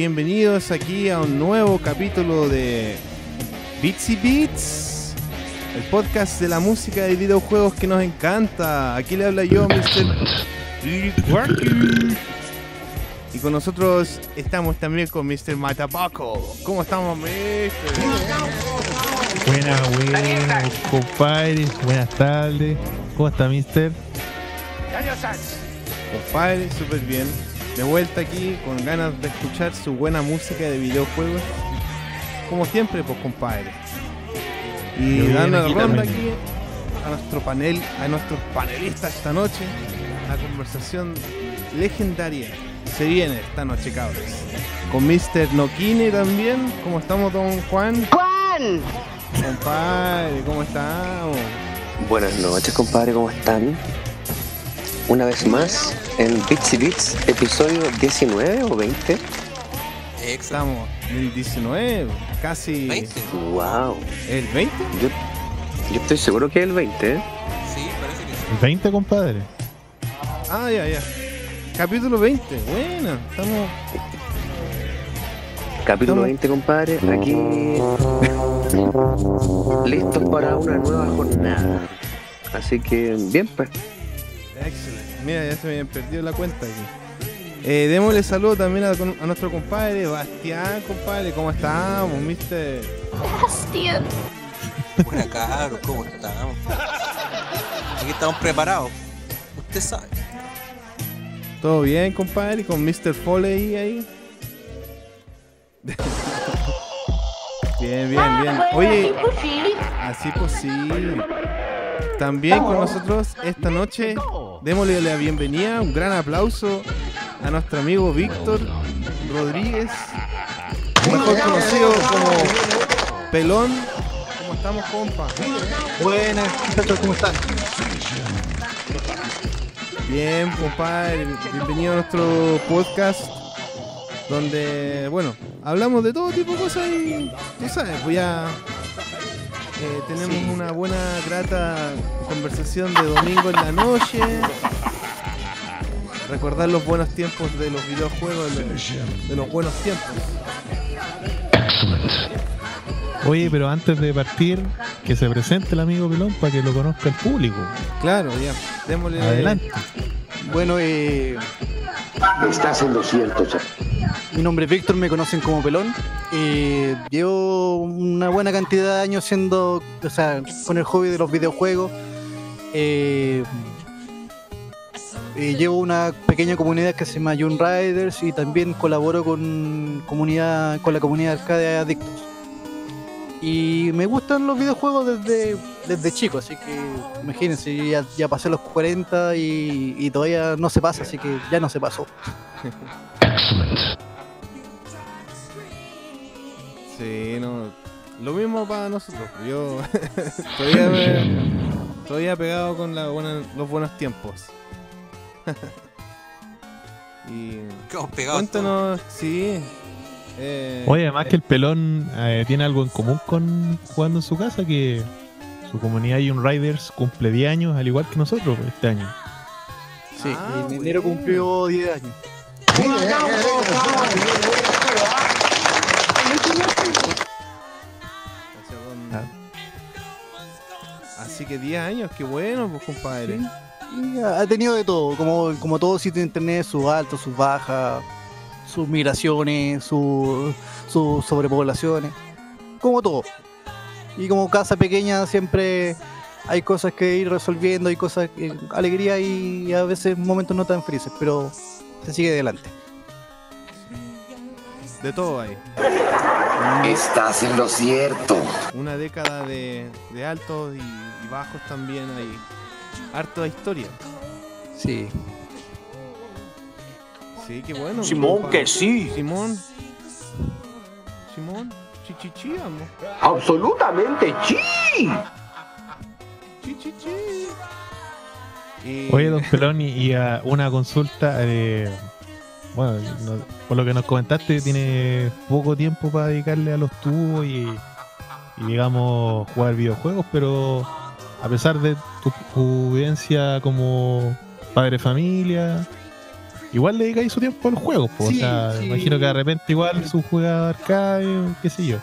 Bienvenidos aquí a un nuevo capítulo de Bitsy Beats, el podcast de la música de videojuegos que nos encanta. Aquí le habla yo, Mr. Y con nosotros estamos también con Mr. Matapaco. ¿Cómo estamos, Mr.? Buenas, buenas, compadre. Buenas tardes. ¿Cómo está, mister? Compadre, súper bien. De vuelta aquí con ganas de escuchar su buena música de videojuegos. Como siempre, pues, compadre. Y dando la ronda también. aquí a nuestro panel, a nuestros panelistas esta noche. La conversación legendaria se viene esta noche, cabros. Con Mr. Nokine también. ¿Cómo estamos, don Juan? ¡Juan! Compadre, ¿cómo estamos? Buenas noches, compadre, ¿cómo están? Una vez más en Bits y Bits, episodio 19 o 20. Estamos en el 19, casi 20. ¡Wow! el 20. Yo, yo estoy seguro que es el 20, ¿eh? Sí, parece que sí. El 20, compadre. Ah, ya, ya. Capítulo 20, bueno, estamos. Capítulo Estamos- 20, compadre. Aquí. Listos para una nueva jornada. Así que, bien, pues. Excelente. Mira, ya se me habían perdido la cuenta aquí. Eh, démosle saludo también a, a nuestro compadre Bastián, compadre. ¿Cómo estamos, mister? Buena cabros, ¿cómo estamos? Aquí estamos preparados. Usted sabe. ¿Todo bien, compadre? Con Mr. Foley ahí. bien, bien, bien. Oye, así posible. También con nosotros esta noche, démosle la bienvenida, un gran aplauso a nuestro amigo Víctor Rodríguez, mejor conocido como Pelón. ¿Cómo estamos, compa? Buenas, ¿cómo están? Bien, compadre, bienvenido a nuestro podcast donde, bueno, hablamos de todo tipo de cosas y, tú sabes, pues ya eh, tenemos una buena, grata conversación de domingo en la noche. Recordar los buenos tiempos de los videojuegos, de, de los buenos tiempos. Oye, pero antes de partir, que se presente el amigo Pelón para que lo conozca el público. Claro, ya, démosle Adelante. Bueno, eh, Estás en lo cierto, Jack. mi nombre es Víctor, me conocen como Pelón. Eh, llevo una buena cantidad de años siendo, o sea, con el hobby de los videojuegos. Eh, eh, llevo una pequeña comunidad que se llama June Riders y también colaboro con comunidad con la comunidad Arcade Adictos. Y me gustan los videojuegos desde, desde chico, así que imagínense, ya, ya pasé los 40 y, y todavía no se pasa, así que ya no se pasó. Sí, no. Lo mismo para nosotros. Yo todavía, me- todavía pegado con la buena- los buenos tiempos. y cuéntanos, sí. Eh, Oye, además que el Pelón eh, tiene algo en común con jugando en su casa, que su comunidad Young Riders cumple 10 años, al igual que nosotros pues, este año. Sí, Ah, en enero bueno. cumplió 10 años. Así que 10 años, qué bueno, pues compadre. Y ha ha tenido de todo, como, como todo sitio de internet, sus altos, sus bajas, sus migraciones, sus sus sobrepoblaciones, como todo. Y como casa pequeña siempre hay cosas que ir resolviendo, hay cosas, que, alegría y a veces momentos no tan felices, pero se sigue adelante. De todo hay. Estás en lo cierto. Una década de, de altos y, y bajos también hay. Harta historia. Sí. Sí, qué bueno. Simón, que sí. Simón. Simón. Chichichi, amo. Absolutamente sí. Chichichi. Y- Oye, don Pelón, y, y, ah, una consulta. eh, bueno, no- por lo que nos comentaste, tiene poco tiempo para dedicarle a los tubos y, y, digamos, jugar videojuegos, pero a pesar de tu, tu vivencia como padre de familia, igual le dedicáis su tiempo al juego. po. Sí, o sea, sí. imagino que de repente igual su juega arcade, qué sé yo.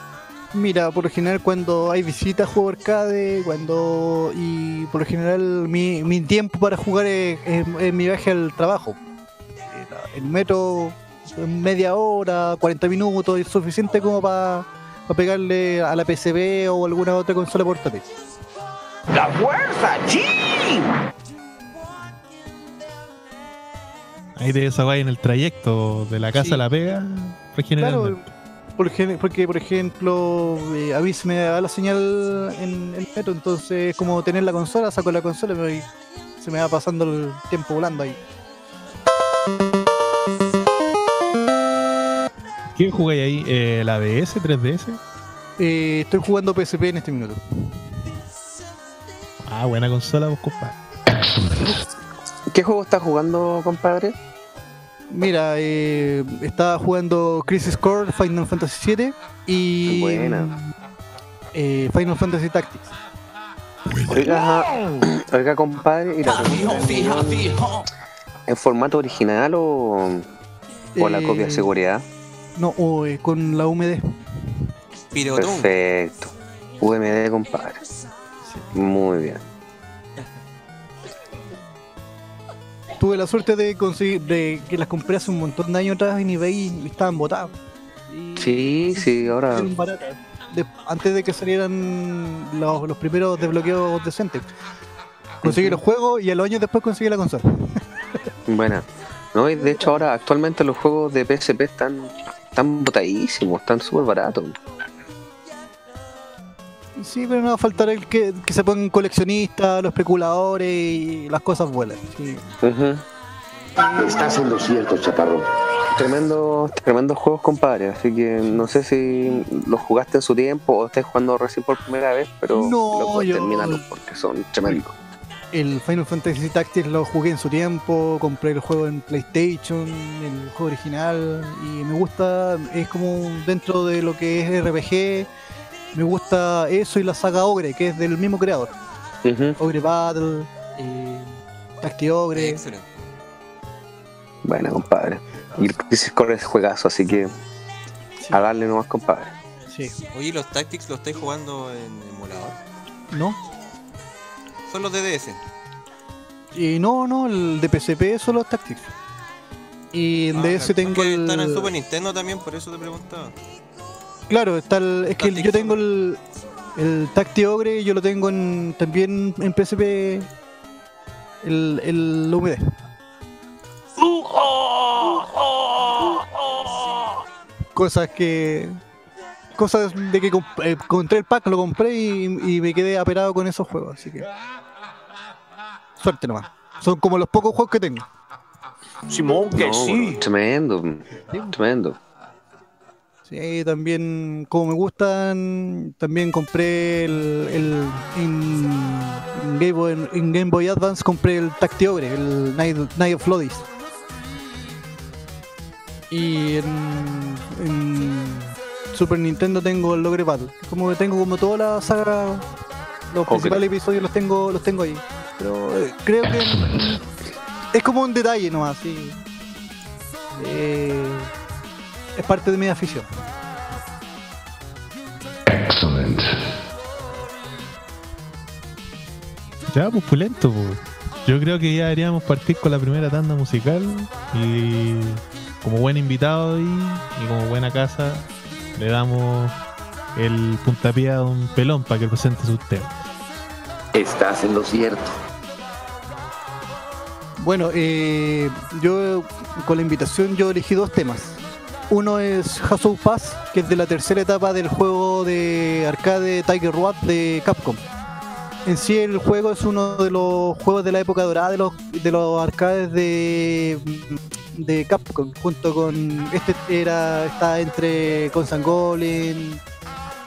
Mira, por lo general cuando hay visitas juego arcade, cuando y por lo general mi, mi tiempo para jugar es, es- es mi viaje al trabajo. El, metro media hora, 40 minutos es suficiente como para pegarle a la PCB o alguna otra consola portátil. ¡La fuerza, chi! Ahí te desahogáis en el trayecto de la casa Sí. a la pega, regenerando. Claro, porque por ejemplo eh, a mí se me da la señal en el metro, entonces es como tener la consola, saco la consola y me voy- se me va pasando el tiempo volando ahí. ¿Qué jugáis ahí? Eh, ¿La DS, 3DS? Eh, estoy jugando PSP en este minuto. Ah, buena consola, vos compadre. ¿Qué juego estás jugando, compadre? Mira, eh, estaba jugando Crisis Core, Final Fantasy VII y Buena. eh, Final Fantasy Tactics. Oiga, oiga, compadre, ¿y la en formato original o, o la Eh, copia de seguridad? No, o, eh, con la UMD. Perfecto. UMD, compadre. Muy bien. Tuve la suerte de conseguir de que las compré hace un montón de años atrás en eBay y estaban botadas. Y Sí, sí, ahora. De- antes de que salieran los, los primeros desbloqueos decentes. Conseguí los juegos y a los años después conseguí la consola. Buena. No, y de hecho ahora actualmente los juegos de PSP están están botadísimos, están súper baratos. Sí, pero no va a faltar el que, que se pongan coleccionistas, los especuladores y las cosas vuelan. Sí. Estás en lo cierto, chaparro. Tremendos, tremendos juegos, compadre. Así que no sé si los jugaste en su tiempo o estés jugando recién por primera vez, pero No, yo- termínalos porque son tremendos. El Final Fantasy Tactics lo jugué en su tiempo, compré el juego en PlayStation, el juego original, y me gusta, es como dentro de lo que es RPG, me gusta eso y la saga Ogre, que es del mismo creador. Ogre Battle, eh, Tacti Ogre. Excelente. Bueno, compadre. Y el Crisis Core es juegazo, así que Sí, a darle nomás, compadre. sí. Oye, ¿los Tactics los estáis jugando en emulador? ¿No? Son los de DS. Y no, no, el de PSP son los Tactics. Y en Ah, DS claro. tengo el... Están en Super Nintendo también, por eso te preguntaba. Claro, está el, es que yo tengo el, el Tacti Ogre, yo lo tengo en, también en PSP, el, el UMD. Cosas que... Cosas de que comp- eh, encontré el pack, lo compré y, y me quedé aperado con esos juegos, así que... Suerte nomás. Son como los pocos juegos que tengo. Simón, que No, sí. Tremendo, tremendo. Sí, también, como me gustan, también compré el, el en, en Game Boy, en Game Boy Advance compré el Tacti Ogre, el Night, Night of Lodis. Y en, en Super Nintendo tengo el Ogre Battle. Como que tengo como toda la saga, los principales episodios los tengo, los tengo ahí. Pero eh, creo que es como un detalle nomás, sí. Eh, es parte de mi afición. Ya, pues pulento, pues. Yo creo que ya deberíamos partir con la primera tanda musical y como buen invitado ahí y como buena casa le damos el puntapié a un pelón para que presente sus temas. Estás en lo cierto. Bueno, eh, yo con la invitación yo elegí dos temas. Uno es Hassel Pass, que es de la tercera etapa del juego de arcade Tiger Road de Capcom. En sí el juego es uno de los juegos de la época dorada de los, de los arcades de, de Capcom, junto con este era está entre Constant Golem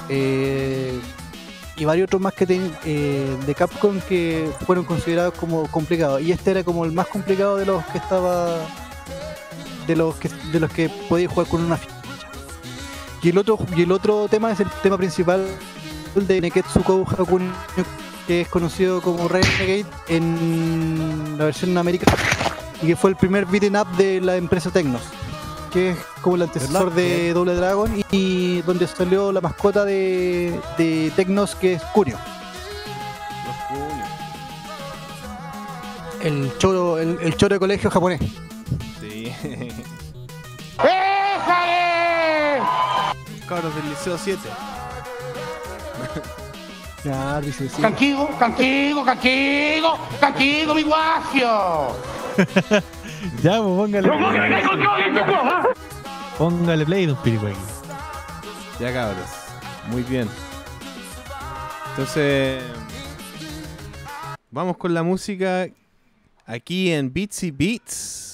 eh, y varios otros más que ten- eh, de Capcom que fueron considerados como complicados y este era como el más complicado de los que estaba de los que de los que podía jugar con una ficha y el otro y el otro tema es el tema principal de Neketsu Kou Hakuni que es conocido como Renegade en la versión americana y que fue el primer beat'em up de la empresa Tecnos, que es como el antecesor de Double Dragon y, y donde salió la mascota de, de Tecnos que es Curio. El choro, el, el choro de colegio japonés. Sí. Cabros del Liceo 7. Ya, dice, sí. Tranquilo, tranquilo, tranquilo, tranquilo, mi guacio. Ya, pues póngale. Póngale play, don Piricuequi. Ya cabros. Muy bien. Entonces. Vamos con la música aquí en Beatsy Beats.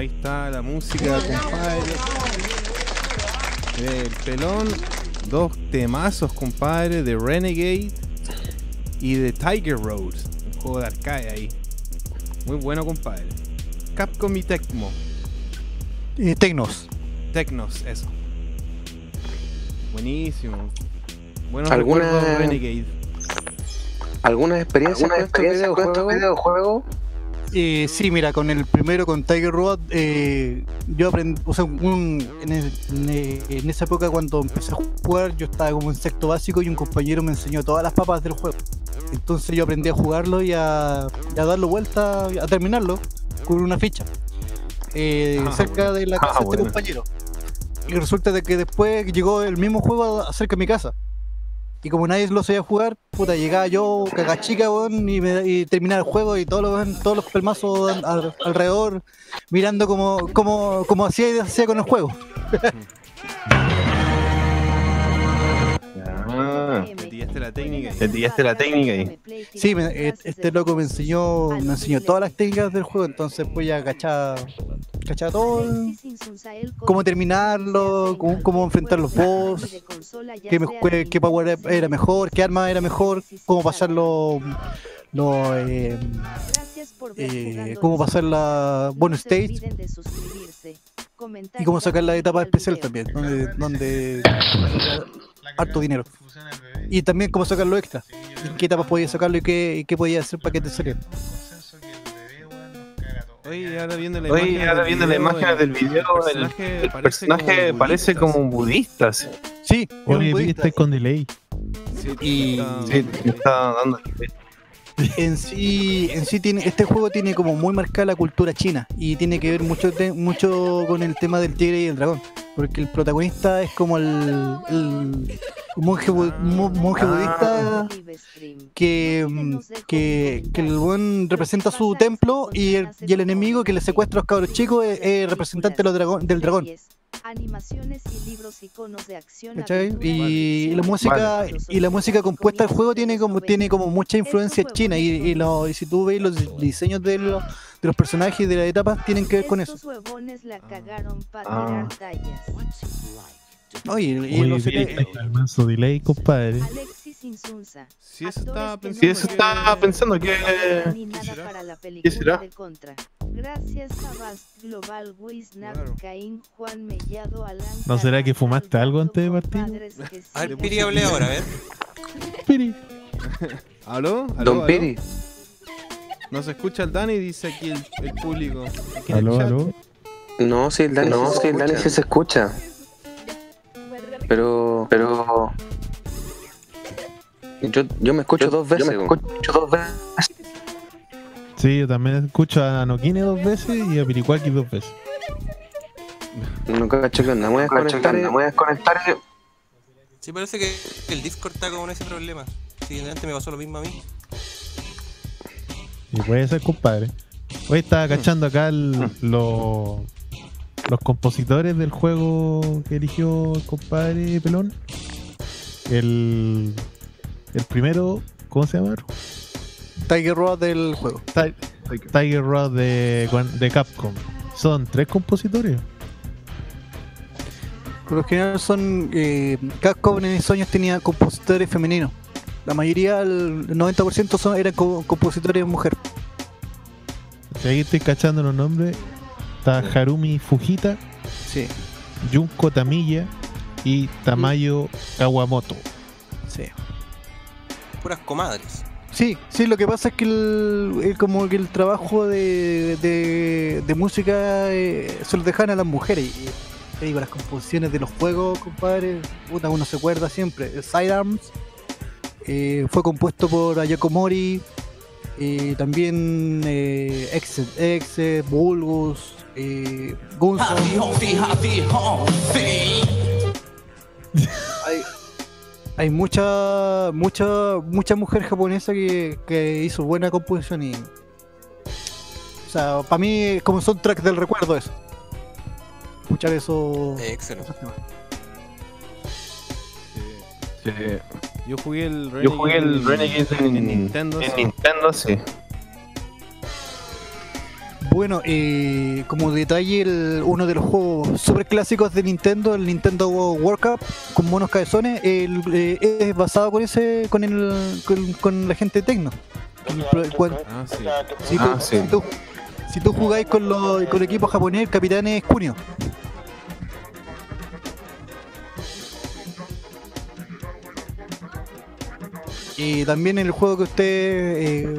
Ahí está la música, compadre. El pelón, dos temazos, compadre, de Renegade y de Tiger Road, un juego de arcade ahí. Muy bueno, compadre. Capcom y Tecmo. Eh, Tecnos. Tecnos, eso. Buenísimo. Buenos ¿Alguna- recuerdos, Renegade. ¿Alguna experiencia ¿Alguna experiencia con estos videojuegos? Eh, sí, mira, con el primero, con Tiger Road, eh, yo aprendí, o sea, un- en, el- en, eh, en esa época cuando empecé a jugar, yo estaba como en sexto básico y un compañero me enseñó todas las papas del juego. Entonces yo aprendí a jugarlo y a, y a darlo vuelta, a terminarlo con una ficha. eh, Ah, cerca de la Ah, casa de este bueno. compañero. Y resulta de que después llegó el mismo juego a- cerca de mi casa. Y como nadie lo sabía jugar, puta, llegaba yo, cagachica, weón, y, me, y terminaba el juego y todos los, todos los pelmazos al- al- alrededor, mirando como, como, como hacía y hacía con el juego. Ah, Te pillaste la técnica. te pillaste la técnica. Sí, me- e- este loco me enseñó, me enseñó todas las técnicas del juego, entonces pues ya cachaba, cachaba todo, el- cómo terminarlo, cómo, cómo enfrentar los boss, qué, me- qué- qué power era mejor, qué arma era mejor, cómo pasar los... los, eh, eh, cómo pasar la bonus stage y cómo sacar la etapa especial también, donde, donde harto dinero. Y también cómo sacarlo extra. Y qué etapas podías sacarlo y qué, y qué podías hacer para que te saliera. Oye, ahora viendo la Oye, imagen ahora del viendo la video, imagen del video, el, personaje el parece personaje como parece budista, como un budista. Sí, Sí, es un Oye, budista. con delay. Sí, Y- está- Sí, está dando. en sí, en sí tiene, este juego tiene como muy marcada la cultura china y tiene que ver mucho, te- mucho con el tema del tigre y el dragón, porque el protagonista es como el, el monje, monje budista que, que, que el buen representa su templo y el, y el enemigo que le secuestra a los cabros chicos es, es representante de los dragón- del dragón. Animaciones y libros iconos de acción. ¿cachai? aventura, Y la música y la música compuesta del juego tiene como tiene como mucha influencia china y, y, lo- y si tú ves los diseños de los, de los personajes y de las etapas tienen que ver con eso. Estos huevones la cagaron para Ah. tirar tallas. No, y, y Oye, no sé qué- manso delay, compadre. Alexis Insunza. Sí, eso estaba pensando. eso estaba pensando que. ni nada será? para la será? película de Contra. Gracias a Vast Global Wisnap, Claro. Caín, Juan Mellado, Alan. ¿No será que fumaste algo antes de partir? A ver, Piri, hable ahora, a ver. Piri. ¿Aló? ¿Aló? Don aló? Piri, No se escucha el Dani, dice aquí el, el público. Aquí en el Aló, chat. aló. no, sí, el Dani, no, sí, el Dani sí se escucha. Pero, pero. Yo, yo me escucho dos veces. Yo me escucho dos veces. Sí, yo también escucho a Nokine dos veces y a Piricuaki dos veces. No cacho que onda. Me voy a desconectar. voy a desconectar Sí, parece que el Discord está con ese problema. Sí, antes me pasó lo mismo a mí. Y puede ser, compadre. Hoy estaba cachando acá el- lo- los compositores del juego que eligió el compadre Pelón. El, el primero, ¿cómo se llama? Tiger Road del juego. Ti- Tiger Rod de, de Capcom. Son tres compositores. Por lo general son. Eh, Capcom en esos años tenía compositores femeninos. La mayoría, el 90% son, eran co- compositores mujer. Si ahí estoy cachando los nombres. Está Harumi Fujita, Sí, Junko Tamiya y Tamayo Kawamoto. sí. Puras comadres. Sí, sí, lo que pasa es que el, el- como que el trabajo de, de, de música eh, se lo dejan a las mujeres. Y, te digo, las composiciones de los juegos, compadre, puta, uno se acuerda siempre. Sidearms eh, fue compuesto por Ayako Mori, eh, también eh, Exit, Exit, Bulgus, eh. Hay, hay mucha, mucha, mucha mujer japonesa que, que hizo buena composición y. O sea, para mí es como son tracks del recuerdo eso. Escuchar eso. Excelente. esos temas. Yo jugué el Renegade, Yo jugué el en- Renegade en, en Nintendo. en sí. Nintendo, sí. Bueno, eh, como detalle, el- uno de los juegos super clásicos de Nintendo, el Nintendo World Cup, con monos cabezones, el- eh, es basado con ese, con el, con, con la gente de Tecno. Ah, sí. si, tú, sí. si tú- si tú jugáis con, los, con el equipo japonés, el capitán es Kunio. Y también el juego que usted. eh,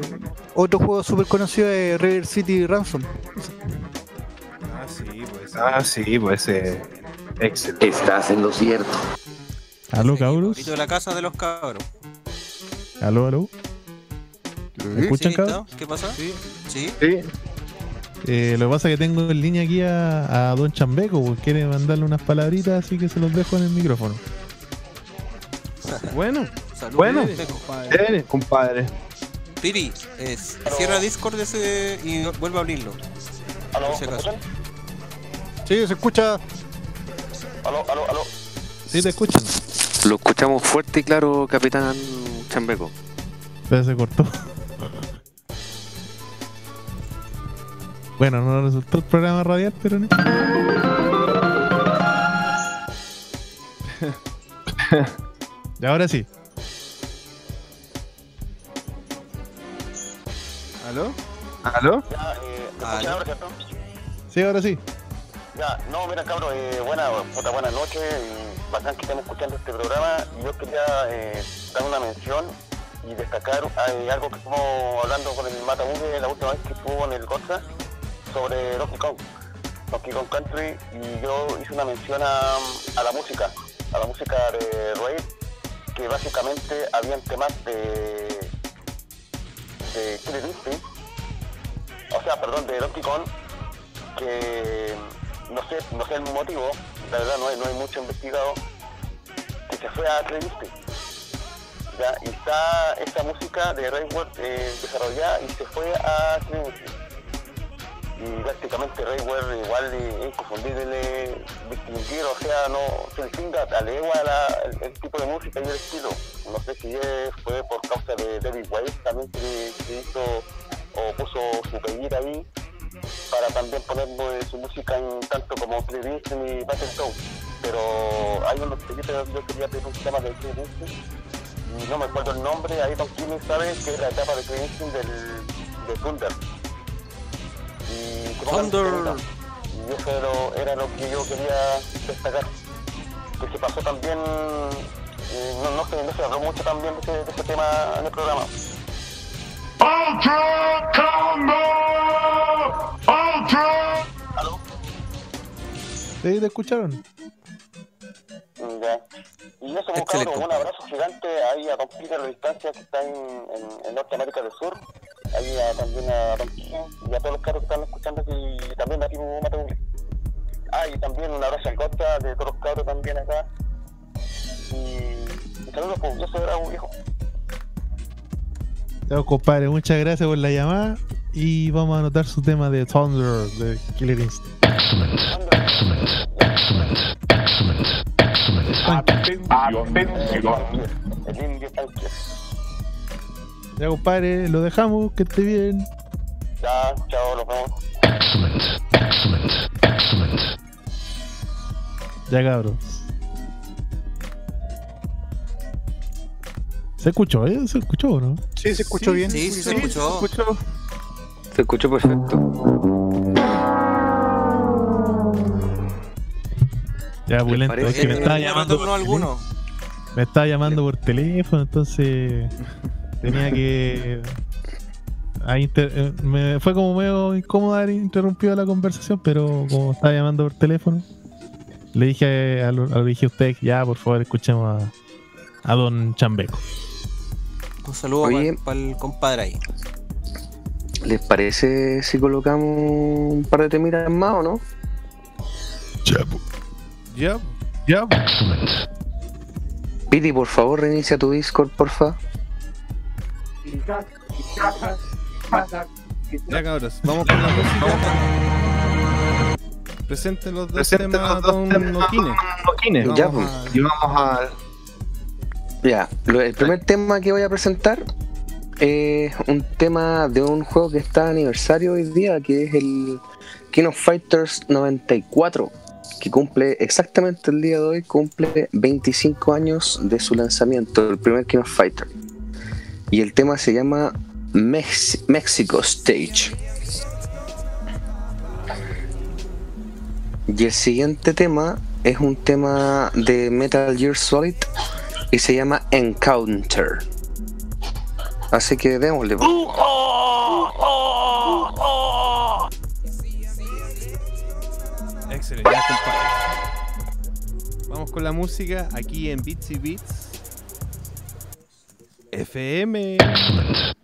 otro juego súper conocido es River City Ransom. Ah, sí, pues. Ah, sí, pues eh, excelente. Estás en lo cierto. Aló, cabros. de la casa de los cabros. Aló, aló. ¿Me escuchan, ¿Sí, cabros? ¿Qué pasa? Sí. Sí. Sí. Eh, lo que pasa es que tengo en línea aquí a, a Don Chambeco, pues, quiere mandarle unas palabritas, así que se los dejo en el micrófono. Bueno, Salud, Bueno. Compadre. Pipi, es, cierra Discord ese y vuelve a abrirlo. Por si acaso. Sí, se escucha. Sí, te escuchan. Lo escuchamos fuerte y claro, Capitán Chambeco. Pero se cortó. Bueno, no resultó el programa radial, pero no. y ahora sí. ¿aló? ¿Aló? Aló. Sí, ahora sí. Ya, no, mira cabrón, eh, buena, puta, buenas noches, y bacán que estemos escuchando este programa. Y Yo quería eh, dar una mención y destacar eh, algo que estuvimos hablando con el Mata la última vez que estuvo en el Corsa sobre Donkey Kong, Donkey Kong Country, y yo hice una mención a, a la música, a la música de Raid, que básicamente habían temas de, de Instinct, o sea, perdón, de Donkey Kong, que no sé, no sé el motivo, la verdad no hay, no hay mucho investigado, que se fue a Creviste. ¿ya? Y está esta música de Rayworld eh, desarrollada y se fue a Creviste. Y prácticamente Rayworld igual es inconfundible distinguir, o sea, no se distingue a legua el, el tipo de música y el estilo. No sé si fue por causa de David Wise también que, que hizo o puso su peguita ahí para también poner su música en tanto como Eastwood y Battlestone. Pero hay unos pequeños, yo quería pedir un tema de Eastwood y no me acuerdo el nombre, ahí Don Kimmy sabe que es la etapa de Eastwood del, de Thunder. Y Thunder. Y eso era lo, era lo que yo quería destacar. Que se pasó también, eh, no, no, se, no se habló mucho también de ese, de ese tema en el programa. Ultra Combo! Ultra! Sí, te escucharon. Ya. Y eso, un abrazo gigante ahí a Don Peter, la distancia que está en, en, en Norteamérica del Sur. Ahí a- también a y a todos los carros que están escuchando aquí, y también a ti, Mateo. Ah, y también un abrazo en Costa de todos los cabros también acá. Y, y saludos, pues, yo soy Bravo, viejo. Ya, compadre, muchas gracias por la llamada. Y vamos a anotar su tema de Thunder de Killer Instinct. El indio tanque. Ya, compadre, lo dejamos, que esté bien. Ya, chao, nos vemos. Ya, cabros. ¿Se escuchó, eh? ¿Se escuchó o no? Sí, se escuchó bien. Sí, sí, se escuchó. Se escuchó perfecto. Ya, Pulento, parece? es que me estaba ¿Ya llamando. por alguno? Me estaba llamando por teléfono, entonces tenía que. ahí inter- eh, me fue como medio incómodo haber interrumpido la conversación, pero como estaba llamando por teléfono, le dije a, lo- le dije a usted, ya por favor escuchemos a, a don Chambeco. Un saludo para el compadre ahí. ¿Les parece si colocamos un par de temitas más o no? Ya, Ya, Piti, por favor, reinicia tu Discord, porfa. Ya cabros, vamos con la música. Presenten los dos Presenten temas los dos Don temas Noquine. Noquine. Vamos Ya, a- pues. Y vamos a. Ya, el primer tema que voy a presentar eh, un tema de un juego que está de aniversario hoy día, que es el King of Fighters 94, que cumple exactamente el día de hoy, cumple 25 años de su lanzamiento, el primer King of Fighter. Y el tema se llama Mex- Mexico Stage. Y el siguiente tema es un tema de Metal Gear Solid y se llama Encounter. Así que démosle. Excelente. Vamos con la música aquí en Beats y Beats. FM. Mexico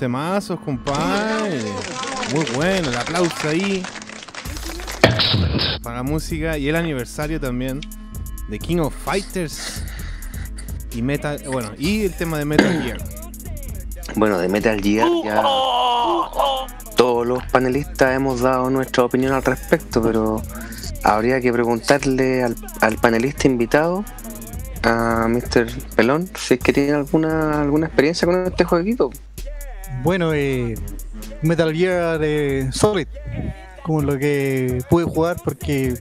temazos, compadre. Muy bueno, el aplauso ahí. Para la música y el aniversario también de King of Fighters y Metal, bueno, y el tema de Metal Gear. Bueno, de Metal Gear ya todos los panelistas hemos dado nuestra opinión al respecto, pero habría que preguntarle al, al panelista invitado, a Mr. Pelón, si es que tiene alguna alguna experiencia con este jueguito. Bueno, eh, Metal Gear eh, Solid, como lo que pude jugar porque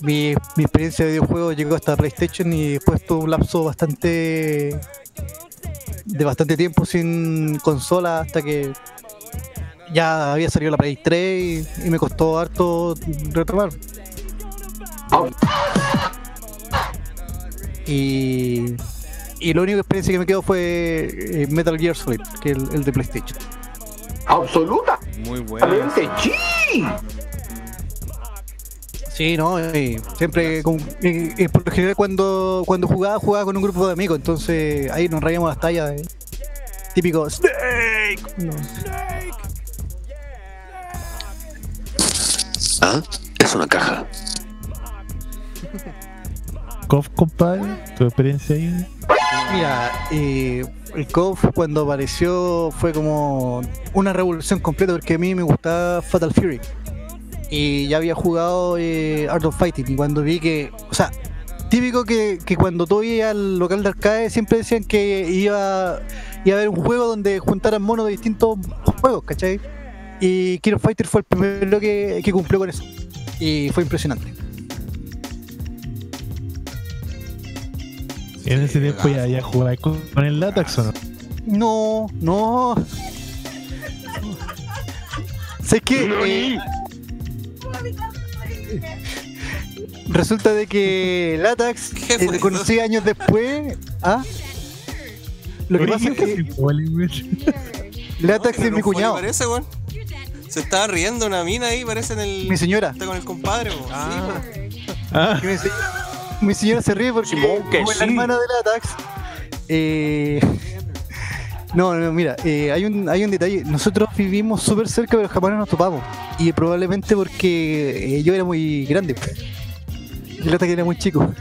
mi, experiencia de videojuego llegó hasta PlayStation y después tuve un lapso bastante de bastante tiempo sin consola hasta que ya había salido la Play 3 y, y me costó harto retomar. Y, y la única experiencia que me quedó fue eh, Metal Gear Solid, que es el, el de PlayStation. Absoluta. Muy bueno. ¡Sí! Sí, no, eh, siempre con- eh, por lo general cuando, cuando jugaba, jugaba con un grupo de amigos, entonces ahí nos reíamos las tallas. eh. Típico Snake. No. ¿Ah? Es una caja. Kof, compadre, tu experiencia ahí. Mira, eh, el KOF cuando apareció fue como una revolución completa porque a mí me gustaba Fatal Fury. Y ya había jugado eh, Art of Fighting y cuando vi que, o sea, típico que, que cuando tú ibas al local de arcade siempre decían que iba, iba a haber un juego donde juntaran monos de distintos juegos, ¿cachai? Y King of Fighter fue el primero que, que cumplió con eso. Y fue impresionante. En ese tiempo ya, ya jugaba con, con el Latax o no. No, no. Sé que eh, resulta de que Latax ¿Qué eh, conocí años después. ¿Ah? Lo que pasa es que Latax No, es mi cuñado, Parece, weón. Se estaba riendo una mina ahí, parece en el. mi señora. Está con el compadre, weón. Ah. Sí. Ah, Que mi, se- mi señora se ríe porque Simón, que como es sí. la hermana de Latax. Eh, no, no, mira, eh, hay, un, hay un detalle. Nosotros vivimos súper cerca, pero jamás nos topamos. Y probablemente porque eh, yo era muy grande. Y Latax era muy chico.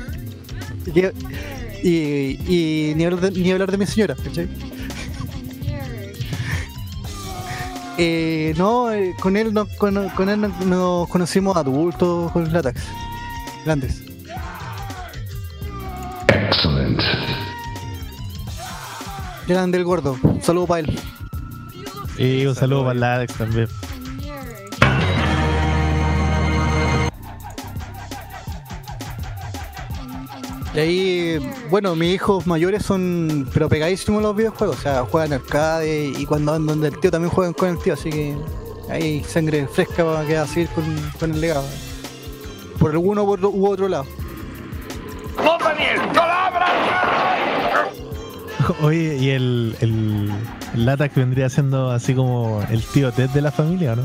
Y, que- y- y ni, hablar de, ni hablar de mi señora, ¿cachai? Eh, no, eh, con él, no, con, con él nos, nos conocimos adultos con Latax. Grandes. Grande el gordo. Saludo para él. y un saludo para el Latax también. Y ahí, bueno, mis hijos mayores son, pero pegadísimos los videojuegos. O sea, juegan arcade y cuando andan del tío también juegan con el tío. Así que hay sangre fresca para que va a seguir con, con el legado. Por alguno u otro, lado. ¡No, Daniel! ¡Palabras! Oye, y el, el, el Latax vendría siendo así como el tío Ted de la familia, ¿o ¿no?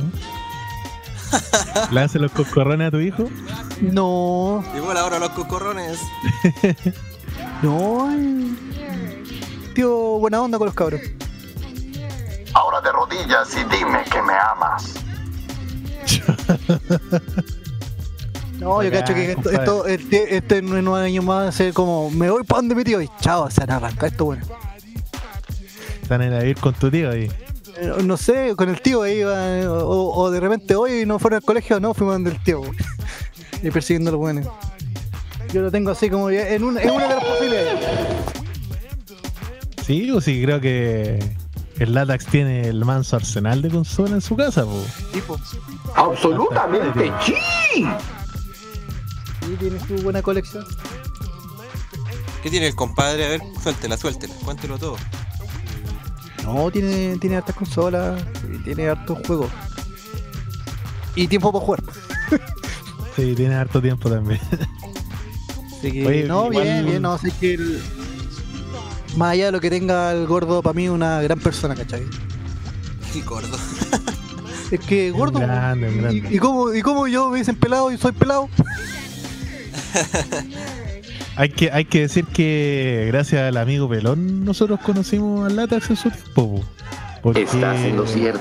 ¿Le hace los coscorrones a tu hijo? No, Llegó la hora de los cocorrones. no. Tío, buena onda con los cabros. Ahora de rodillas y dime que me amas. No, yo cacho que esto, esto este, este en unos años más va a ser como, me voy para donde mi tío y chao, se van a arrancar esto bueno. Están en a vivir con tu tío ahí. Eh, No sé, con el tío ahí o, o de repente hoy no fueron al colegio, no, fuimos donde el tío. y persiguiendo a los buenos. Yo lo tengo así como en una, en una de las posibilidades. Sí, o sí, creo que el Latax tiene el manso arsenal de consola en su casa, po. Absolutamente sí. Tiene su buena colección. ¿Qué tiene el compadre? A ver, suéltela, suéltela. Cuéntelo todo. No, tiene, tiene hartas consolas, tiene hartos juegos. Y tiempo para jugar. Sí, tiene harto tiempo también. Así que, Oye, no, igual- bien, bien, no, sé que el- más allá de lo que tenga el gordo, para mí una gran persona, ¿cachai? Qué gordo. Es que gordo. grande, un y, grande. y cómo, ¿Y cómo yo me dicen pelado y soy pelado? Hay que, hay que decir que gracias al amigo Pelón nosotros conocimos al Latax en su tiempo. po. Porque Estás en lo cierto.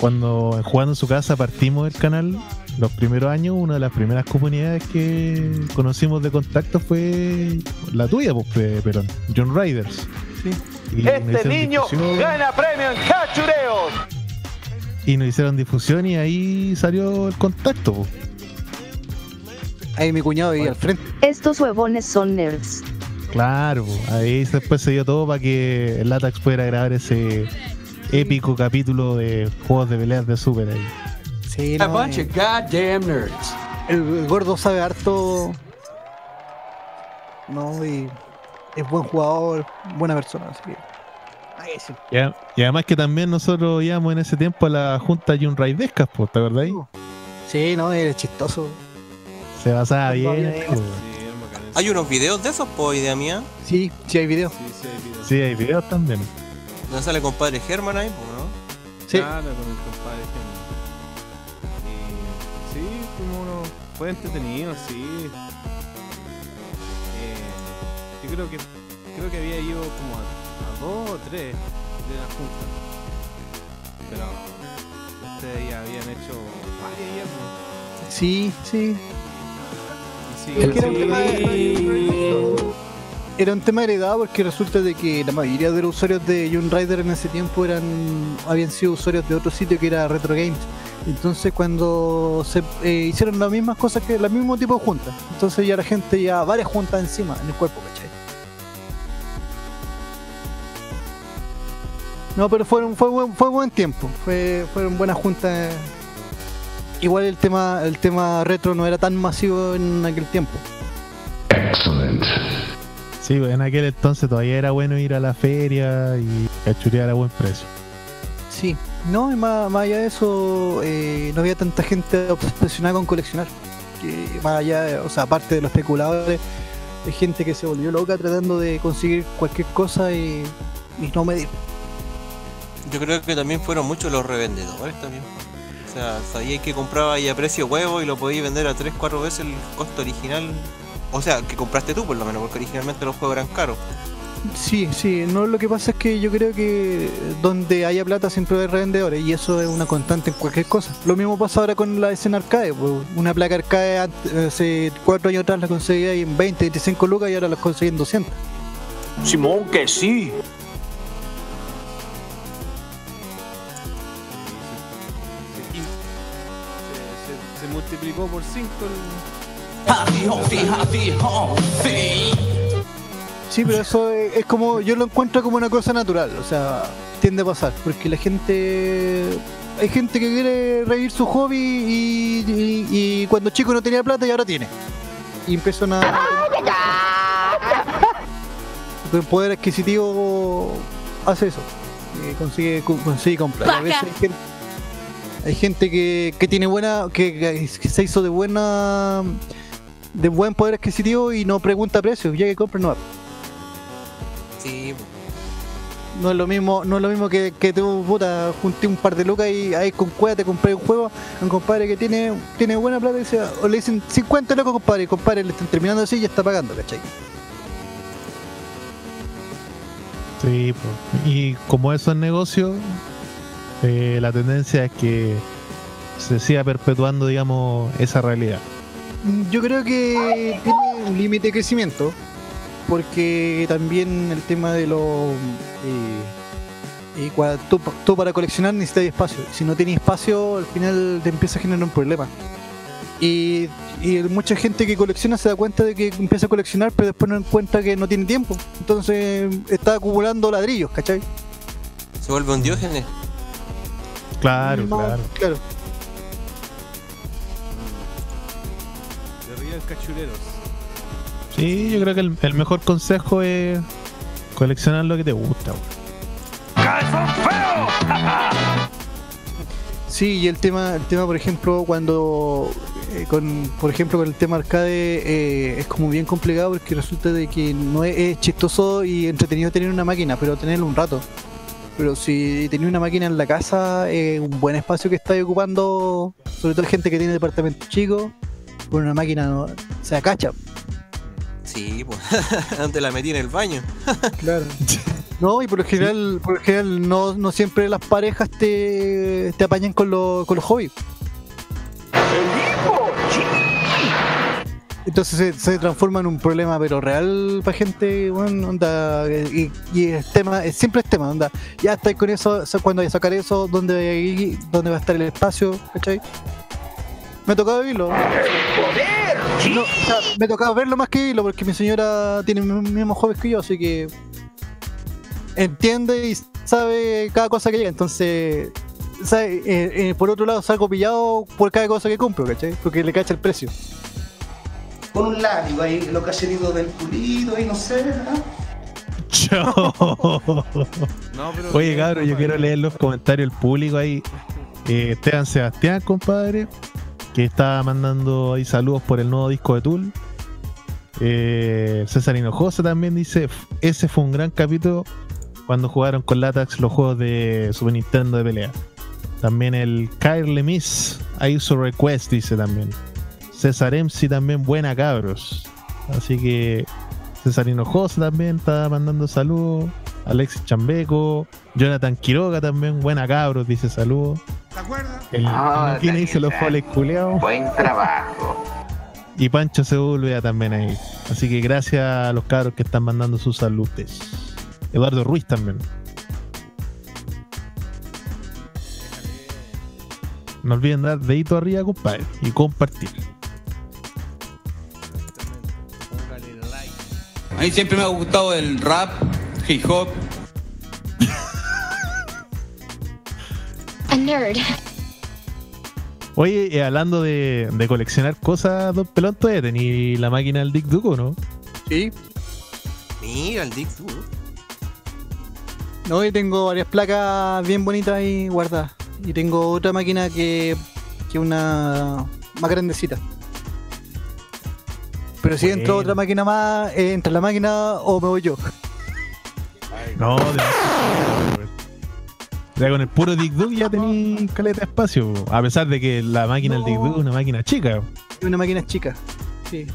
Cuando jugando en su casa partimos el canal, los primeros años, una de las primeras comunidades que conocimos de contacto fue la tuya, pues, Pe- Pelón, John Riders. Sí. Y nos hicieron difusión- premio en cachureos. Y nos hicieron difusión y ahí salió el contacto. po. Ahí mi cuñado ahí al frente. Estos huevones son nerds. Claro, ahí después se dio todo para que el Latax pudiera grabar ese épico capítulo de juegos de peleas de Super ahí. Sí, A no, bunch eh, of goddamn nerds. el, el gordo sabe harto. No, y es buen jugador, buena persona, así que. Ahí sí. Y, a- y además que también nosotros íbamos en ese tiempo a la junta Jun Raidescas, ¿te acordás? ahí? Sí, no, es chistoso. Se basaba bien. Hay unos videos de esos, po, idea mía. Sí, sí hay video. Sí, sí, hay videos. Sí, hay videos también. ¿No sale compadre Germán ahí, po, no? Sí. Claro, con el compadre Gemma. Y sí, como uno fue entretenido, sí. Eh, yo creo que creo que había ido como a, a dos o tres de la junta. Pero ustedes ya habían hecho varias ya. Sí, sí. Sí, que era un tema de- Era un tema heredado porque resulta de que la mayoría de los usuarios de Young Rider en ese tiempo eran habían sido usuarios de otro sitio que era Retro Games. Entonces cuando se eh, hicieron las mismas cosas que el mismo tipo de juntas, entonces ya la gente ya varias juntas encima en el cuerpo, ¿cachai? No, pero fueron, fue, buen, fue buen tiempo, fue, fueron buenas juntas. Igual el tema, el tema retro no era tan masivo en aquel tiempo. Sí, pues, en aquel entonces todavía era bueno ir a la feria y cachurear a buen precio. Sí, no, y más, más allá de eso, eh, no había tanta gente obsesionada con coleccionar. Que más allá, de- o sea, aparte de los especuladores, hay gente que se volvió loca tratando de conseguir cualquier cosa y, y no medir. Yo creo que también fueron muchos los revendedores también. O sea, sabíais que compraba ahí a precio huevo y lo podíais vender a 3, 4 veces el costo original. O sea, que compraste tú por lo menos, porque originalmente los juegos eran caros. Sí, sí, no, lo que pasa es que yo creo que donde haya plata siempre hay revendedores y eso es una constante en cualquier cosa. Lo mismo pasa ahora con la escena arcade, pues, una placa arcade hace cuatro años atrás la conseguía en 20, 25 lucas y ahora la conseguí en 200. Simón, que sí. Multiplicó por 5 Sí, pero eso es, es como, yo lo encuentro como una cosa natural, o sea, tiende a pasar, porque la gente, hay gente que quiere revivir su hobby y, y- y cuando chico no tenía plata y ahora tiene. Y empezó a... El poder adquisitivo hace eso, consigue, co- consigue comprar. A veces hay gente, hay gente que, que tiene buena, que, que se hizo de buena, de buen poder adquisitivo y no pregunta precios, ya que compra no Sí, no es lo mismo, no es lo mismo que, que tú puta junté un par de lucas y ahí con cueva te compré un juego a un compadre que tiene, tiene buena plata y dice, o le dicen 50 locos compadre, y compadre le están terminando así y ya está pagando, ¿cachai? Sí, pues. y como eso es negocio, eh, la tendencia es que se siga perpetuando, digamos, esa realidad. Mm, Yo creo que tiene un límite de crecimiento, porque también el tema de los... eh, tú, tú para coleccionar necesitas espacio. Si no tienes espacio, al final te empieza a generar un problema. Y, y mucha gente que colecciona se da cuenta de que empieza a coleccionar, pero después no encuentra que no tiene tiempo. Entonces está acumulando ladrillos, ¿cachai? se vuelve un diógenes. Claro, No, claro. claro. de Real Cachureros. Sí, yo creo que el, el mejor consejo es coleccionar lo que te gusta. weón. Sí, y el tema, el tema por ejemplo, cuando eh, con, por ejemplo, con el tema arcade eh, es como bien complicado porque resulta de que no es, es chistoso y entretenido tener una máquina, pero tenerlo un rato. Pero si tenés una máquina en la casa, es un buen espacio que estáis ocupando, sobre todo la gente que tiene departamentos chicos, con una máquina no, se acacha. Sí, pues. Antes la metí en el baño. Claro. No, y por lo general, por lo general no, no siempre las parejas te, te apañan con, los con los hobbies. Entonces se, transforma en un problema pero real para gente, onda, y, y es tema, es, siempre es tema, onda, ya estáis con eso, cuando a sacar eso, ¿dónde, dónde va a estar el espacio? ¿Cachai? Me ha tocado vivirlo. No, me ha tocado verlo más que vivirlo porque mi señora tiene los mismos hobbies que yo, así que entiende y sabe cada cosa que llega, entonces sabe, eh, eh, por otro lado salgo pillado por cada cosa que compro, ¿cachai? Porque le cacha el precio. Con un látigo ahí, lo cacheritos del pulido y no sé, ¿ah? Chao. No, pero Oye, cabrón, yo quiero leer los comentarios del público ahí. Eh, Esteban Sebastián, compadre, que está mandando ahí saludos por el nuevo disco de Tool. Eh, César Hinojosa también dice: "F- Ese fue un gran capítulo cuando jugaron con Latax los juegos de Super Nintendo de pelea. También el Kyle Lemis, ahí su request, dice también. César MC también, buena cabros. Así que César Hinojosa también está mandando saludos. Alexis Chambeco, Jonathan Quiroga también, buena cabros, dice saludos. ¿Te acuerdas? El ¿quién dice los Daniel, foles culeados? Buen trabajo. Y Pancho Sepúlveda también ahí. Así que gracias a los cabros que están mandando sus saludes. Eduardo Ruiz también. No olviden dar dedito arriba, compadre, y compartir. A mí siempre me ha gustado el rap, hip hop. A nerd. Oye, eh, hablando de, de coleccionar cosas, Don Pelón, todavía tení la máquina del Dick Duco, ¿no? Sí. Mira el Dick tú. No, y tengo varias placas bien bonitas ahí guardadas. Y tengo otra máquina que, que una más grandecita. Pero si entra Bueno. otra máquina más, eh, entra la máquina o me voy yo. No, ya con el puro Dick Duke ya tení caleta de espacio. A pesar de que la máquina del Dick Duke es una máquina chica. Es una máquina chica. Sí.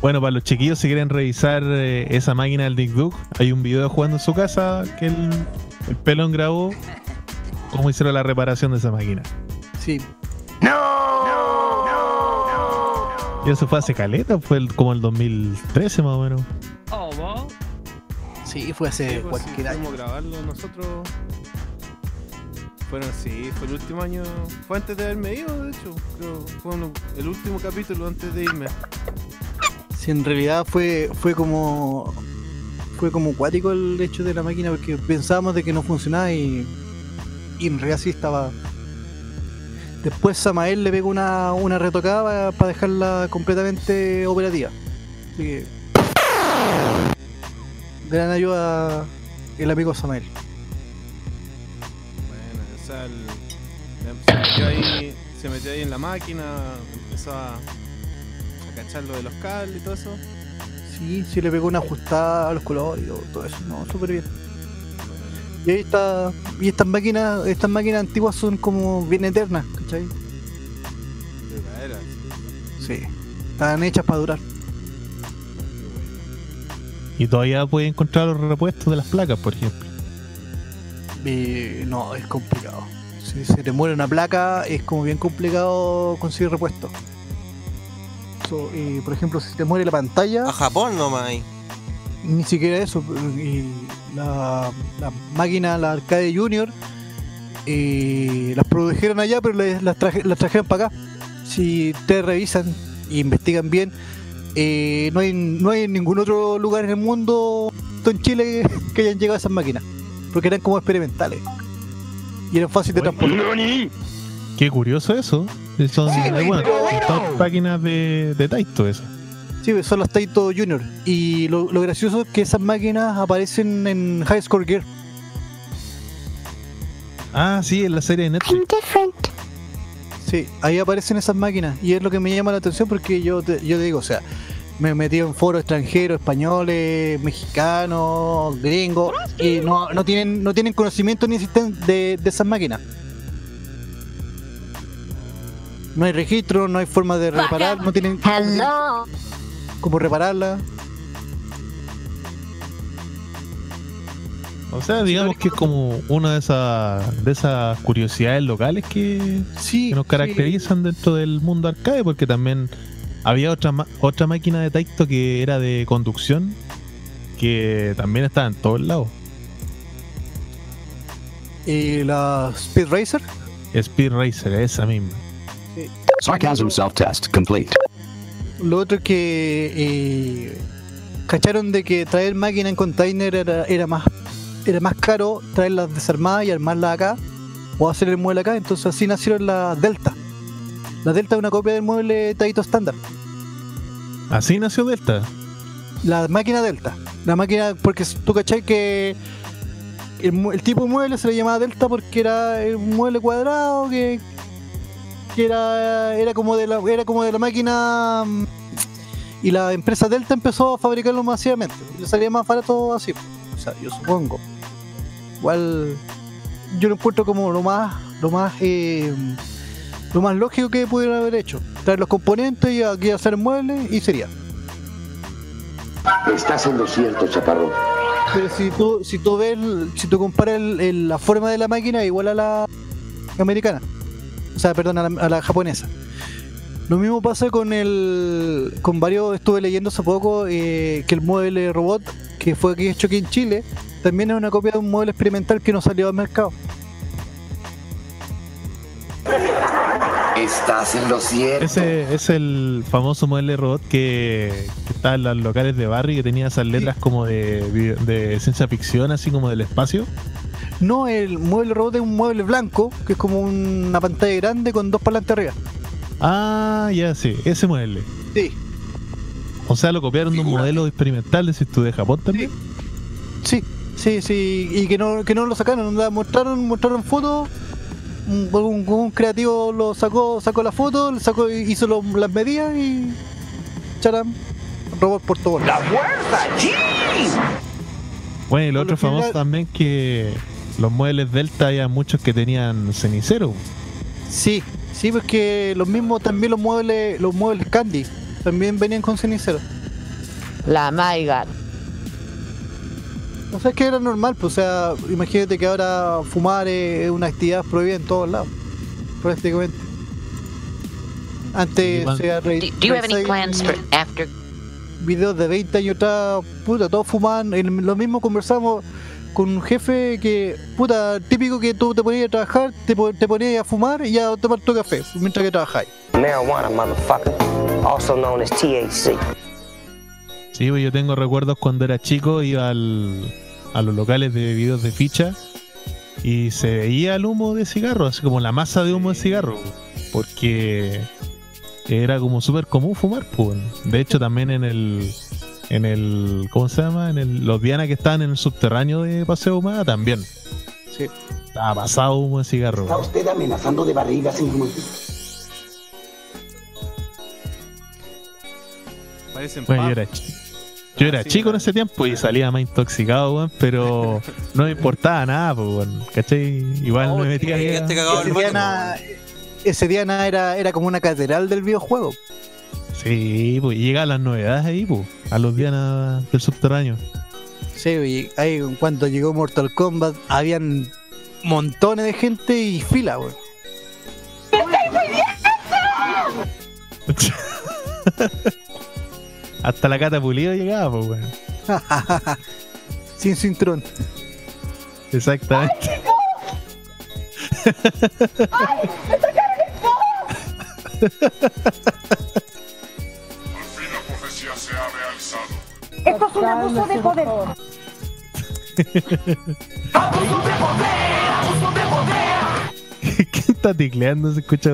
Bueno, para los chiquillos, si quieren revisar eh, esa máquina del Dick Duke, hay un video jugando en su casa que el, el pelón grabó cómo hicieron la reparación de esa máquina. Sí. Y eso fue hace caleta, fue el- como el 2013 más o menos. Sí, fue hace Sí, pues, sí, cualquier año. pudimos grabarlo nosotros. Fueron, sí, fue el último año. Fue antes de haberme ido, de hecho. Creo fue uno- el último capítulo antes de irme. Sí, en realidad fue, fue como. Fue como cuático el hecho de la máquina porque pensábamos de que no funcionaba y. Y en realidad sí estaba. Después Samael le pegó una, una retocada para dejarla completamente operativa. Así que. Gran ayuda el amigo Samael. Bueno, o sea, el- se metió ahí, se metió ahí en la máquina, empezó a, a cachar lo de los cables y todo eso. Sí, sí le pegó una ajustada a los colores y todo, todo eso, no, súper bien. Y ahí está. Y estas máquinas, estas máquinas antiguas son como bien eternas, ¿cachai? De veras. Sí. Están hechas para durar. Y todavía puede encontrar los repuestos de las placas, por ejemplo. Eh, no, es complicado. Si se te muere una placa, es como bien complicado conseguir repuesto. So, y, por ejemplo, si te muere la pantalla, A Japón nomás ni siquiera eso. Y la, la máquina, la Arcade Junior, eh, las produjeron allá, pero les- las, traje- las trajeron para acá. Si ustedes revisan e investigan bien, eh, no, hay, no hay ningún otro lugar en el mundo, en Chile, que, que hayan llegado a esas máquinas. Porque eran como experimentales. Y eran fáciles de transportar. Qué curioso eso. Son, Sí, bueno, son de, de Taito eso. Sí, son las Taito Junior. Y lo, lo gracioso es que esas máquinas aparecen en High Score Gear. Ah, sí, en la serie de Netflix. Sí, ahí aparecen esas máquinas. Y es lo que me llama la atención porque yo te, yo te digo, o sea, me he metido en foros extranjeros, españoles, mexicanos, gringos, y no, no tienen no tienen conocimiento ni existen de, de esas máquinas. No hay registro, no hay forma de reparar, no tienen cómo repararla. O sea, digamos que es como una de esas de esas curiosidades locales que, Sí, que nos caracterizan dentro del mundo arcade, porque también había otra ma- otra máquina de Taito que era de conducción que también estaba en todos lados. Y la Speed Racer. Speed Racer, esa misma. Sarcasm self-test complete. Lo otro es que eh, cacharon de que traer máquina en container era, era más era más caro traerlas desarmadas y armarlas acá o hacer el mueble acá, entonces así nacieron las Delta. La Delta es una copia del mueble Taito estándar. Así nació Delta. La máquina Delta. La máquina, porque tú cachai que el, el tipo de mueble se le llamaba Delta porque era un mueble cuadrado que, que era, era como de la era como de la máquina mm, y la empresa Delta empezó a fabricarlo masivamente. Y le salía más barato así. O sea, yo supongo. Igual yo lo encuentro como lo más lo más eh, lo más lógico que pudieran haber hecho. Traer los componentes y aquí hacer el mueble y sería. Estás en lo cierto, chaparrón. Pero si tú, si tú ves, si tú comparas el- el- la forma de la máquina igual a la americana, o sea, perdón, a la, a la japonesa. Lo mismo pasa con el, con varios, estuve leyendo hace poco eh, que el mueble robot que fue aquí hecho aquí en Chile también es una copia de un mueble experimental que no salió al mercado. Estás en lo cierto. Ese es el famoso modelo de robot que, que está en los locales de Barry que tenía esas letras como de, de ciencia ficción, así como del espacio. No, el mueble robot es un mueble blanco que es como una pantalla grande con dos parlantes arriba. Ah, ya sí, ese mueble. Sí. O sea, lo copiaron de un modelo experimental, decís tú, de Japón también. Sí, sí, sí, y que no, que no lo sacaron, la mostraron, mostraron fotos, un, un- un creativo lo sacó, sacó la foto, le sacó, hizo lo- las medidas y charam, robot por todo. ¡La fuerza, Bueno, y lo otro famoso general- también que los muebles Delta había muchos que tenían cenicero. Sí, sí, porque los mismos también los muebles, los muebles Candy también venían con cenicero. La Maigat. O sea, es que era normal, pues, o sea, imagínate que ahora fumar es una actividad prohibida en todos lados, prácticamente. Antes Do, se videos de 20 años atrás, puta, todos fumaban, en lo mismo conversamos con un jefe que, puta, típico que tú te ponías a trabajar, te, po- te ponías a fumar y a tomar tu café mientras que trabajáis. Marijuana, motherfucker. Also known as THC. Sí, pues yo tengo recuerdos cuando era chico, iba al, a los locales de videos de ficha y se veía el humo de cigarro, así como la masa de humo de cigarro, porque era como súper común fumar. Pues. De hecho, también en el, en el, ¿cómo se llama? En el, los Diana que estaban en el subterráneo de Paseo Humada también. Sí. Estaba pasado humo de cigarro. Está usted amenazando de barriga, señor Monti. Parecen Bueno, yo era, yo era chico en ese tiempo y salía más intoxicado, weón, pero no me importaba nada, pues, weón, ¿cachai? Igual me metía ahí. a- ese, Diana, ese Diana era, era como una catedral del videojuego. Sí, pues y llegaban las novedades ahí, pues, a los Diana del subterráneo. Sí, y ahí cuando llegó Mortal Kombat habían montones de gente y fila, weón. Hasta la cata pulido llegaba, pues, weón. Sin cinturón. Exactamente. Esto es un abuso de poder. ¿Quién está tecleando? Se escucha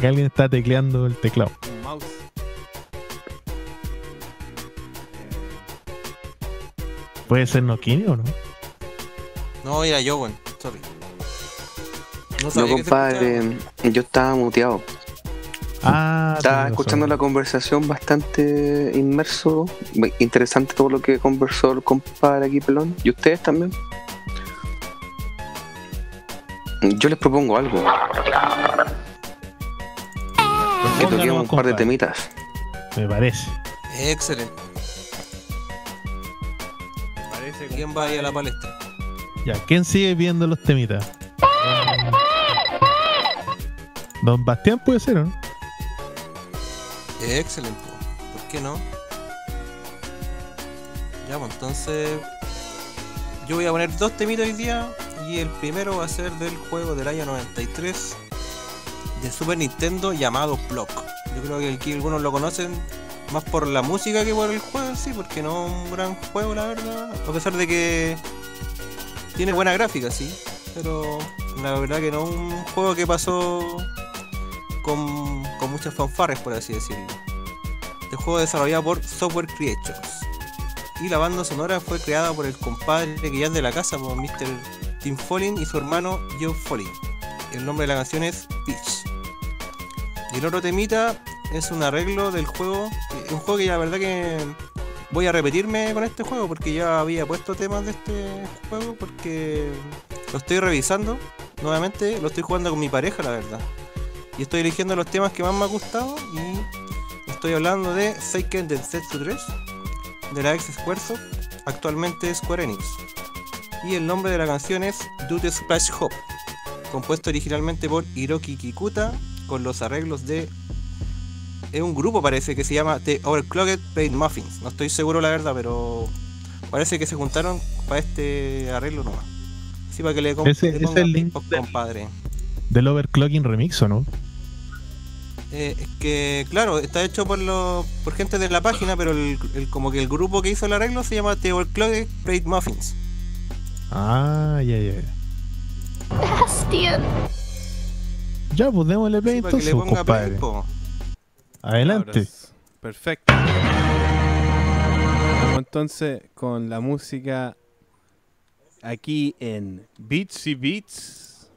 que alguien está tecleando el teclado. Un mouse. ¿Puede ser Nokini o no? No, era yo, weón. Sorry. No No, compadre, yo estaba muteado. Ah, Estaba escuchando razón. la conversación bastante inmerso. Interesante todo lo que conversó el compadre aquí, pelón. ¿Y ustedes también? Yo les propongo algo. Que toquemos un par de temitas. Me parece. Excelente. ¿Quién va ahí a la palestra? Ya, ¿quién sigue viendo los temitas? Don Bastián puede ser, ¿o ¿no? Excelente. ¿Por qué no? Ya, pues entonces. Yo voy a poner dos temitas hoy día. Y el primero va a ser del juego del año 93 de Super Nintendo llamado Block. Yo creo que aquí algunos lo conocen más por la música que por el juego en sí, porque no es un gran juego, la verdad. A pesar de que tiene buena gráfica, sí. Pero la verdad que no es un juego que pasó con, con muchas fanfarres, por así decirlo. Este juego desarrollado por Software Creators. Y la banda sonora fue creada por el compadre que ya es de la casa, por Mr. Tim Follin y su hermano Joe Follin. El nombre de la canción es Peach. Y el otro temita es un arreglo del juego. que- Un juego que la verdad que voy a repetirme con este juego porque ya había puesto temas de este juego porque lo estoy revisando nuevamente, lo estoy jugando con mi pareja la verdad. Y estoy eligiendo los temas que más me han gustado y estoy hablando de Seiken Densetsu 3 de la ex Squaresoft, actualmente Square Enix. Y el nombre de la canción es Dude Splash Hop, compuesto originalmente por Hiroki Kikuta con los arreglos de es un grupo parece que se llama The Overclocked Plate Muffins. No estoy seguro la verdad, pero parece que se juntaron para este arreglo nomás. Así para que le, com- Ese- le pongan el link del- compadre. Del Overclocking Remix, ¿o no? Eh, es que, claro, está hecho por los por gente de la página, pero el, el- como que el grupo que hizo el arreglo se llama The Overclocked Plate Muffins. Ah, ya, ya. Ya, pues démosle play Sí, para que entonces, le ponga compadre. play, po. Adelante. Perfecto. Vamos entonces con la música aquí en Beats y Beats.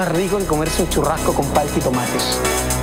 Más rico que comerse un churrasco con palta y tomates.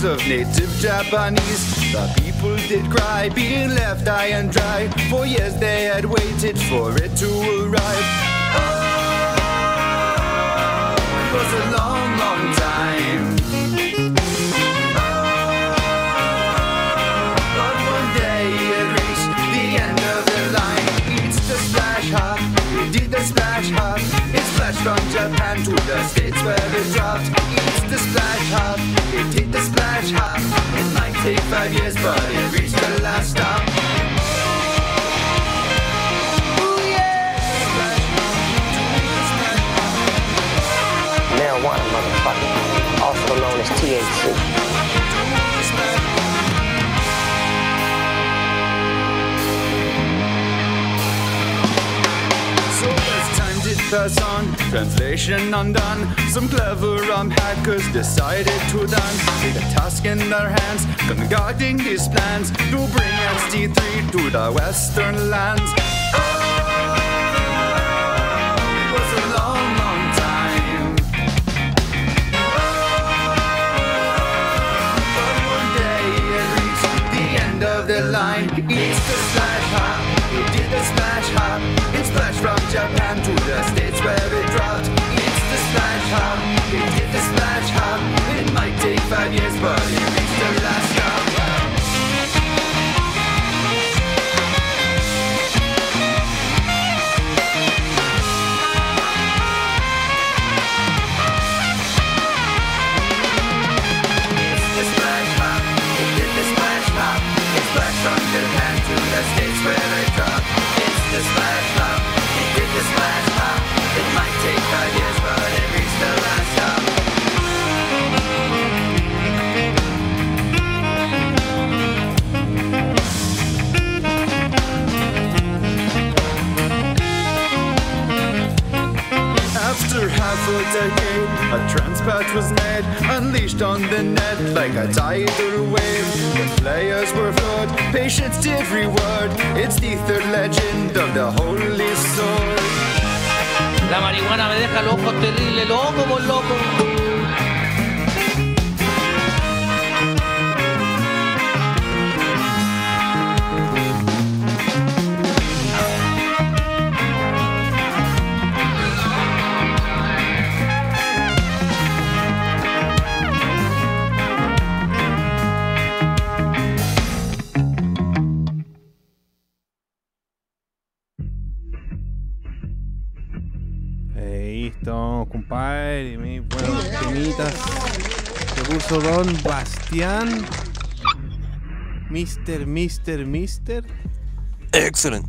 Drowning of native Japanese. The people did cry, being left high and dry. For years they had waited for it to arrive. Oh, it was a long, long time. Oh, but one day it reached the end of the line. It's the splash hop, did the splash hop. It splashed from Japan to the states where it dropped. It's the splash hop, it the splash. It might take five years, but it reached the last stop. Marijuana, motherfucker. Also known as THC. Did on, translation undone. Some clever um, hackers decided to dance. Take a task in their hands, concocting these plans to bring ST3 to the western lands. It was a long, long time. But one day it reached the end of the line. It's the splash hop. It did the splash hop. It splashed from Japan to the a transpatch was made, unleashed on the net like a tidal wave. The players were flawed, patience every word. It's the third legend of the Holy Sword. La marihuana me deja loco, terrible, loco, loco. Compadre. Mis buenos temitas. Se puso Don Bastián. Mister, Mister, Mister. Excellent.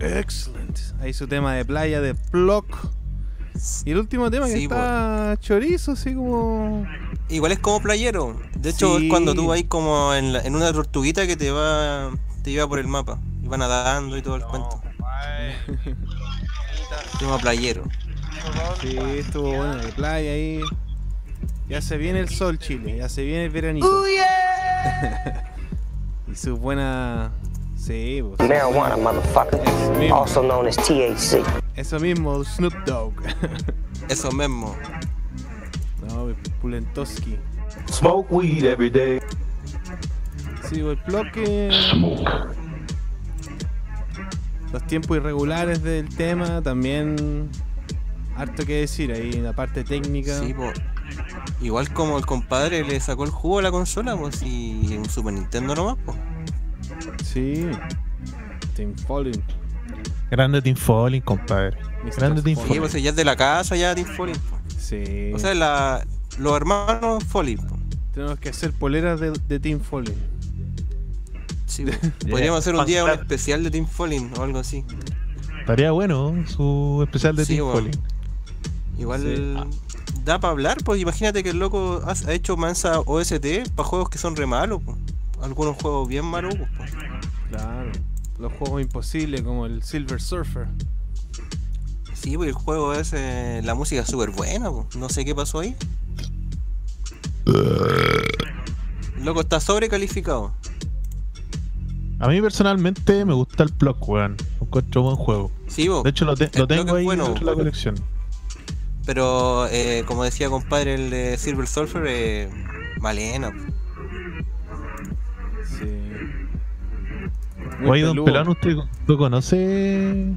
Excellent. Ahí su tema de playa de Block. Y el último tema que Sí, está chorizo, así como. Igual es como playero. De hecho, Sí. es cuando tú vas como en, la- en una tortuguita que te va te lleva por el mapa. Y va nadando y todo el cuento. Tema playero. Sí, estuvo bueno, de playa ahí. Ya se viene el sol, Chile. Ya se viene el veranito. y su buena. Sí, pues. Marijuana, motherfucker. Also known as THC. Eso mismo, Snoop Dogg. Eso mismo. no, Pulentoski. Smoke weed every day. Sí, el bloque. Los tiempos irregulares del tema también. Harto que decir ahí, la parte técnica. Sí, po. Igual como el compadre le sacó el jugo a la consola, pues y en Super Nintendo nomás, pues. Sí. Team Falling. Grande Team Falling, compadre. Grande Team Sí, Falling. pues ya es de la casa, ya Team Falling. po. Sí. O sea, la, los hermanos Falling. po. Tenemos que hacer poleras de, de Team Falling. Sí, po. Podríamos hacer un día un especial de Team Falling o algo así. Estaría bueno su especial de Sí, Team. Falling. Igual da para hablar, pues imagínate que el loco ha, hecho mansa OST para juegos que son re malos, po. algunos juegos bien malos. po. Claro. Los juegos imposibles como el Silver Surfer. Sí, pues el juego ese, la música es súper buena, po. no sé qué pasó ahí. El loco está sobrecalificado. A mí personalmente me gusta el Block, weón. Lo Encuentro buen juego. Sí, bo. De hecho, lo, te- El lo tengo es ahí bueno, dentro de la colección. Pero eh, como decía compadre el de Silver Surfer, eh, Malena. Sí. Oye, don. Pelón, ¿usted tú conoce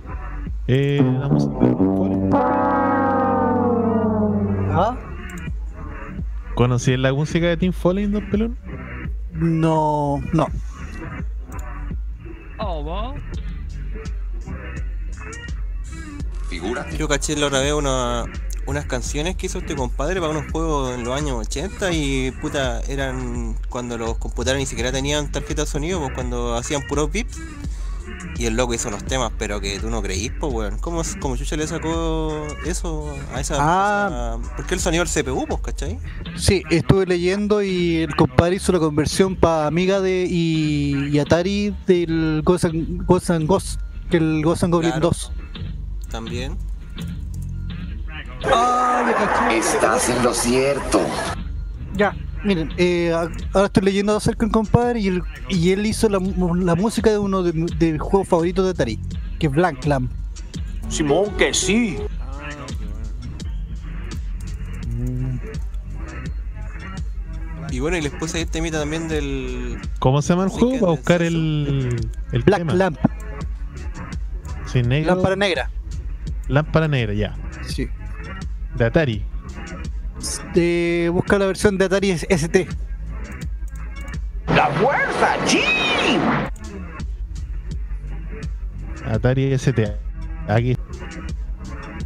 eh, la música de Tim Follett? ¿Ah? ¿Conocí la música de Tim Follett, don Pelón? No, no. Figura. Yo caché la otra vez una, unas canciones que hizo este compadre para unos juegos en los años 80 y puta, eran cuando los computadores ni siquiera tenían tarjeta de sonido, pues cuando hacían puros beats. Y el loco hizo unos temas, pero que tú no creís, pues weón. ¿Cómo, cómo Chucha le sacó eso a esa. Ah. a- ¿Por qué el sonido del CPU, pues, cachai? Sí, estuve leyendo y el compadre hizo la conversión para Amiga de y, y Atari del Ghost and, Ghost and Ghost, el Ghost and Goblin Claro. 2. También. Estás en lo cierto. Ya, miren, eh, ahora estoy leyendo acerca del compadre y, el- y él hizo la, la música de uno de de mis juegos favoritos de Atari, que es Blank Lamp. Simón, que sí. Y bueno, y les puse este temita también del. ¿Cómo se llama el juego? Para buscar el, el Black tema. Lamp, Sí, negro. lámpara negra. Lámpara negra, ya. Sí. De Atari. De, busca la versión de Atari ST. ¡La fuerza, sí! Atari ST. Aquí.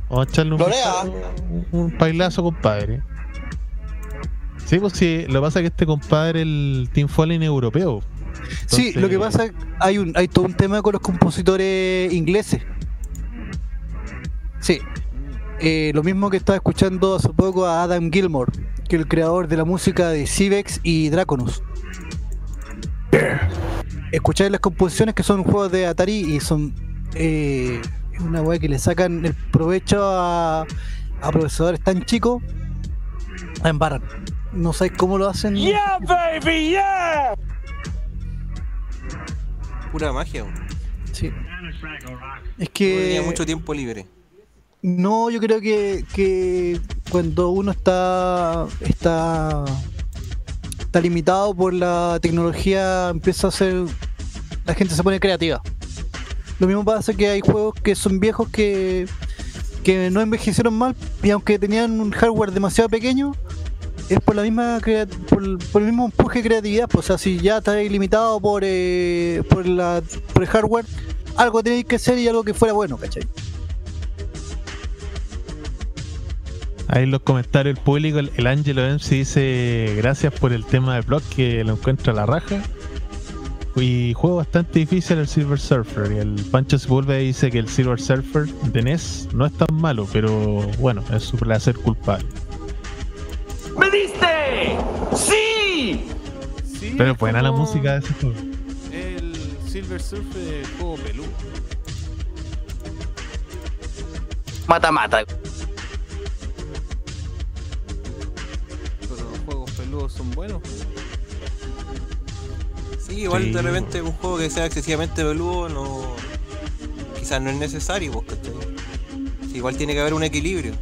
Vamos a echarle un, Lorea. un, un bailazo, compadre. Sí, pues sí, lo que pasa es que este compadre, el Team Fallen europeo. Sí, Entonces- lo que pasa hay un hay todo un tema con los compositores ingleses. Sí. Eh, lo mismo que estaba escuchando hace poco a Adam Gilmore, que es el creador de la música de Civex y Draconus. Escucháis las composiciones que son juegos de Atari y son eh, es una weá que le sacan el provecho a, a procesadores tan chicos, la embarran. No sabéis cómo lo hacen. ¡Yeah, baby, yeah! Pura magia. Sí. Es que. tenía mucho tiempo libre. No, yo creo que, que cuando uno está, está está limitado por la tecnología, empieza a ser la gente se pone creativa. Lo mismo pasa que hay juegos que son viejos que, que no envejecieron mal y aunque tenían un hardware demasiado pequeño, es por la misma por, por el mismo empuje de creatividad. Pues, o sea, si ya estáis limitado por, eh, por, la, por el hardware, algo tenéis que hacer y algo que fuera bueno, ¿cachai? Ahí en los comentarios el público, el, el Angelo MC dice gracias por el tema de blog que lo encuentra a la raja. Y juego bastante difícil el Silver Surfer. Y el Pancho Sepúlveda dice que el Silver Surfer de NES no es tan malo, pero bueno, es su placer culpable. ¡Me diste! ¡Sí! Sí, Pero buena la música de ese juego. El Silver Surf de juego peludo. Mata, mata. Son buenos. Sí, igual Sí. de repente un juego que sea excesivamente peludo no. quizás no es necesario, ¿cachai? Sí, igual tiene que haber un equilibrio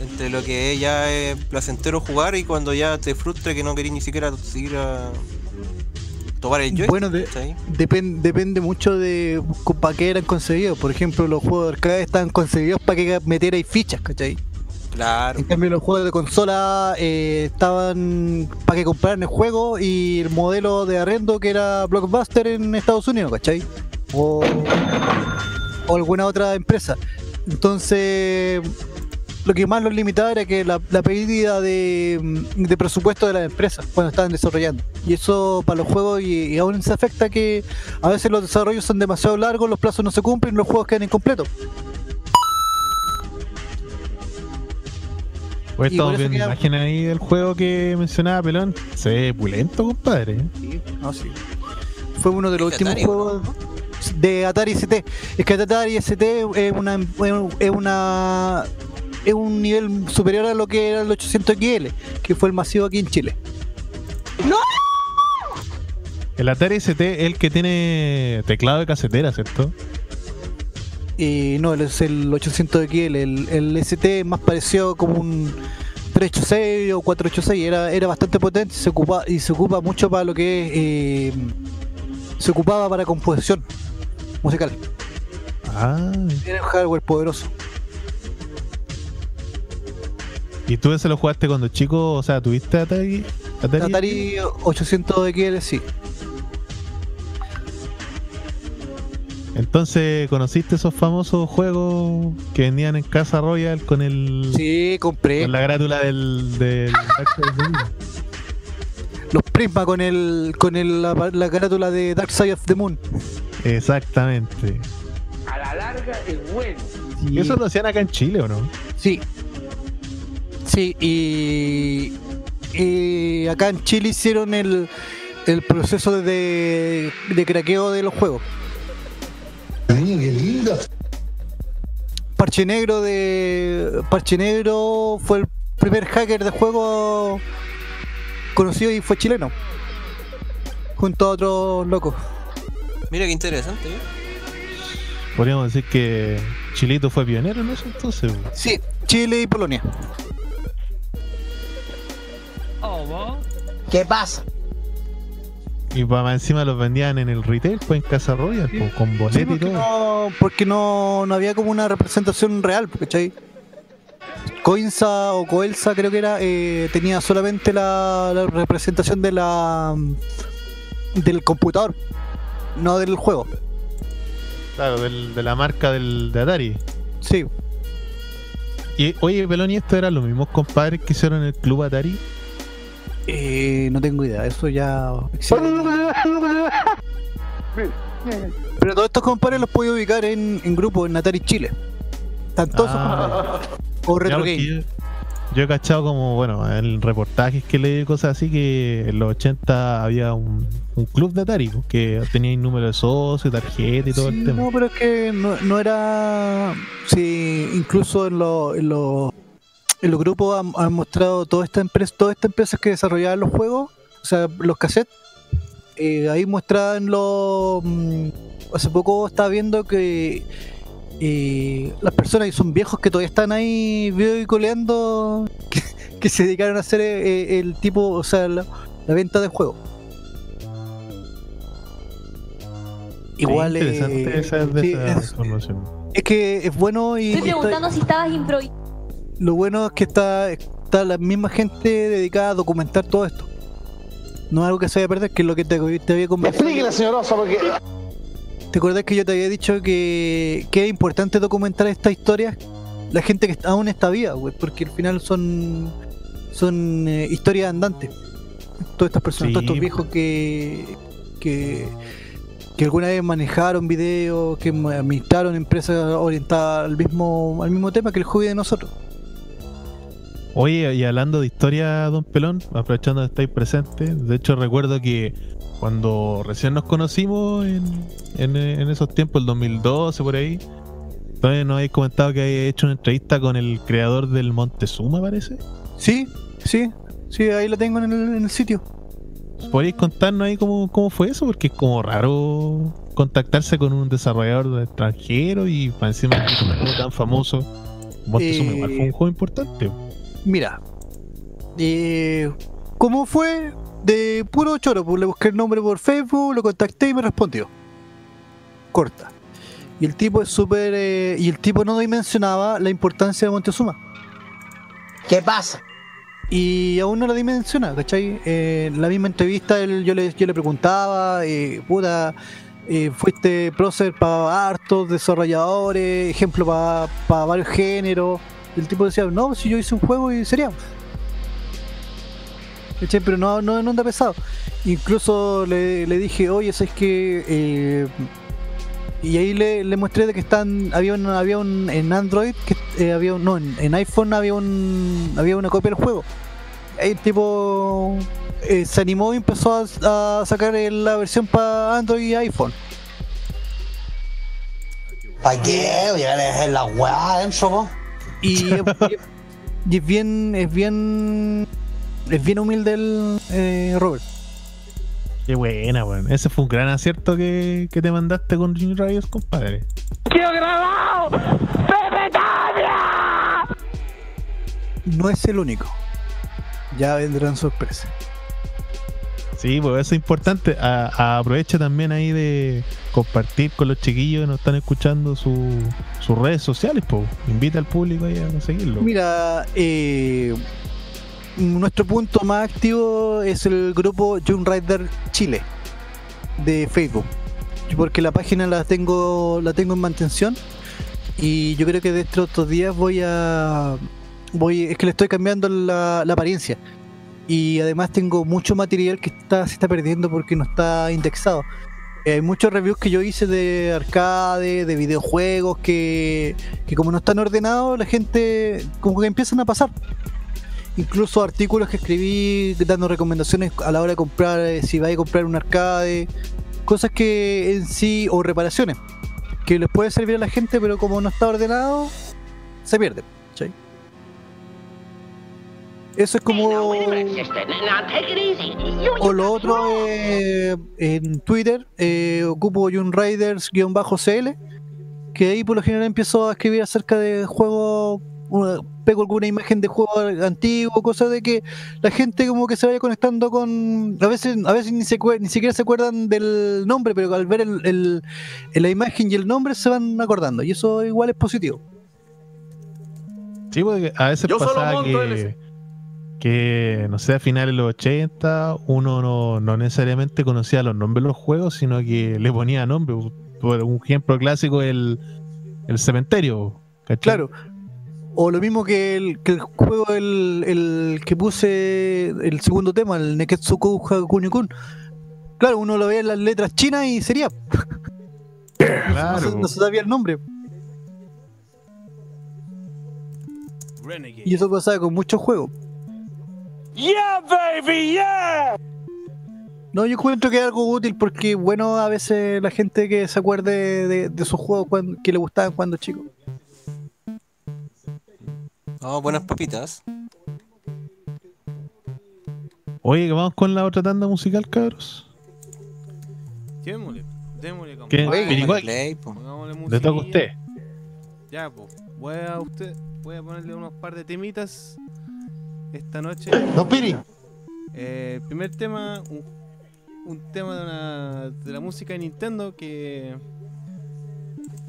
entre lo que es ya es placentero jugar y cuando ya te frustra que no querés ni siquiera seguir a tomar el joystick, Bueno, depende mucho de para qué eran concebidos. Por ejemplo, los juegos de arcade están concebidos para que metierais fichas, ¿cachai? Claro. En cambio, los juegos de consola eh, estaban para que compraran el juego y el modelo de arrendo que era Blockbuster en Estados Unidos, ¿cachai? O, alguna otra empresa. Entonces, lo que más los limitaba era que la, la pérdida de, presupuesto de las empresas cuando estaban desarrollando. Y eso para los juegos, y, y aún se afecta que a veces los desarrollos son demasiado largos, los plazos no se cumplen los juegos quedan incompletos. Pues estamos viendo queda- imágenes ahí del juego que mencionaba Pelón. Se ve pulento, compadre. Sí, no, sí. Fue uno de los ¿Es de últimos Atari, juegos de Atari ST. Es que Atari ST es una es una es un nivel superior a lo que era el 800 XL, que fue el masivo aquí en Chile. El Atari ST es el que tiene teclado de casetera, ¿cierto? Y no, es el 800XL. El, el ST más parecido como un 386 o 486. Era, era bastante potente y se, ocupa, y se ocupa mucho para lo que es. eh, se ocupaba para composición musical. Ah, Era un hardware poderoso. ¿y tú ese lo jugaste cuando chico? O sea, ¿tuviste Atari? Atari? Atari 800XL, sí. Entonces, ¿conociste esos famosos juegos que vendían en Casa Royal con el Sí, compré. con la grátula del, del Dark Side of the Moon? Los Prisma con el con el, la, la carátula de Dark Side of the Moon. Exactamente. A la larga es bueno. ¿Y eso lo hacían acá en Chile o no? Sí. Sí, y, y acá en Chile hicieron el, el proceso de, de craqueo de los juegos. Qué lindo. Parche Negro de Parche Negro fue el primer hacker de juego conocido y fue chileno. Junto a otros locos. Mira qué interesante, ¿eh? Podríamos decir que Chilito fue pionero en eso entonces. Sí, Chile y Polonia. ¿Qué pasa? Y para encima los vendían en el retail, pues en Casa Royal, pues, con Sí, boleto y porque todo. no, porque no, no había como una representación real, ¿cachai? Coinsa o Coelsa creo que era, eh, tenía solamente la, la representación de la del computador, no del juego. Claro, del- de la marca del, de Atari. Sí. Y oye, Pelón, ¿y esto eran los mismos compadres que hicieron el club Atari? Eh, no tengo idea, eso ya. Pero todos estos compadres los puedo ubicar en, en grupos en Atari Chile. Están todos esos Ah. O Retro Game. Yo, yo he cachado como, bueno, en reportajes que leí cosas así, que en los 80 había un, un club de Atari, pues, que tenía un número de socio, tarjeta y todo Sí, el tema. no, pero es que no, no era. Sí, incluso en, los en, los en los grupos han, han mostrado todas estas empresas, todas estas empresas que desarrollaban los juegos, o sea, los cassettes. eh, ahí mostraban los. mm, hace poco estaba viendo que eh, las personas que son viejos que todavía están ahí video y coleando, que, que se dedicaron a hacer eh, el tipo, o sea, la, la venta de juegos. Igual Sí, interesante eh, esa, de sí, esa es- información. es que es bueno y Estoy está- preguntando si estabas improvisando. Lo bueno es que está, está la misma gente dedicada a documentar todo esto. No es algo que se vaya a perder, que es lo que te, te había conversado. Explíquele, señor Oso, porque. ¿Te acuerdas que yo te había dicho que, que es importante documentar estas historias? La gente que está- aún está viva, güey, porque al final son son eh, historias andantes. Todas estas personas, Sí. todos estos viejos que, que que alguna vez manejaron videos, que administraron empresas orientadas al mismo al mismo tema que el hobby de nosotros. Oye, y hablando de historia, don Pelón, aprovechando que estáis presentes, de hecho recuerdo que cuando recién nos conocimos en, en, en esos tiempos, el 2012 por ahí, todavía nos habéis comentado que habéis hecho una entrevista con el creador del Montezuma, parece. Sí, sí, sí, ahí la tengo en el, en el sitio. ¿Podríais contarnos ahí cómo, cómo fue eso? Porque es como raro contactarse con un desarrollador de extranjero y para encima de un juego tan famoso. Montezuma Eh, igual fue un juego importante. Mira, eh, ¿cómo fue? De puro choro, pues le busqué el nombre por Facebook, lo contacté y me respondió. Corta. Y el tipo es súper. eh, y el tipo no dimensionaba la importancia de Montezuma. ¿Qué pasa? Y aún no la dimensiona, ¿cachai? Eh, en la misma entrevista él- yo, le, yo le preguntaba, eh, puta, eh, fuiste prócer para hartos desarrolladores, ejemplo para varios géneros. El tipo decía, no, si yo hice un juego y sería. Pero no, no, no anda pesado. Incluso le, le dije, oye, ¿sabes que eh, y ahí le, le mostré de que están había un, había un en Android eh, había un, no en, iPhone había un había una copia del juego el tipo eh, se animó y empezó a, sacar la versión para Android y iPhone ¿Para qué? Voy a dejar la weá adentro. Y, es, bien, es bien, es bien humilde el eh, Robert. Qué buena, weón. Ese fue un gran acierto que, que te mandaste con Junior Rayos, compadre. ¡Quiero grabado! ¡Pepetania! No es el único. Ya vendrán sorpresas. Sí, pues eso es importante. A- aprovecha también ahí de compartir con los chiquillos que nos están escuchando su- sus redes sociales, pues. Invita al público ahí a seguirlo. Mira, eh, nuestro punto más activo es el grupo Young Rider Chile de Facebook. Porque la página la tengo, la tengo en mantención. Y yo creo que dentro de estos días voy a. voy Es que le estoy cambiando la apariencia. Y además tengo mucho material que está, se está perdiendo porque no está indexado. Eh, Hay muchos reviews que yo hice de arcade, de videojuegos, que, que como no están ordenados, la gente como que empiezan a pasar. Incluso artículos que escribí dando recomendaciones a la hora de comprar, eh, si vais a comprar un arcade, cosas que en sí, o reparaciones, que les puede servir a la gente, pero como no está ordenado, se pierde. Eso es como... O lo otro, eh, en Twitter, eh, ocupo YoungRiders-CL, que ahí por lo general empiezo a escribir acerca de juegos, una- pego alguna imagen de juego antiguo, cosas de que la gente como que se vaya conectando con... A veces, a veces ni, se, ni siquiera se acuerdan del nombre, pero al ver el, el- la imagen y el nombre se van acordando, y eso igual es positivo. Sí, porque a veces Yo monto que, que, no sé, a finales de los 80, uno no, no necesariamente conocía los nombres de los juegos, sino que le ponía nombre. Por un ejemplo clásico, el, el cementerio. ¿cachai? Claro. O lo mismo que el, que el juego el, el que puse el segundo tema, el Neketsuko Hakunyo-kun. Claro, uno lo ve en las letras chinas y sería. No, se, no se sabía el nombre. Y eso pasaba con muchos juegos. Yeah, baby, yeah! No, yo encuentro que es algo útil porque, bueno, a veces la gente que se acuerde de, de sus juegos cuando- que le gustaban cuando chico. No, buenas papitas. Oye, que vamos con la otra tanda musical, cabros. Démosle, démosle, ¿Qué? compadre. Le toca a usted. Ya, pues. Voy a usted. Voy a ponerle unos par de temitas esta noche. Don Piri. Eh, primer tema, un, un tema de, una, de la música de Nintendo que.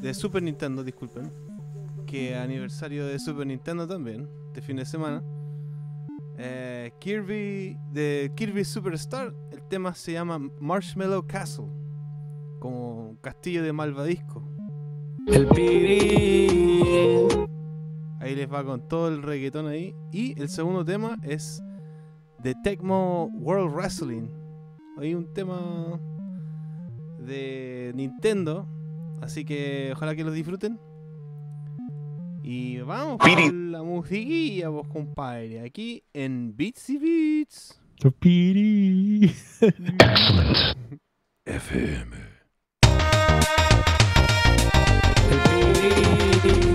De Super Nintendo, disculpen. Que aniversario de Super Nintendo también, de fin de semana. Eh, Kirby, de Kirby Superstar, el tema se llama Marshmallow Castle. Como castillo de malvadisco. El Piri. Ahí les va con todo el reggaetón ahí. Y el segundo tema es de Tecmo World Wrestling. Hay un tema de Nintendo. Así que ojalá que los disfruten. Y vamos con la musiquilla, vos compadre. Aquí en Beats y Beats. Piri. FM.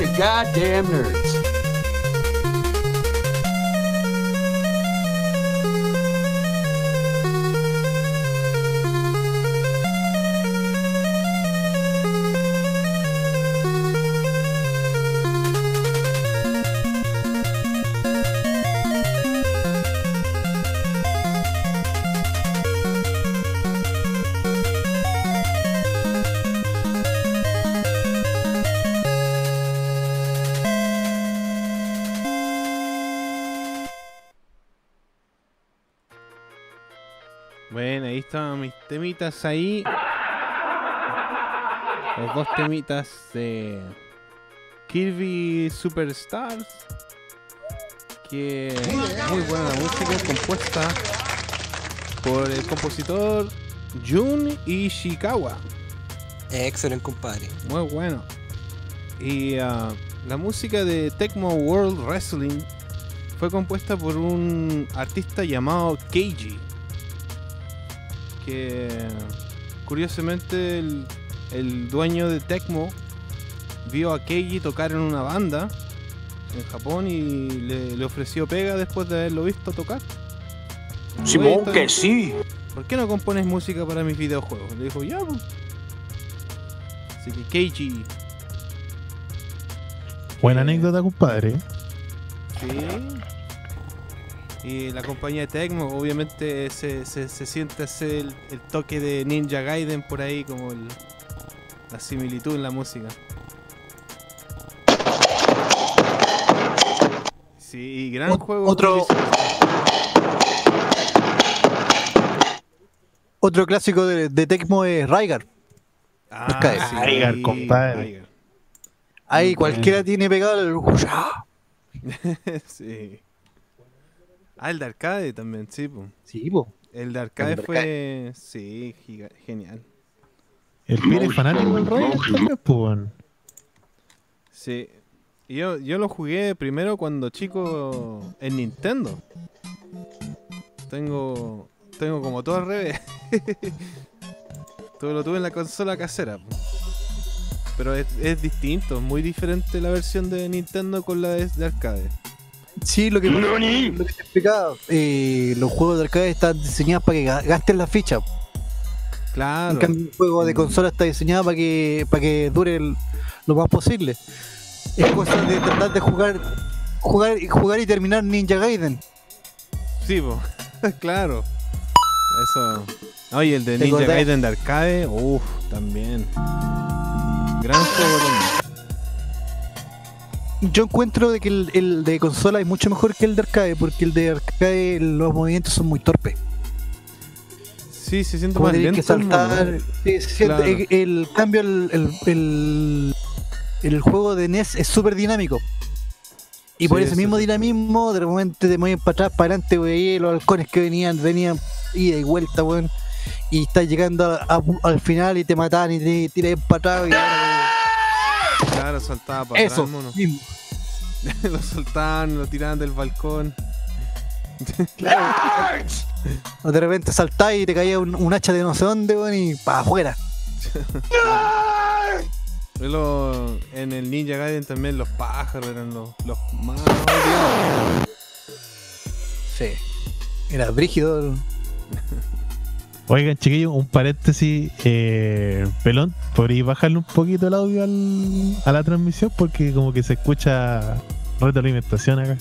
A bunch of goddamn nerds. Temitas ahí. Los dos temitas de Kirby Superstars. Que muy buena la música, compuesta por el compositor Jun Ishikawa. Excelente, compadre. Muy bueno. Y ah, la música de Tecmo World Wrestling fue compuesta por un artista llamado Keiji. Que curiosamente el, el dueño de Tecmo vio a Keiji tocar en una banda en Japón y le, le ofreció pega después de haberlo visto tocar. Simón, que sí. ¿Por qué no compones música para mis videojuegos? Le dijo, ya, pues. Así que Keiji, Buena anécdota, compadre. Sí. Y la compañía Tecmo, obviamente, se, se, se siente hacer el, el toque de Ninja Gaiden por ahí, como el- la similitud en la música. Sí, gran juego. otro- Otro clásico de, de Tecmo es Rygar. Ah, sí, Rygar, compadre. Rygar. Ahí Muy cualquiera tiene pegado el. sí. Ah, el de arcade también, sí, po. Sí, po. El de arcade El fue. Sí, giga- genial. El Pire es fanático del weón. Sí. Y Yo, yo lo jugué primero cuando chico en Nintendo. Tengo. Tengo como todo al revés. todo lo tuve en la consola casera. po. Pero es, es distinto, es muy diferente la versión de Nintendo con la de, de arcade. Sí, lo que, lo que te explicaba, eh, los juegos de arcade están diseñados para que ga- gasten la ficha. Claro. En cambio, un juego de consola está diseñado para que, para que dure el- lo más posible. Es cosa de tratar de jugar, jugar, y jugar y terminar Ninja Gaiden. Sí, po. claro. Eso. Oye, el de ¿Te Ninja? Gaiden de arcade, uff, también. Gran juego también. Yo encuentro de que el, el de consola es mucho mejor que el de arcade, porque el de arcade los movimientos son muy torpes. Sí, se siente más lento. que saltar. ¿no? sí, se siente- Claro. el, el cambio, el, el, el- el juego de NES es súper dinámico. Y por ese mismo dinamismo, de repente te mueven para atrás, para adelante, wey, los halcones que venían, venían ida y vuelta, weón. Y estás llegando a- a- al final y te matan y te tiran para atrás. y Claro, saltaba para Eso atrás, mono. mismo. lo soltaban, lo tiraban del balcón. O de repente saltáis y te caía un, un hacha de no sé dónde, weón, y para afuera. Lo- en el Ninja Gaiden también los pájaros eran los, los más odiados. Sí. Era brígido. Oigan, chiquillos, un paréntesis. Eh, pelón, ¿podríais bajarle un poquito el audio al- a la transmisión? Porque como que se escucha retroalimentación acá.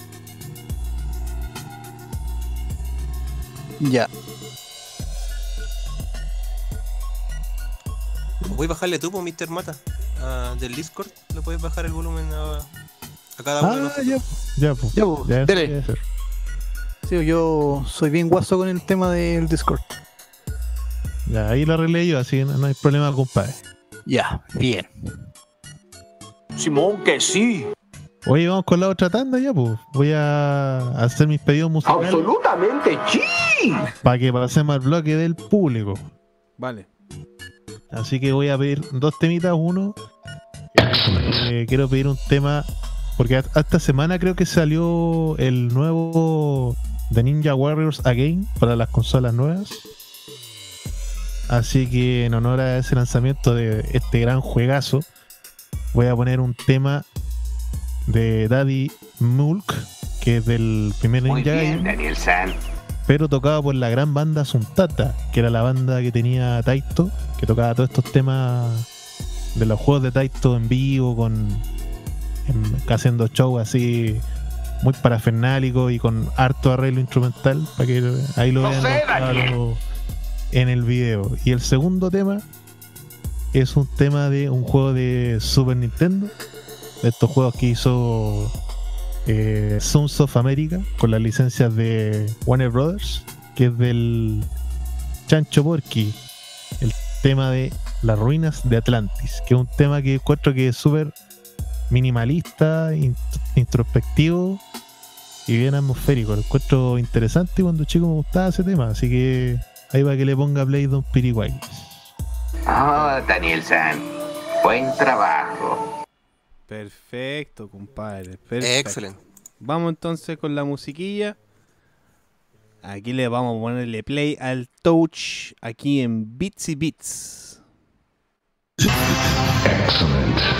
Ya. Voy a bajarle tú, po, Mr. Mata, ah, del Discord. Le puedes bajar el volumen a, a cada uno de Ah, nosotros. ya, ya, pues. Ya, pues, Ya, dele. ya, ya. Sí, yo soy bien guaso con el tema del Discord. Ya, ahí lo arreglé yo, así que no, no hay problema, compadre. Ya, bien. Simón, que sí. Oye, vamos con la otra tanda ya, pues. Voy a hacer mis pedidos musicales Absolutamente sí. para que pasemos al bloque del público. Vale. Así que voy a pedir dos temitas. Uno, eh, quiero pedir un tema, porque hasta esta semana creo que salió el nuevo The Ninja Warriors Again para las consolas nuevas. Así que en honor a ese lanzamiento de este gran juegazo, voy a poner un tema de Daddy Mulk, que es del primer Muy Ninja bien, Daniel San. pero tocado por la gran banda Suntata, que era la banda que tenía Taito, que tocaba todos estos temas de los juegos de Taito en vivo, con en- haciendo show así muy parafernálico y con harto arreglo instrumental, para que ahí lo No vean sé, Daniel. En el video. Y el segundo tema es un tema de un juego de Super Nintendo, de estos juegos que hizo eh, Sons of America con las licencias de Warner Brothers, que es del Chancho Porky, el tema de las ruinas de Atlantis, que es un tema que encuentro que es súper minimalista, in- introspectivo y bien atmosférico. Lo encuentro interesante y cuando chico me gustaba ese tema, así que ahí va que le ponga play Don Piriguay. Ah, Daniel San. Buen trabajo. Perfecto, compadre. Perfecto. Excelente. Vamos entonces con la musiquilla. Aquí le vamos a ponerle play al touch aquí en Bitsy Bits. Aurora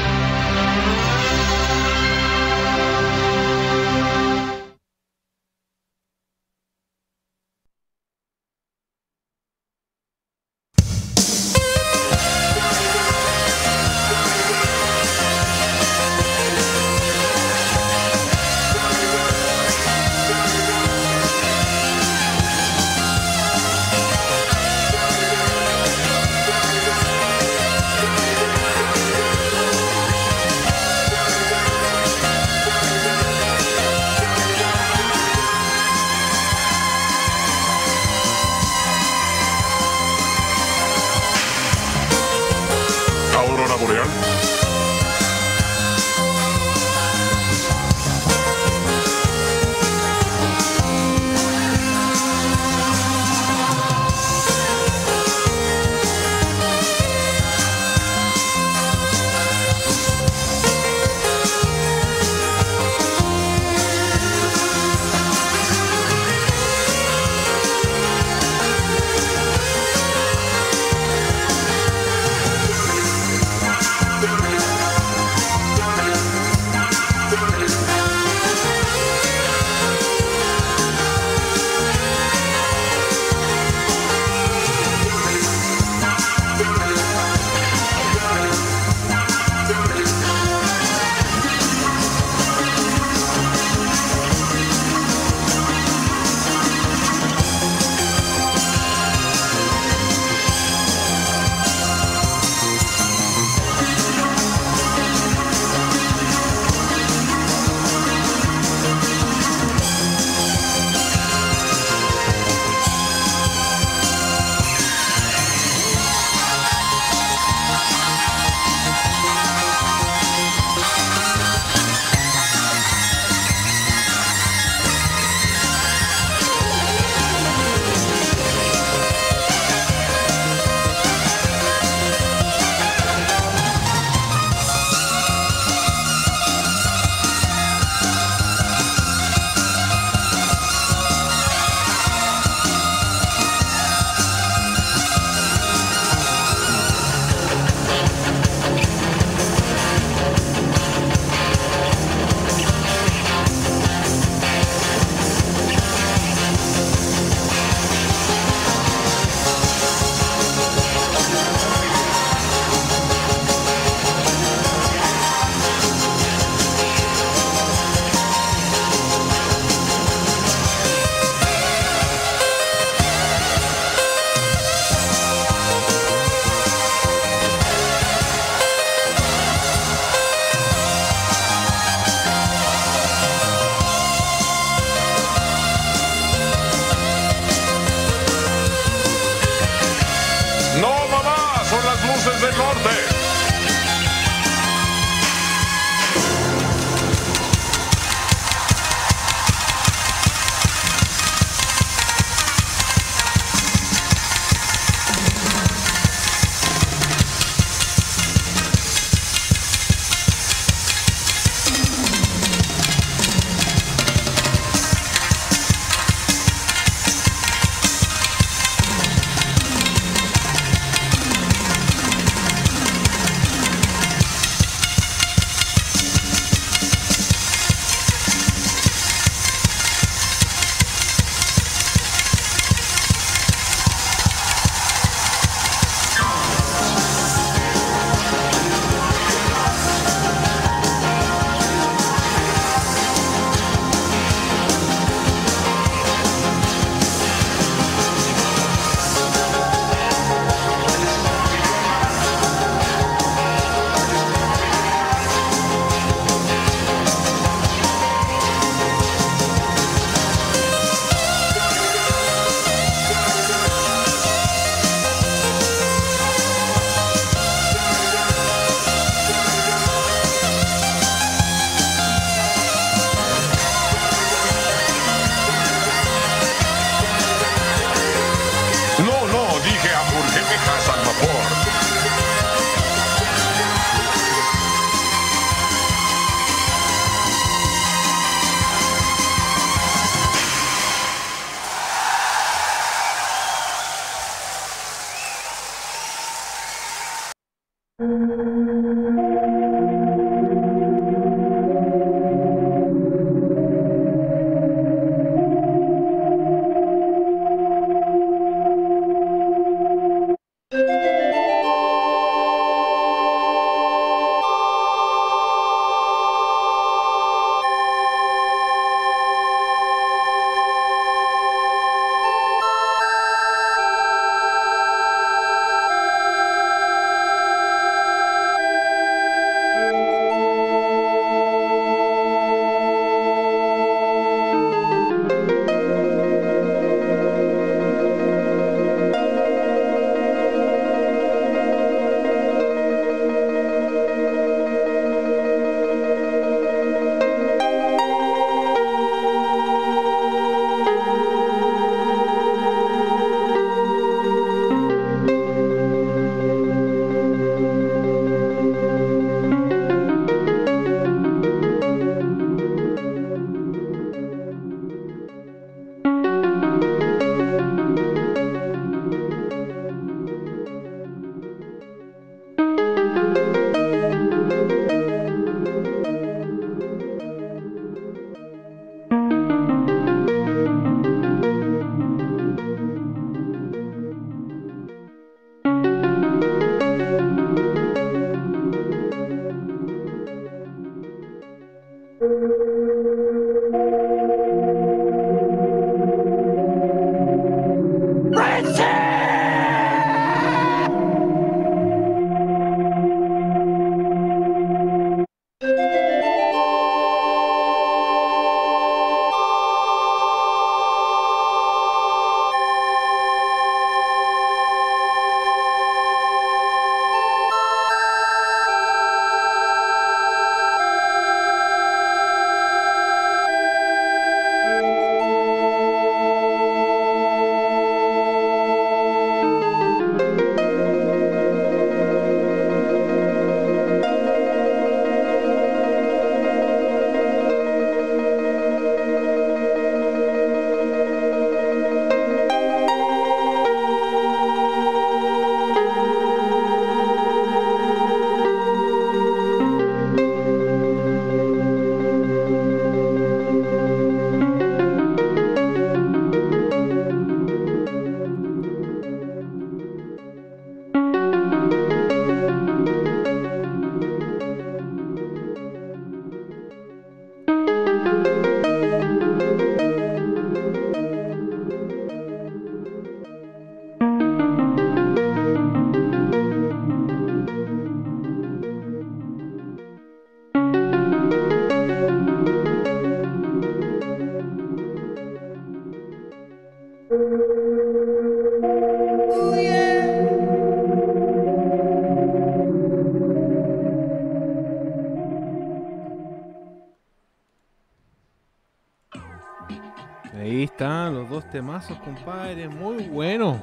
están los dos temazos, compadre. Muy bueno.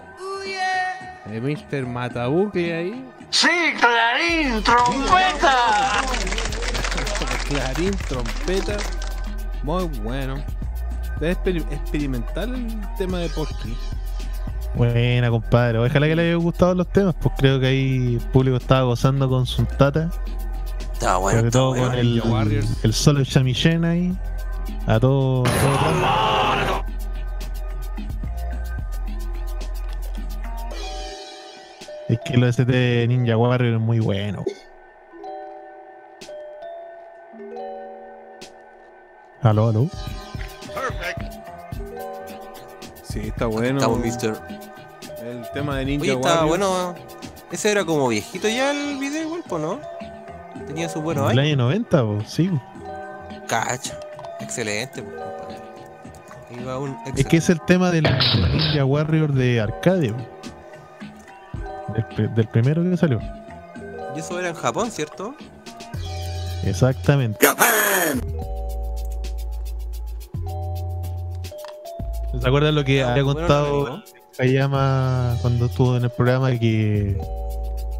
El Mr. Matabuque ahí. ¡Sí, Clarín, trompeta! Clarín, trompeta. Muy bueno. Es exper- experimental el tema de Porky. Buena, compadre. Ojalá que le haya gustado los temas, pues creo que ahí el público estaba gozando con su tata. Está bueno. Sobre todo bueno. con el, el solo Shamishen ahí. A todo. a todo que lo ST de Ninja Warrior es muy bueno. Aló, aló. Sí, está bueno. Estamos, mister. El tema de Ninja Oye, estaba Warriors. bueno. Ese era como viejito ya el video, igual, ¿no? Tenía su buenos el años. año 90, pues, sí. Cacha. Excelente, po, compadre. Iba un Es que es el tema del Ninja Warrior de arcade. po. Del, pri- del primero que salió. Y eso era en Japón, ¿cierto? Exactamente. ¿Se acuerdan lo que había bueno, contado. Kayama cuando estuvo en el programa que,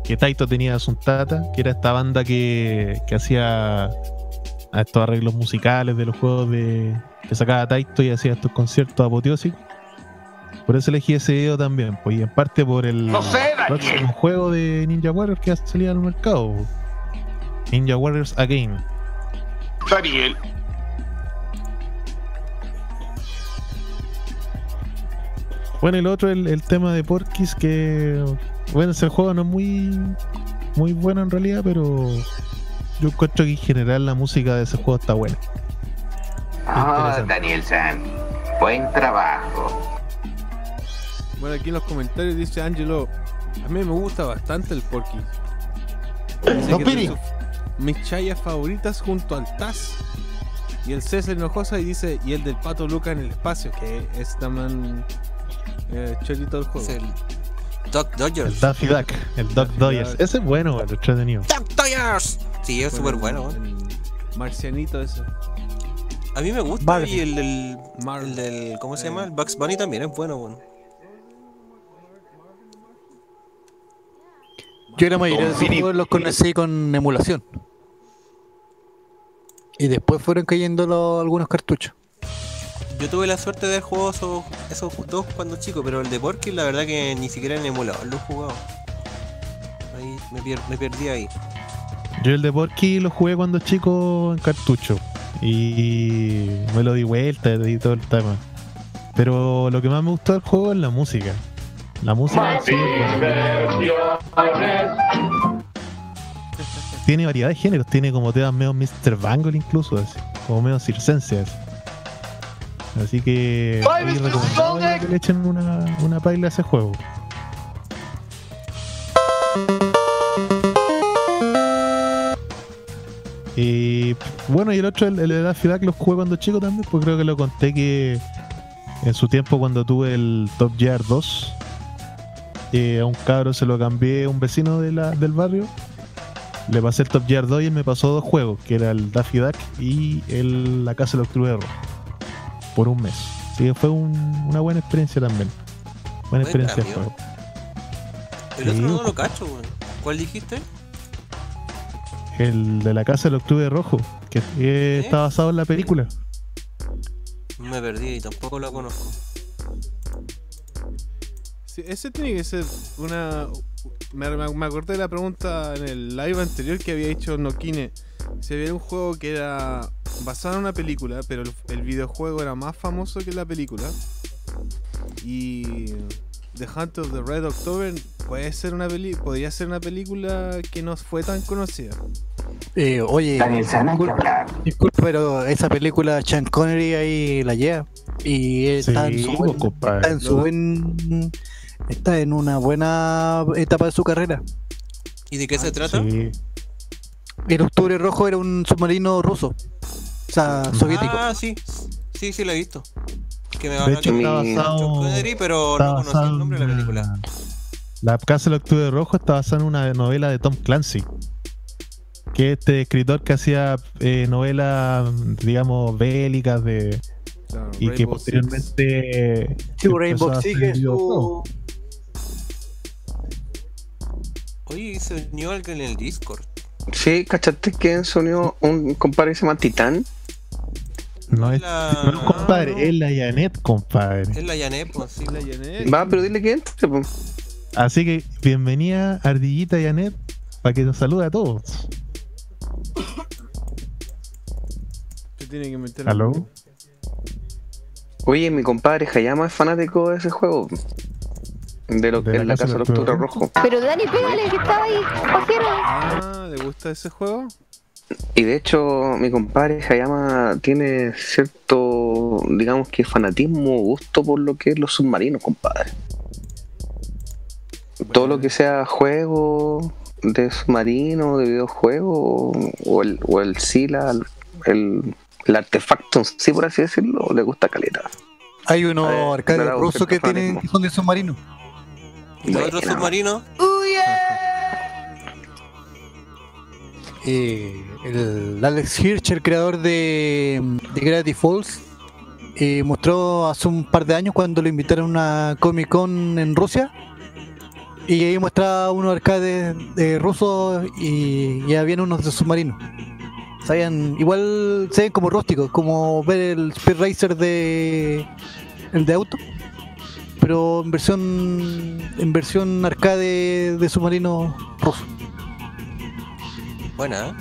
que Taito tenía su tata, que era esta banda que, que hacía a estos arreglos musicales de los juegos de que sacaba Taito y hacía estos conciertos apoteósicos? Por eso elegí ese video también, pues y en parte por el No sé, Daniel. próximo juego de Ninja Warriors que va a salir al mercado. Ninja Warriors Again. Daniel. Bueno, lo otro, el, el tema de Porkis, que bueno, ese juego no es muy, muy bueno en realidad, pero yo encuentro que en general la música de ese juego está buena. Ah, Daniel San. Buen trabajo. Bueno, aquí en los comentarios dice Angelo, a mí me gusta bastante el Porky. Que Piri. mis chayas favoritas junto al Taz. Y el César Hinojosa y dice, y el del Pato Luca en el espacio, que es también eh, chorito del juego. Es el Doc El Dodgers. Daffy Duck, el Duck Dodgers. Ese es bueno, el entretenido. Doc Dodgers. Sí, es súper el- bueno, el Marcianito ese. A mí me gusta Barbie. y el del, Mar- el del ¿cómo se Eh. llama? El Bugs Bunny también es bueno, bueno. Yo la mayoría de esos juegos los conocí con emulación. Y después fueron cayendo los- algunos cartuchos. Yo tuve la suerte de haber jugado esos, esos dos cuando chico, pero el de Porky la verdad que ni siquiera en emulador lo he jugado. Ahí me, pier- me perdí ahí. Yo el de Porky lo jugué cuando chico en cartucho. Y me lo di vuelta y todo el tema. Pero lo que más me gustó del juego es la música. La música sí tiene variedad de géneros, tiene como temas medio Mr. Bangle incluso, así, como medio circense. Así, Así que que le echen una, una paila a ese juego. Y bueno, y el otro, el, el de Daffy Duck, lo jugué cuando chico también, pues creo que lo conté que en su tiempo cuando tuve el Top Gear 2, eh, a un cabro se lo cambié a un vecino de la- del barrio. Le pasé el Top Gear 2 y él me pasó dos juegos, que era el Daffy Duck y el La Casa del Octubre Rojo, por un mes. Así que fue un- una buena experiencia también. Buena Buen experiencia de juego. El Sí, otro no lo cacho, weón. ¿Cuál dijiste? El de La Casa del Octubre Rojo, que eh, está basado en la película. Me perdí y tampoco lo conozco. Sí, ese tiene que ser una. Me, me- me acordé de la pregunta en el live anterior que había hecho Nokine. Si había un juego que era basado en una película, pero el, el videojuego era más famoso que la película. Y The Hunt of the Red October puede ser una peli podría ser una película que no fue tan conocida. Eh, oye, hablar. disculpa, pero esa película Sean Connery ahí la lleva. Y está, en Sí, su pues, buen- está en su buen- está en una buena etapa de su carrera. ¿Y de qué se trata? Sí. El Octubre Rojo era un submarino ruso. O sea, soviético. Ah, sí. Sí, sí, lo he visto. Que me De habla hecho, que está basado. Connery, pero está no conocí basado el nombre de la película. La Casa del Octubre Rojo está basada en una novela de Tom Clancy. Que es este escritor que hacía eh, novelas, digamos, bélicas de, Claro, y que posteriormente. Sí, empezó Rainbow sigue videojuegos. su. Oye, se unió alguien en el Discord. Sí, ¿cachaste que se unió un compadre que se llama Titán? No es, La- no es compadre, es la Janet, compadre. Es la Yanet, pues sí. La Janet. Va, pero dile que entre, pues. Así que bienvenida, Ardillita Janet, para que nos salude a todos. Se tiene que meter. ¿Aló? Oye, mi compadre Hayama es fanático de ese juego. De lo ¿De que la es la Casa Casa del Octubre Rojo. Pero Dani, pégale que estaba ahí, pajero. Ah, ¿le gusta ese juego? Y de hecho, mi compadre Hayama tiene cierto, digamos que fanatismo, gusto por lo que es los submarinos, compadre. Todo lo que sea juego de submarino, de videojuego, o el, o el SILA, el, el artefacto en sí, por así decirlo, le gusta caleta. Hay unos arcades rusos que tienen que son de submarino. ¿Y otro submarino? Eh, el Alex Hirsch, el creador de, de Gravity Falls, eh, mostró hace un par de años cuando lo invitaron a una Comic Con en Rusia. Y ahí mostraba unos arcades de rusos y ya habían unos de submarinos. Sabían, igual se ven como rústicos, como ver el Speed Racer de el de auto, pero en versión en versión arcade de submarino ruso. Buena, ¿eh?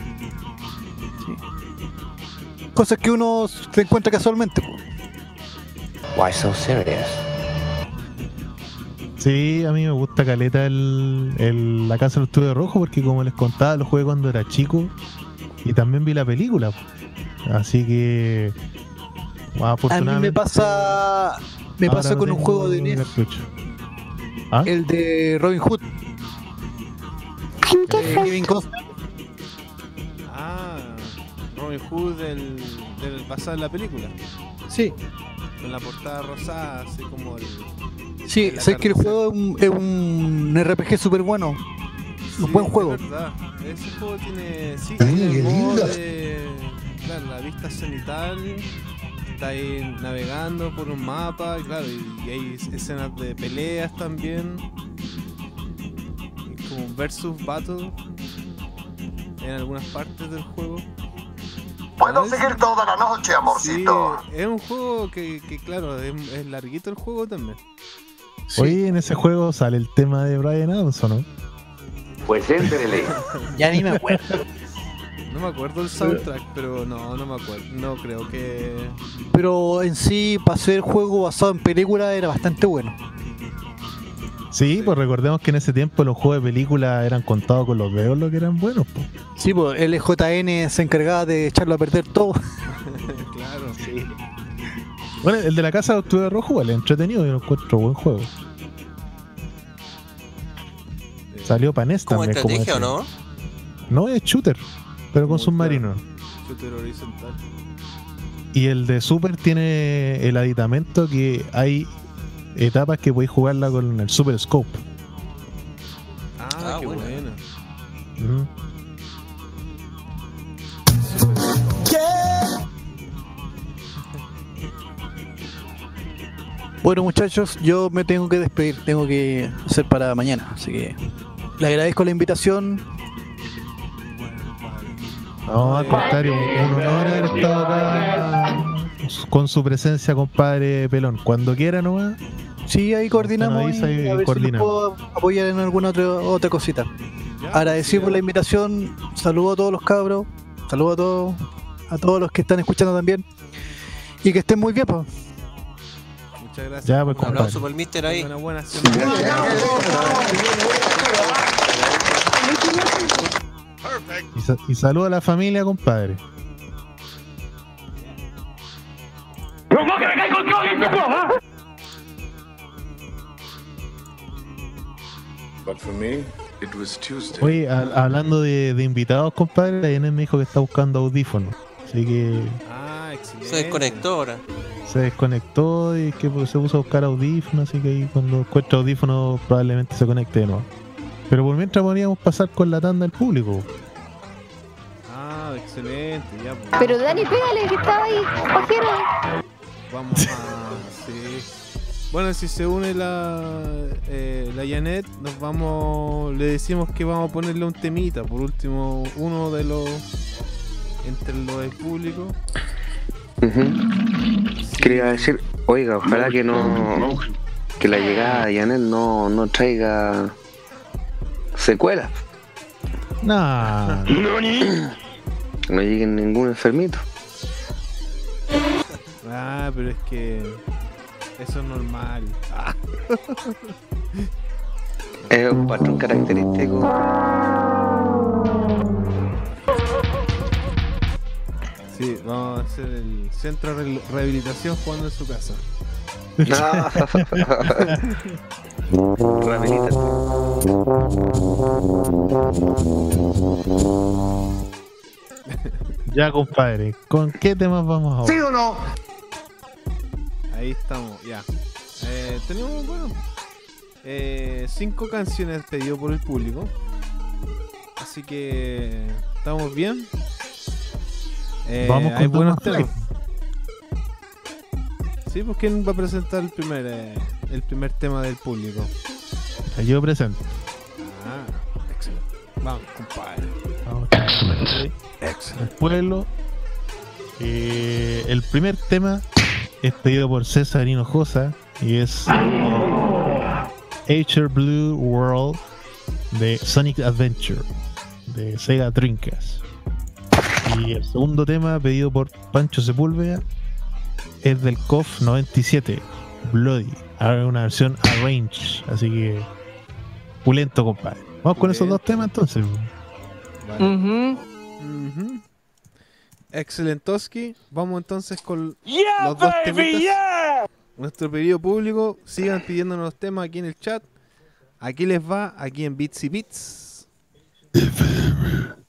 Cosas que uno se encuentra casualmente. Why so serious? Sí, a mí me gusta caleta el, el- la casa del estudio rojo porque como les contaba, lo jugué cuando era chico y también vi la película. Así que A mí afortunadamente me pasa me ahora pasa con un juego de NES. ¿Ah? el de Robin Hood. de Kevin Costner. Ah, Robin Hood del, del basado en la película. Sí, Con la portada rosada, así como el. sí, sé que el juego es un, es un RPG súper bueno. Un buen es juego. verdad. Ese juego tiene. Sí, Ay, tiene qué el modo de. Claro, la vista cenital. Está ahí navegando por un mapa, y claro, y, y hay escenas de peleas también. Como versus battle. En algunas partes del juego. Puedo seguir toda la noche, amorcito. Sí, es un juego que, que claro, es, es larguito el juego también. Oye, en ese juego sale el tema de Brian Adams, ¿o no? Pues éntrele. Ya ni me acuerdo. No me acuerdo el soundtrack, pero no, no me acuerdo. No creo que. Pero en sí, para ser juego basado en película, era bastante bueno. Sí, pues recordemos que en ese tiempo los juegos de película eran contados con los dedos lo que eran buenos. po. Sí, pues LJN se encargaba de echarlo a perder todo. claro, sí. Bueno, el de la casa de Octubre Rojo, igual, es entretenido y lo encuentro buen juego. Salió para NES ¿Como también. estrategia o ese. no? No, es shooter, pero con submarino. Horizontal. Y el de Super tiene el aditamento que hay etapas que podéis jugarla con el Super Scope. Ah, Ah, qué. Ujú. Bueno, muchachos, yo me tengo que despedir, tengo que hacer para mañana, así que le agradezco la invitación. No, al contrario, un honor haber estado acá con su presencia, compadre Pelón. Cuando quiera nomás. Sí, ahí coordinamos avisa y y a ver si coordinamos. nos puedo apoyar en alguna otra, otra cosita. Agradecido por la invitación, saludo a todos los cabros, saludo a todos, a todos los que están escuchando también. Y que estén muy bien, pues. Muchas gracias. Ya, pues, Un aplauso para el mister ahí. Una buena Y, sa- y saluda a la familia, compadre. ¡No que me caigo el código! But for me, it was Tuesday. Oye, a- hablando de, de invitados, compadre, la Inés me dijo que está buscando audífonos. Así que Ah, excelente. Se desconectó ahora. se desconectó y que pues, se puso a buscar audífonos. Así que ahí cuando encuentre audífonos probablemente se conecte de nuevo. Pero por mientras podríamos pasar con la tanda del público. Ah, excelente. Ya, pues. Pero Dani, pégale que estaba ahí, pajero. vamos a. sí. Bueno, si se une la, eh, la Janet, nos vamos. Le decimos que vamos a ponerle un temita. Por último, uno de los. Entre los del público. Quería decir, oiga, ojalá que no. Que la llegada de Janet no, no traiga secuelas. Nah. No lleguen ningún enfermito. Ah, pero es que. Eso es normal. Ah. Es un patrón característico. Sí, vamos a hacer el centro de re- rehabilitación jugando en su casa. Ya, compadre, ¿con qué temas vamos ahora? ¿Sí o no? Ahí estamos, ya. Eh, tenemos, bueno, eh, cinco canciones pedido por el público. Así que estamos bien. Eh, Vamos con hay buenos temas. Sí, pues ¿quién va a presentar el primer, eh, el primer tema del público? Yo presento. Ah, excelente. Vamos, compadre. Vamos. El pueblo. Eh, el primer tema es pedido por César Hinojosa y es Nature Blue World de Sonic Adventure de Sega Dreamcast. Y el segundo tema pedido por Pancho Sepúlveda es del KOF 97 Bloody. Ahora una versión arrange, así que pulento, compadre. Vamos con esos dos temas entonces. Ujú. Excelentoski. Vamos entonces con Yeah, los dos baby, yeah. Nuestro pedido público. Sigan pidiéndonos los temas aquí en el chat. Aquí les va, aquí en Bits y Bits.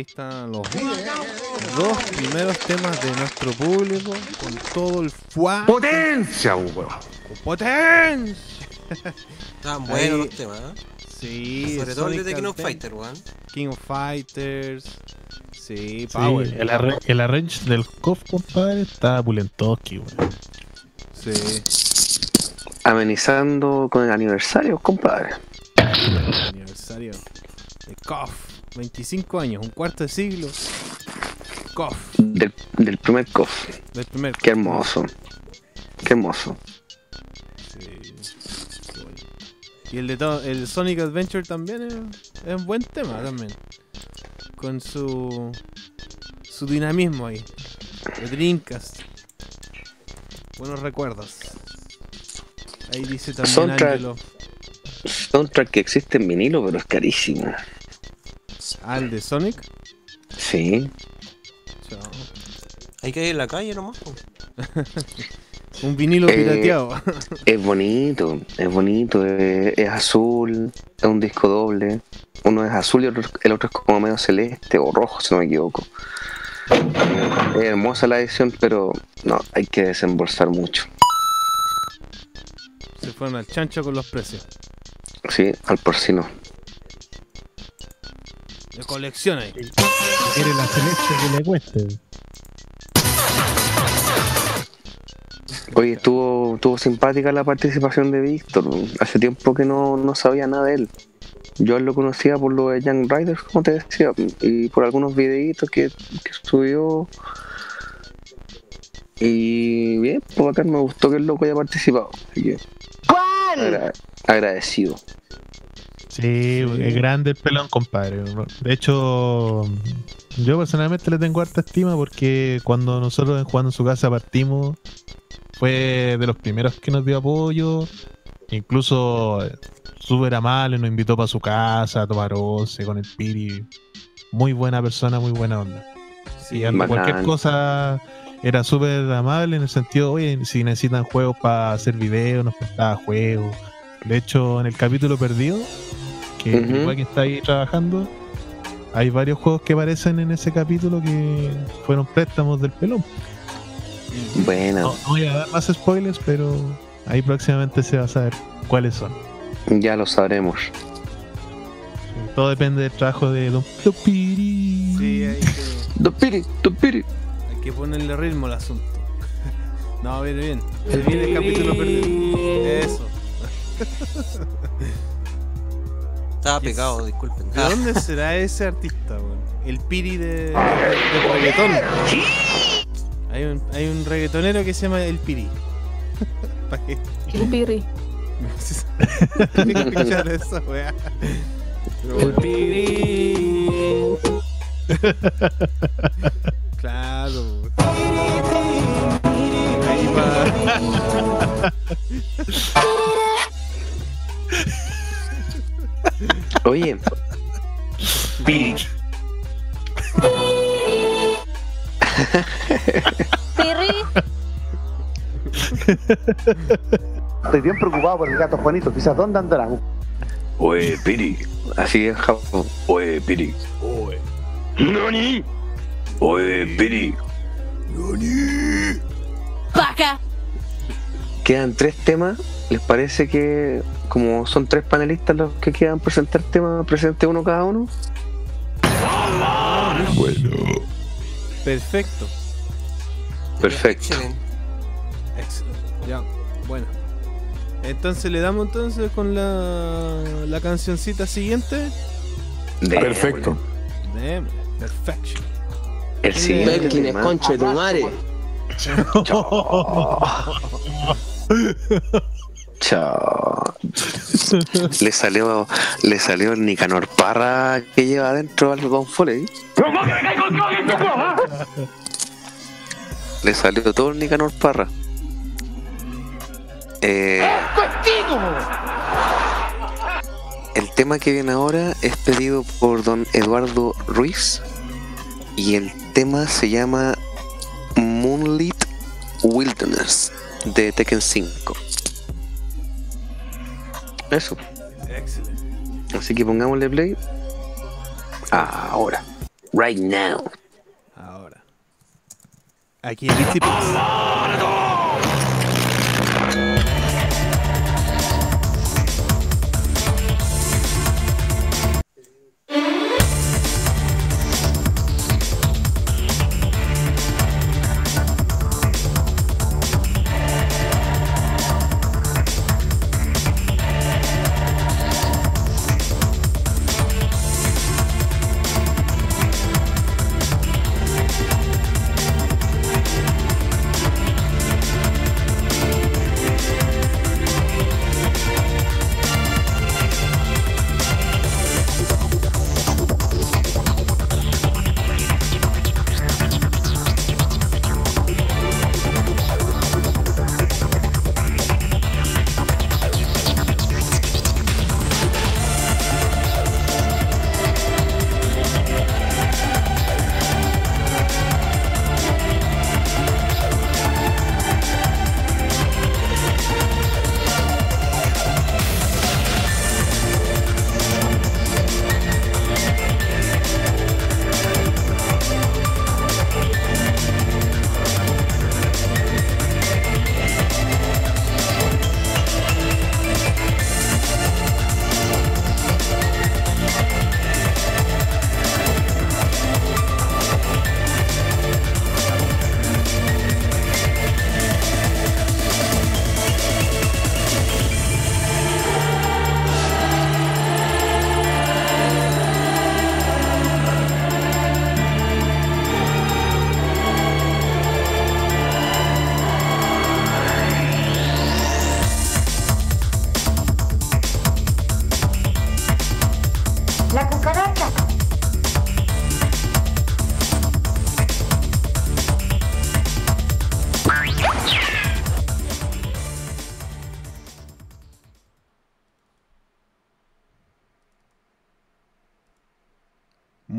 Ahí están los dos primeros temas de nuestro público con todo el fuá. ¡Potencia, weón! Con potencia. Estaban buenos los temas, ¿eh? Sí, Sobre todo el de King of Adventure, Fighter, weón. King of Fighters. Sí, Sí, Power. el, arre- el arrange del KOF, compadre, está pulentoski, weón. Sí. Amenizando con el aniversario, compadre. 25 años, un cuarto de siglo. KOF. Del, del primer KOF. Del primer Qué hermoso. Qué hermoso. Y el de todo, el Sonic Adventure también es, es un buen tema también. Con su su dinamismo ahí. De Dreamcast. Buenos recuerdos. Ahí dice también Soundtrack. Angelo. Soundtrack que existe en vinilo, pero es carísimo. Ah, el de Sonic. Sí. Chao. Hay que ir en la calle nomás. Un vinilo Eh, pirateado. Es bonito, es bonito, es, es azul, es un disco doble. Uno es azul y otro- el otro es como medio celeste o rojo, si no me equivoco. Es hermosa la edición, pero no, hay que desembolsar mucho. Se fueron al chancho con los precios. Sí, al porcino. Colección ahí. Quiere la celeste que le cueste. Oye, estuvo, estuvo simpática la participación de Víctor. Hace tiempo que no, no sabía nada de él. Yo lo conocía por lo de Young Riders, como te decía, y por algunos videitos que, que subió. Y bien, pues acá me gustó que el loco haya participado. Así que agra- agradecido. Sí, es grande el pelón, compadre. De hecho, yo personalmente le tengo harta estima porque cuando nosotros en jugando en su casa partimos, fue de los primeros que nos dio apoyo. Incluso eh, súper amable, nos invitó para su casa a tomar once con el Piri. Muy buena persona, muy buena onda. y ante bacán. cualquier cosa era súper amable en el sentido, oye, si necesitan juegos para hacer videos, nos prestaba juegos. De hecho, en el capítulo perdido, que igual que está ahí trabajando, hay varios juegos que aparecen en ese capítulo que fueron préstamos del pelón. Buena. No, no voy a dar más spoilers, pero ahí próximamente se va a saber cuáles son. Ya lo sabremos. Todo depende del trabajo de Don Piri. Sí, hay que, Don Piri, Don Piri. hay que ponerle ritmo al asunto. No, viene bien. Se viene el capítulo perdido. Eso. Estaba pegado, disculpen. ¿De dónde será ese artista, weón? El Piri de, de, de reggaetón. Hay un, hay un reggaetonero que se llama El Piri. Que escuchar esa weá. El bueno. Claro. Ahí va. Oye, Pirri. Estoy bien preocupado por el gato Juanito, quizás dónde andará. Oye, Piri. Así es Japón. Oye, Piri. Oye. ¡Nani! Oye, Piri. ¡Paca! Quedan tres temas. ¿Les parece que, como son tres panelistas los que quedan presentar temas, presente uno cada uno? Bueno. Perfecto. Perfecto. Excelente. Ya, bueno. Entonces le damos entonces con la, la cancioncita siguiente. Perfecto. Démosle. Perfection. El siguiente concha de tu madre. Chao. le salió, le salió el Nicanor Parra que lleva adentro al Don Foley. ¿Cómo que me caigo con todo esto, ah? Le salió todo el Nicanor Parra. Eh, el tema que viene ahora es pedido por don Eduardo Ruiz y el tema se llama Moonlit Wilderness de Tekken 5. Eso. Excelente. Así que pongámosle play ahora. Right now. Ahora. Aquí en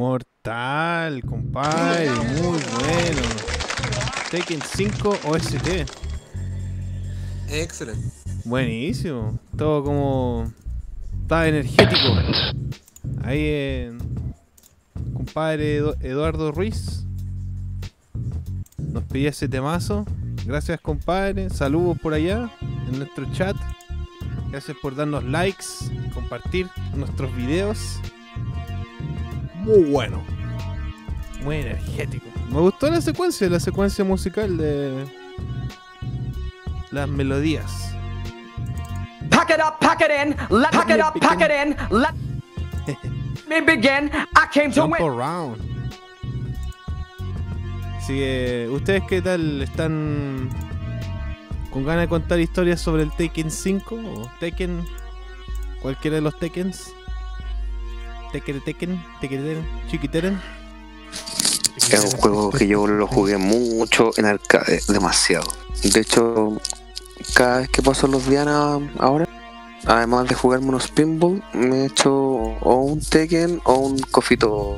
Mortal, compadre, muy bueno. Tekken 5 OST. Excelente. Buenísimo. Todo como. Está energético. Ahí, eh, compadre Edu- Eduardo Ruiz. Nos pidió ese temazo. Gracias, compadre. Saludos por allá en nuestro chat. Gracias por darnos likes, compartir nuestros videos. Muy bueno. Muy energético. Me gustó la secuencia, la secuencia musical de las melodías. Pack it up, pack it in, let pack it up, pack it in, let me begin. I came to Jump win. around. Así que, ¿ustedes qué tal? ¿Están con ganas de contar historias sobre el Tekken 5 o Tekken? Cualquiera de los Tekkens. Tekken, Tekken, Tekken, Chiquiteren. Es un juego que yo lo jugué mucho en arcade, demasiado. De hecho, cada vez que paso los Diana ahora, además de jugarme unos pinball, me he hecho o un Tekken o un cofito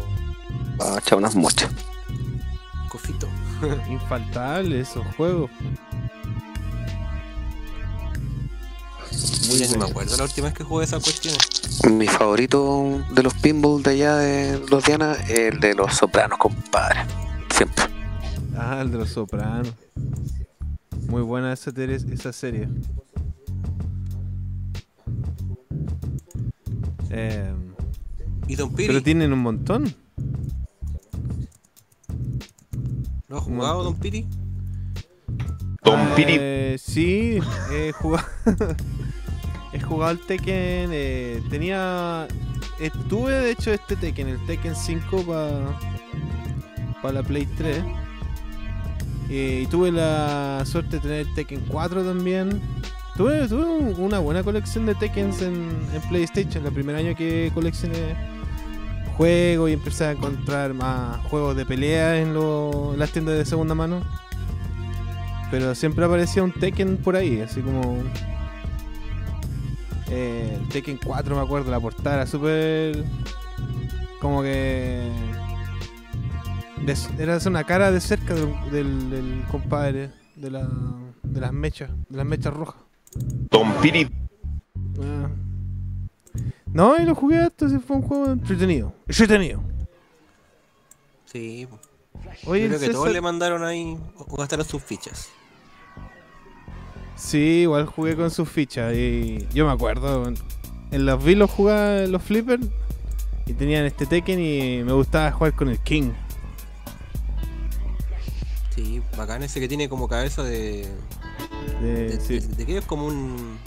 para echar unas mochas. Cofito. Infaltable esos juegos. Muy bien, me acuerdo la última vez que jugué esa cuestión. Mi favorito de los pinball de allá de los Diana es el de los sopranos, compadre. Siempre. Ah, el de los sopranos. Muy buena esa, serie. Eh, ¿Y Don Piri? pero tienen un montón. ¿Lo has jugado, Don Piri? Don Piri. Sí, he jugado. he jugado el Tekken. eh, tenía. eh, tuve de hecho este Tekken, el Tekken 5 para la Play 3. Eh, y tuve la suerte de tener el Tekken 4 también. Tuve, tuve un- una buena colección de Tekkens en, en PlayStation. El primer año que coleccioné juegos y empecé a encontrar más juegos de pelea en, lo- en las tiendas de segunda mano. Pero siempre aparecía un Tekken por ahí, así como. eh, el Tekken 4, me acuerdo, la portada era súper. Como que. des- era una cara de cerca del, del- del compadre de, la, de las mechas, de las mechas rojas. Don Piri. Ah. No, y lo jugué hasta, sí, fue un juego entretenido. Entretenido. Sí. Oye, creo que todos le mandaron ahí o gastaron sus fichas. Sí, igual jugué con sus fichas. Y yo me acuerdo. En los vi los jugaba los flippers. Y tenían este Tekken y me gustaba jugar con el King. Sí, bacán ese que tiene como cabeza de. De- de, sí. de- de qué es como un.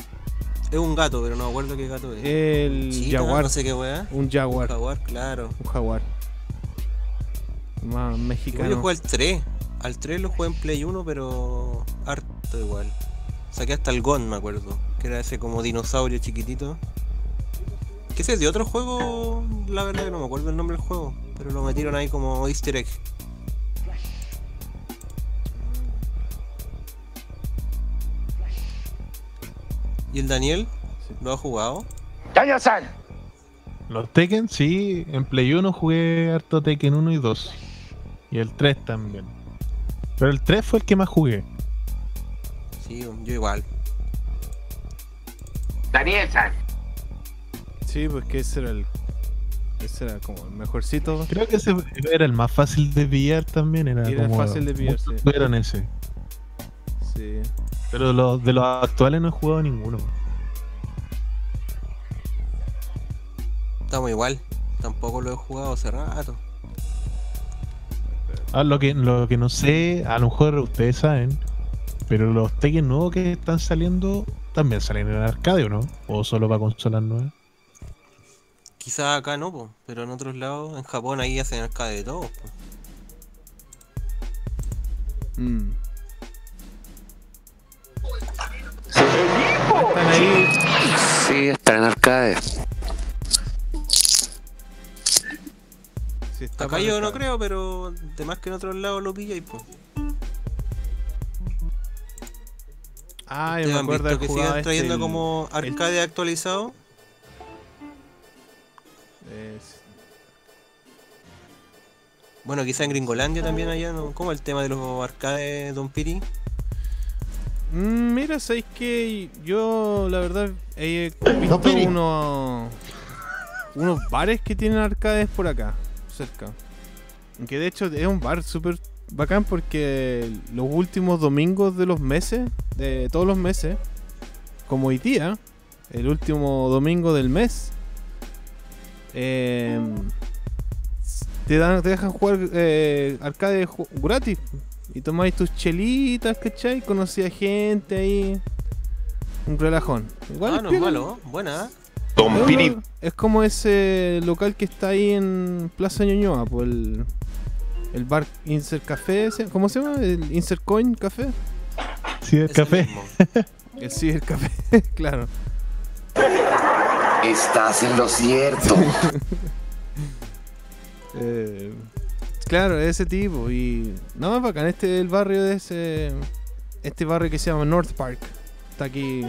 Es un gato, pero no me acuerdo qué gato es. El Chita, jaguar. No sé qué weá. Un jaguar. Jaguar, claro. Un jaguar. Más mexicano. yo jugué al 3. Al 3 lo jugué en Play 1, pero harto igual. Saqué hasta el Gon, me acuerdo. Que era ese como dinosaurio chiquitito. Que ese es de otro juego, la verdad que no me acuerdo el nombre del juego. Pero lo metieron ahí como easter egg. ¿Y el Daniel? ¿Lo ha jugado? ¡Daño-san! Los Tekken, sí. En Play 1 jugué harto Tekken 1 y 2. Y el 3 también. Pero el 3 fue el que más jugué. Sí, yo igual. Daniel-san. Sí, pues que ese era el. Ese era como el mejorcito. Creo que ese era el más fácil de pillar también. Era, Era como fácil de pillar, sí. tuvieron ese. Sí. Pero los, de los actuales no he jugado ninguno. Estamos igual. Tampoco lo he jugado hace rato. Ah, lo que, lo que no sé, a lo mejor ustedes saben, pero los Tekken nuevos que están saliendo también salen en arcade o no? ¿O solo para consolas nuevas? Quizás acá no, po, pero en otros lados, en Japón ahí hacen arcade de todo. po. Mm. Están ahí. Sí, están en arcade. Sí, está Acá yo no creo, pero de más que en otros lados lo pilla y pues. Ah, yo ¿Te me han acuerdo visto de que sigan trayendo el- como arcade actualizado? es- Bueno, quizá en Gringolandia también allá, ¿no? ¿Cómo el tema de los arcades, Don Piri? Mm, mira, sabéis que yo, la verdad, he visto unos, unos bares que tienen arcades por acá, cerca. Que de hecho es un bar súper bacán porque los últimos domingos de los meses, de todos los meses, como hoy día, el último domingo del mes, eh, te, dan, te dejan jugar eh, arcade gratis. Y tomáis tus chelitas, ¿cachai? Conocí a gente ahí. Un relajón. Igual ah, es no es malo, buena. ¿eh? Es lo- Es como ese local que está ahí en Plaza Ñuñoa, pues el, el bar Insert Café, ese- ¿cómo se llama? El Insert Coin Café. Sí, el Ese café. El sí, el café, claro. Estás en lo cierto. Eh, claro, ese tipo. Y no, es bacán. Este es el barrio de ese. Este barrio que se llama North Park. Está aquí.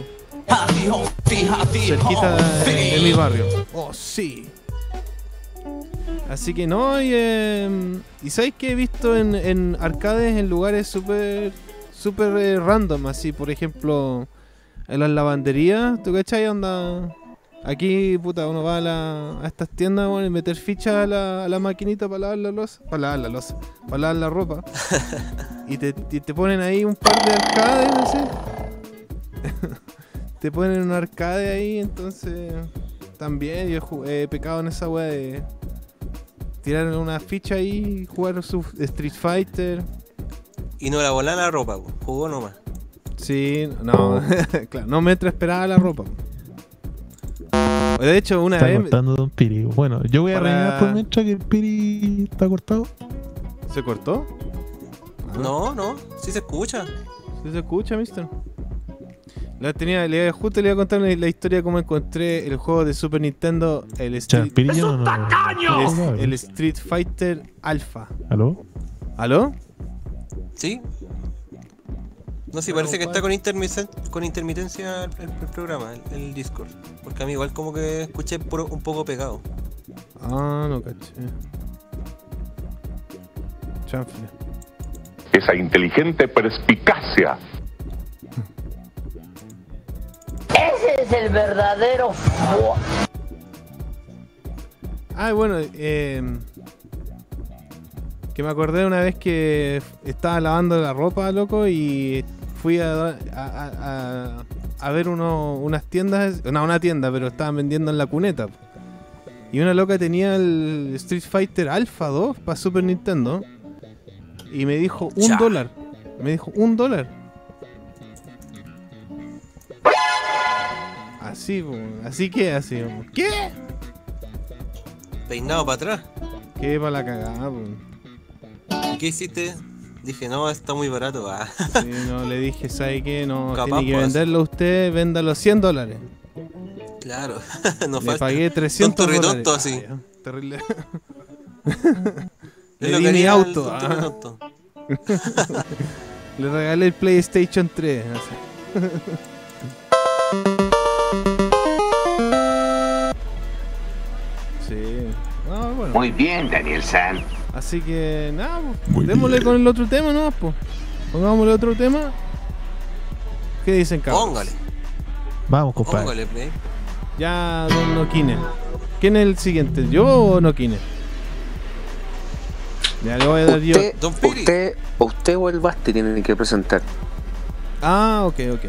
Cerquita de, de mi barrio. Oh, sí. Así que no, y, eh, y sabéis que he visto en, en arcades en lugares súper súper eh, random, así por ejemplo en las lavanderías, ¿tú cachai? Onda, aquí puta uno va a, la- a estas tiendas bueno, y meter fichas a la, a la maquinita para lavar la losa, para lavar la losa, para lavar la ropa y te, y te ponen ahí un par de arcades así. te ponen un arcade ahí, entonces también yo he pecado en esa wea de tirar una ficha ahí jugar su Street Fighter. Y no la volá la ropa, po, jugó nomás. Sí, no, claro, no me esperaba la ropa. De hecho, una Está vez cortando Don Piri. Bueno, yo voy a rellenar por mientras que el Piri está cortado. se cortó. No, no, sí se escucha. ¿Sí se escucha, mister? La tenía, le, justo le iba a contar la, la historia de cómo encontré el juego de Super Nintendo, el Street, yo no, no- el, el Street Fighter Alpha. ¿Aló? ¿Aló? ¿Sí? No, sí, parece que está con, intermisen- con intermitencia el, el- el programa, el, el Discord. Porque a mí igual como que escuché un poco pegado. Ah, no caché. Chanfle. Esa inteligente perspicacia. Ese es el verdadero Ah, bueno, eh, Que me acordé una vez que estaba lavando la ropa, loco, y fui a, a, a- a ver uno- unas tiendas, no, una tienda, pero estaban vendiendo en la cuneta. Y una loca tenía el Street Fighter Alpha 2 para Super Nintendo. Y me dijo un Ya. dólar. Me dijo un dólar. Así, así que así. ¿Qué? Peinado para atrás. ¿Qué para la cagada? po. ¿Y qué hiciste? Dije, no, está muy barato. Ah. Sí, no, le dije, ¿sabe qué? No, Capaz, tiene que pues. venderlo usted, véndalo 100 dólares. Claro, no Le falta. pagué 300 Tonto dólares. retonto así. Ah, Terrible. Le di mi auto. tonto ah. Le regalé el PlayStation 3. así. Sí. Ah, bueno. Muy bien, Daniel San. Así que nada, pues, démosle con el otro tema, ¿no? Pues. Pongámosle otro tema. ¿Qué dicen, cabros? Póngale, Vamos, compadre. póngale, play. Ya, don Noquine. ¿Quién es el siguiente? ¿Yo o Noquine? Ya le voy a dar yo. Usted, usted, usted o el Basti tienen que presentar. Ah, ok, ok.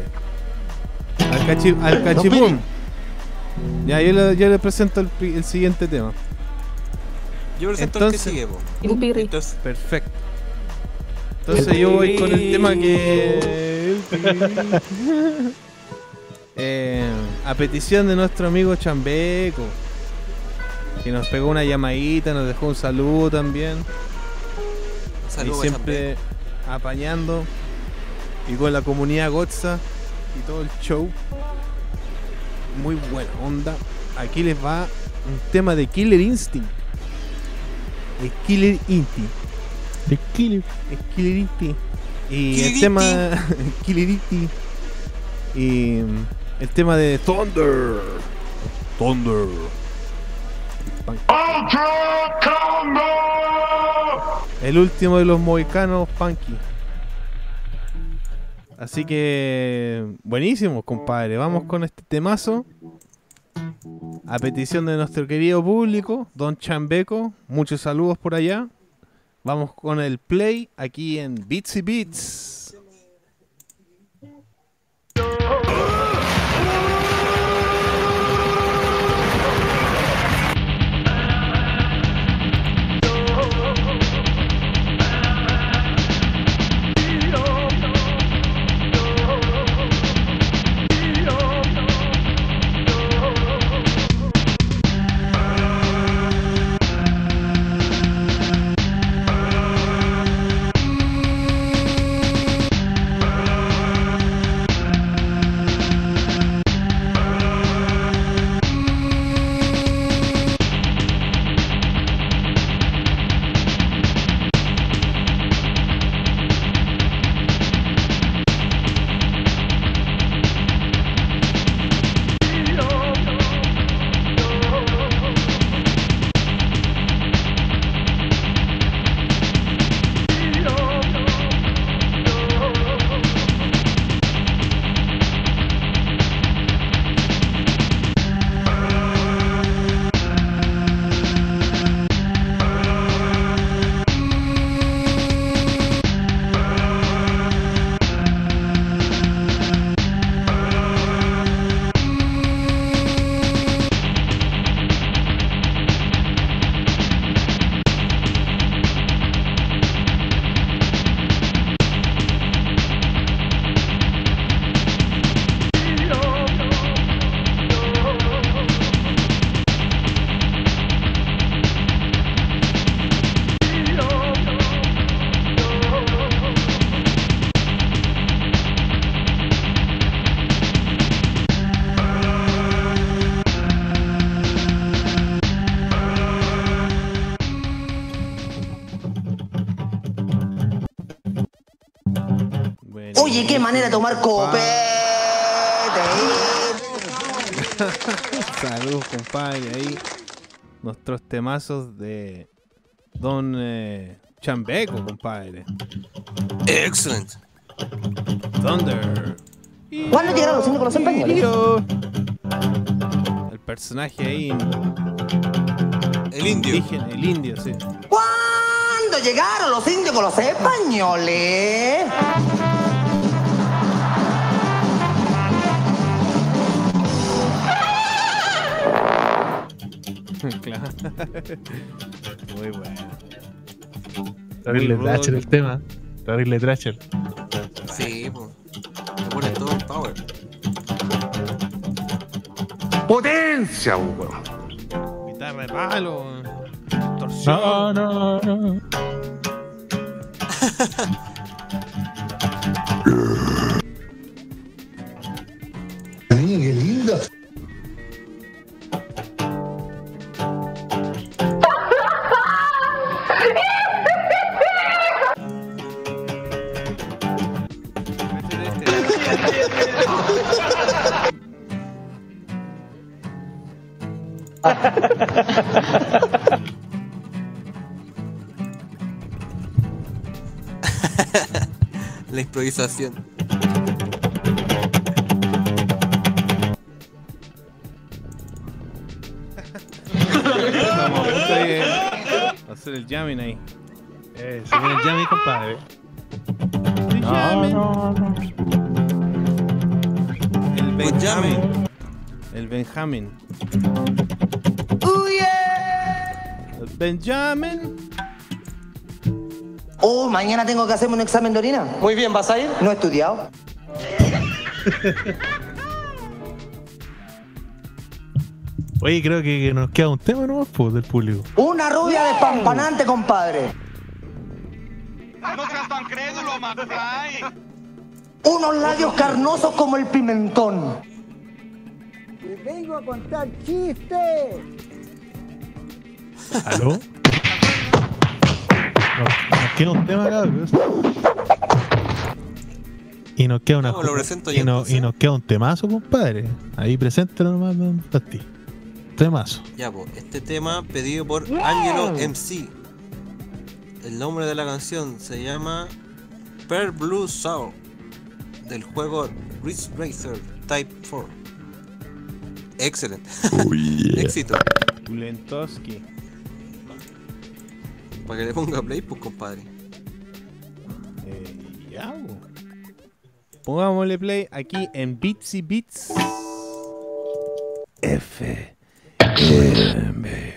Al, cachi, al cachipum. Ya, yo le, yo le presento el siguiente tema. Yo presento Entonces- el que sigue. Entonces, Perfecto. Entonces yo voy con el tema que... Eh, a petición de nuestro amigo Chambeco, que nos pegó una llamadita, nos dejó un saludo también. saludo y a siempre apañando y con la comunidad Gotza y todo el show. Muy buena onda. Aquí les va un tema de Killer Instinct. El Killer Instinct. The Killer. El Killer Instinct. Y Killer el tema. Killer Instinct. Y mm, el tema de Thunder. Thunder. El último de los mohicanos punky. Así que buenísimo, compadre. Vamos con este temazo. A petición de nuestro querido público, Don Chambeco. Muchos saludos por allá. Vamos con el play aquí en Beats y Beats. De tomar copete. Saludos, compadre. Ahí nuestros temazos de Don eh, Chambeco, compadre. Excellent. Thunder. ¿Cuándo llegaron los indios con los españoles? El personaje ahí. El indio. Indígena, el indio, sí. ¿Cuándo llegaron los indios con los españoles. Claro. Muy bueno. Terrible Thrasher el tema. Terrible Thrasher. Sí, pues. Te pone todo en power. Potencia, weón. Guitarra de palo. Torsión. No, no, no. Hacer el jamming ahí. Eh, se viene el Jamie, compadre. El jamming. El Benjamin. El Benjamin. El Benjamin. Mañana tengo que hacerme un examen de orina. Muy bien, ¿vas a ir? No he estudiado. Oye, creo que, que nos queda un tema nomás pues, del público. Una rubia despampanante, compadre. No seas tan crédulo, McFly. Unos labios carnosos como el pimentón. vengo a contar chistes. ¿Aló? Queda un tema acá, pues. Y nos queda una No, lo presento y, no- nos queda un temazo, compadre. Ahí preséntalo nomás don Tati. Temazo. Ya, pues, este tema pedido por Angelo MC. El nombre de la canción se llama Pearl Blue Soul del juego Ridge Racer Type 4. Excelente. Éxito. Ulentowski. Para que le ponga play, pues compadre. Eh. Pongámosle play aquí en Bitsy Beats. F. M.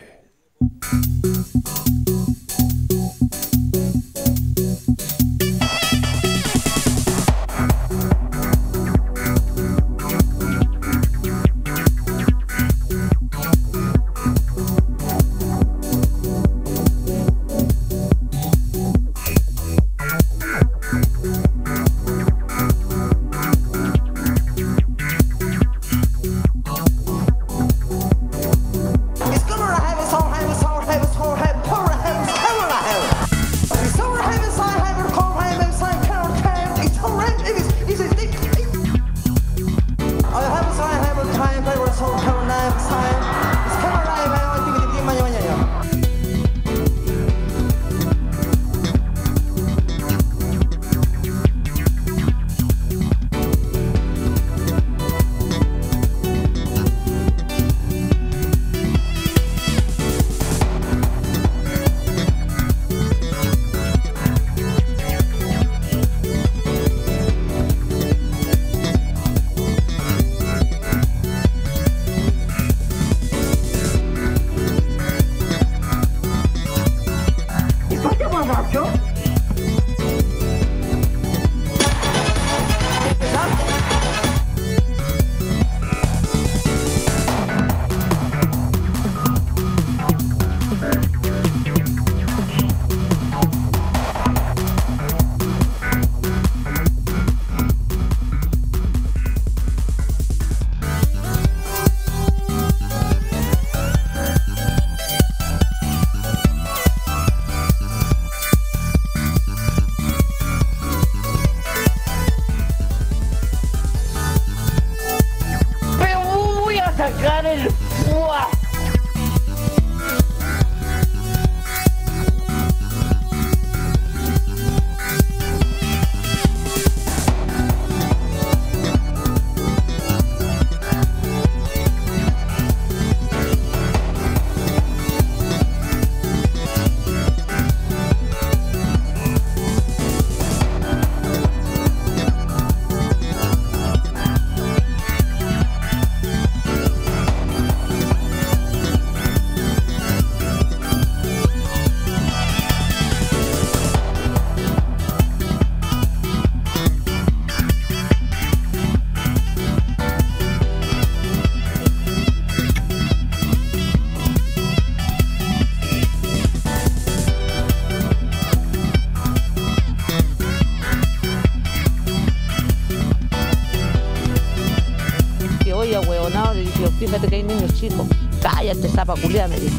chicos. Cállate, zapa culiada, me dijo.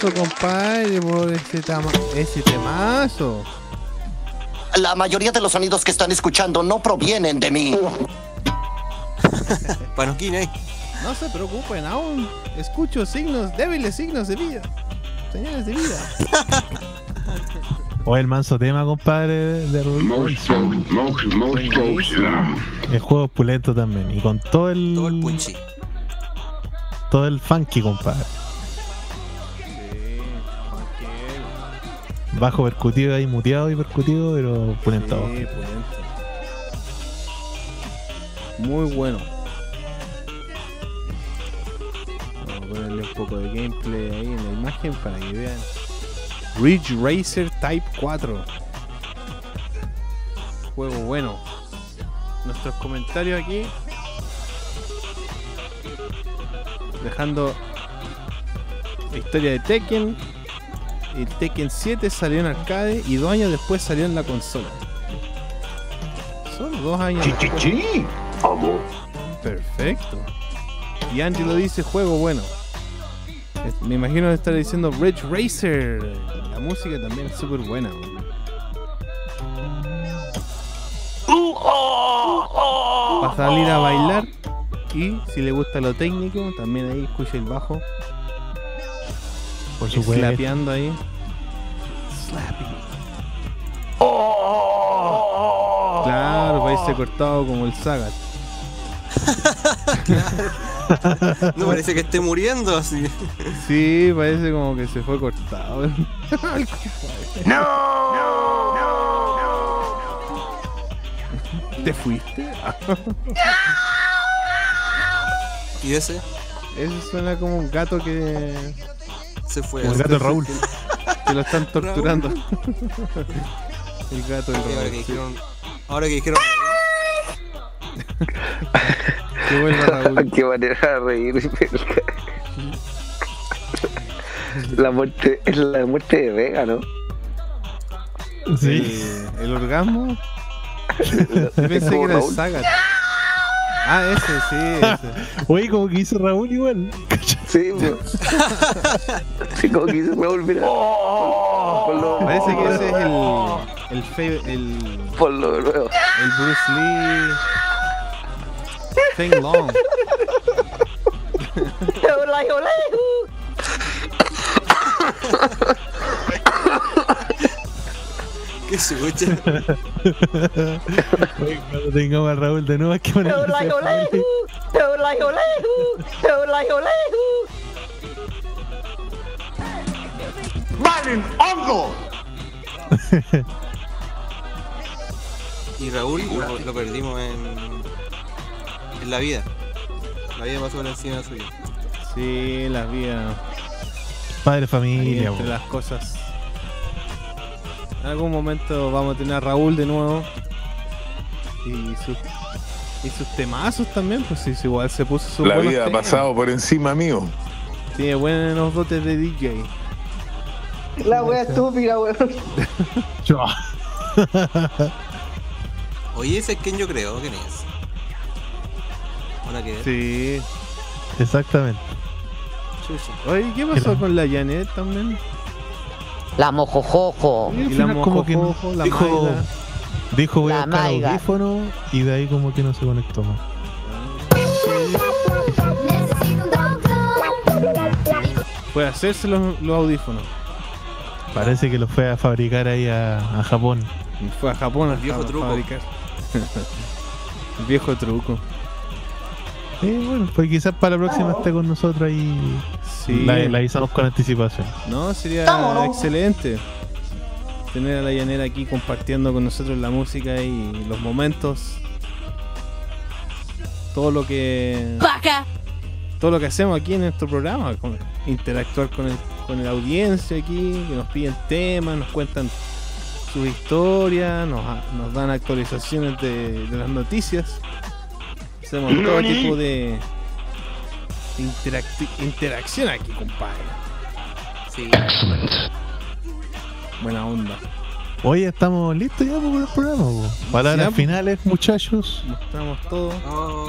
Compadre, por ese, tama- ese temazo. La mayoría de los sonidos que están escuchando no provienen de mí. Panoquín. No se preocupen, aún escucho signos, débiles signos de vida. Señales de vida. O el manso tema, compadre, de Rubik. El juego es pulento también. Y con todo el. Todo el punchi. Todo el funky, compadre. Bajo percutivo ahí, muteado y percutivo, pero pulento. Sí. Muy bueno. Vamos a ponerle un poco de gameplay ahí en la imagen para que vean. Ridge Racer Type 4. Juego bueno. Nuestros comentarios aquí. Dejando la historia de Tekken. El Tekken 7 salió en arcade y dos años después salió en la consola. Solo dos años después. Perfecto. Y Angelo dice juego bueno. Es- Me imagino estar diciendo Ridge Racer. La música también es súper buena. Para salir a bailar. Y si le gusta lo técnico, también ahí escucha el bajo. Por supuesto. Slapeando ahí. Claro, va a irse cortado como el Sagat. No parece que esté muriendo así. Sí, parece como que se fue cortado. ¿Te fuiste? ¿Y ese? Eso suena como un gato que. Se fue. El gato de Raúl. Que lo están torturando. el gato de Y ahora que Raúl. sí. dijeron. Ahora que dijeron. Que vuelva Raúl. Qué manera de reír. La muerte, es la muerte de Vega, ¿no? Sí. Eh, el orgasmo. Pensé que Como era el Raúl. Sagat. Ah, ese, sí, ese. Oye, como que hizo Raúl igual. Sí, pues. Sí, como que dice Raúl, mira. Lo- Parece que ese es el. El, fe- el, Por lo nuevo. el Bruce Lee. Feng Long. ¿Qué se escucha? Cuando tengamos a Raúl de nuevo, hay que ponerle ese- ¡Valen hongo! Y Raúl lo, lo perdimos en. En la vida. La vida pasó por encima suya. Sí, las vías. Padre ahí familia, entre po. las cosas. En algún momento vamos a tener a Raúl de nuevo. Y sus, y sus temazos también, pues igual se puso su La vida ha pasado por encima mío. Tiene buenos dotes de DJ. La wea estúpida, weón. Oye, ese es quien yo creo. ¿Quién es? Hola, ¿qué es? Sí. Exactamente. Chucha. Oye, ¿qué pasó con la Janet también? La mojojojo. Y la mojojojo, la dijo, dijo voy a La buscar Maiga. audífono y de ahí como que no se conectó más. Fue a hacerse los, los audífonos. Parece que lo fue a fabricar ahí a, a Japón. Fue a Japón a viejo truco. fabricar. El viejo truco. Sí, bueno, pues quizás para la próxima esté con nosotros ahí. Sí. La, la avisamos con anticipación. No, sería excelente tener a la llanera aquí compartiendo con nosotros la música y los momentos. Todo lo que. ¡Vaca! todo lo que hacemos aquí en nuestro programa, con- interactuar con, el, con la audiencia aquí, que nos piden temas, nos cuentan sus historias, nos, nos dan actualizaciones de, de las noticias. Hacemos todo tipo de interacción aquí, compadre. Sí. Buena onda. Hoy estamos listos ya por el programa. po. Palabras finales, muchachos. Mostramos todo. Oh,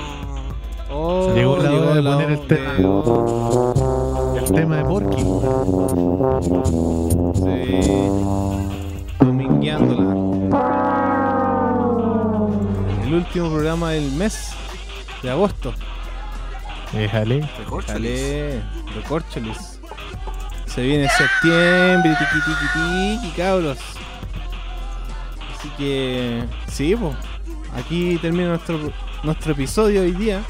Oh, llegó la hora de la poner el tema. El tema de Porky. Sí. Domingueándola. El último programa del mes de agosto. Déjale. Déjale. Recorcholis. Se viene septiembre, tiqui tiqui tiqui, cabros. Así que, sí, pues. Aquí termina nuestro, nuestro episodio hoy día.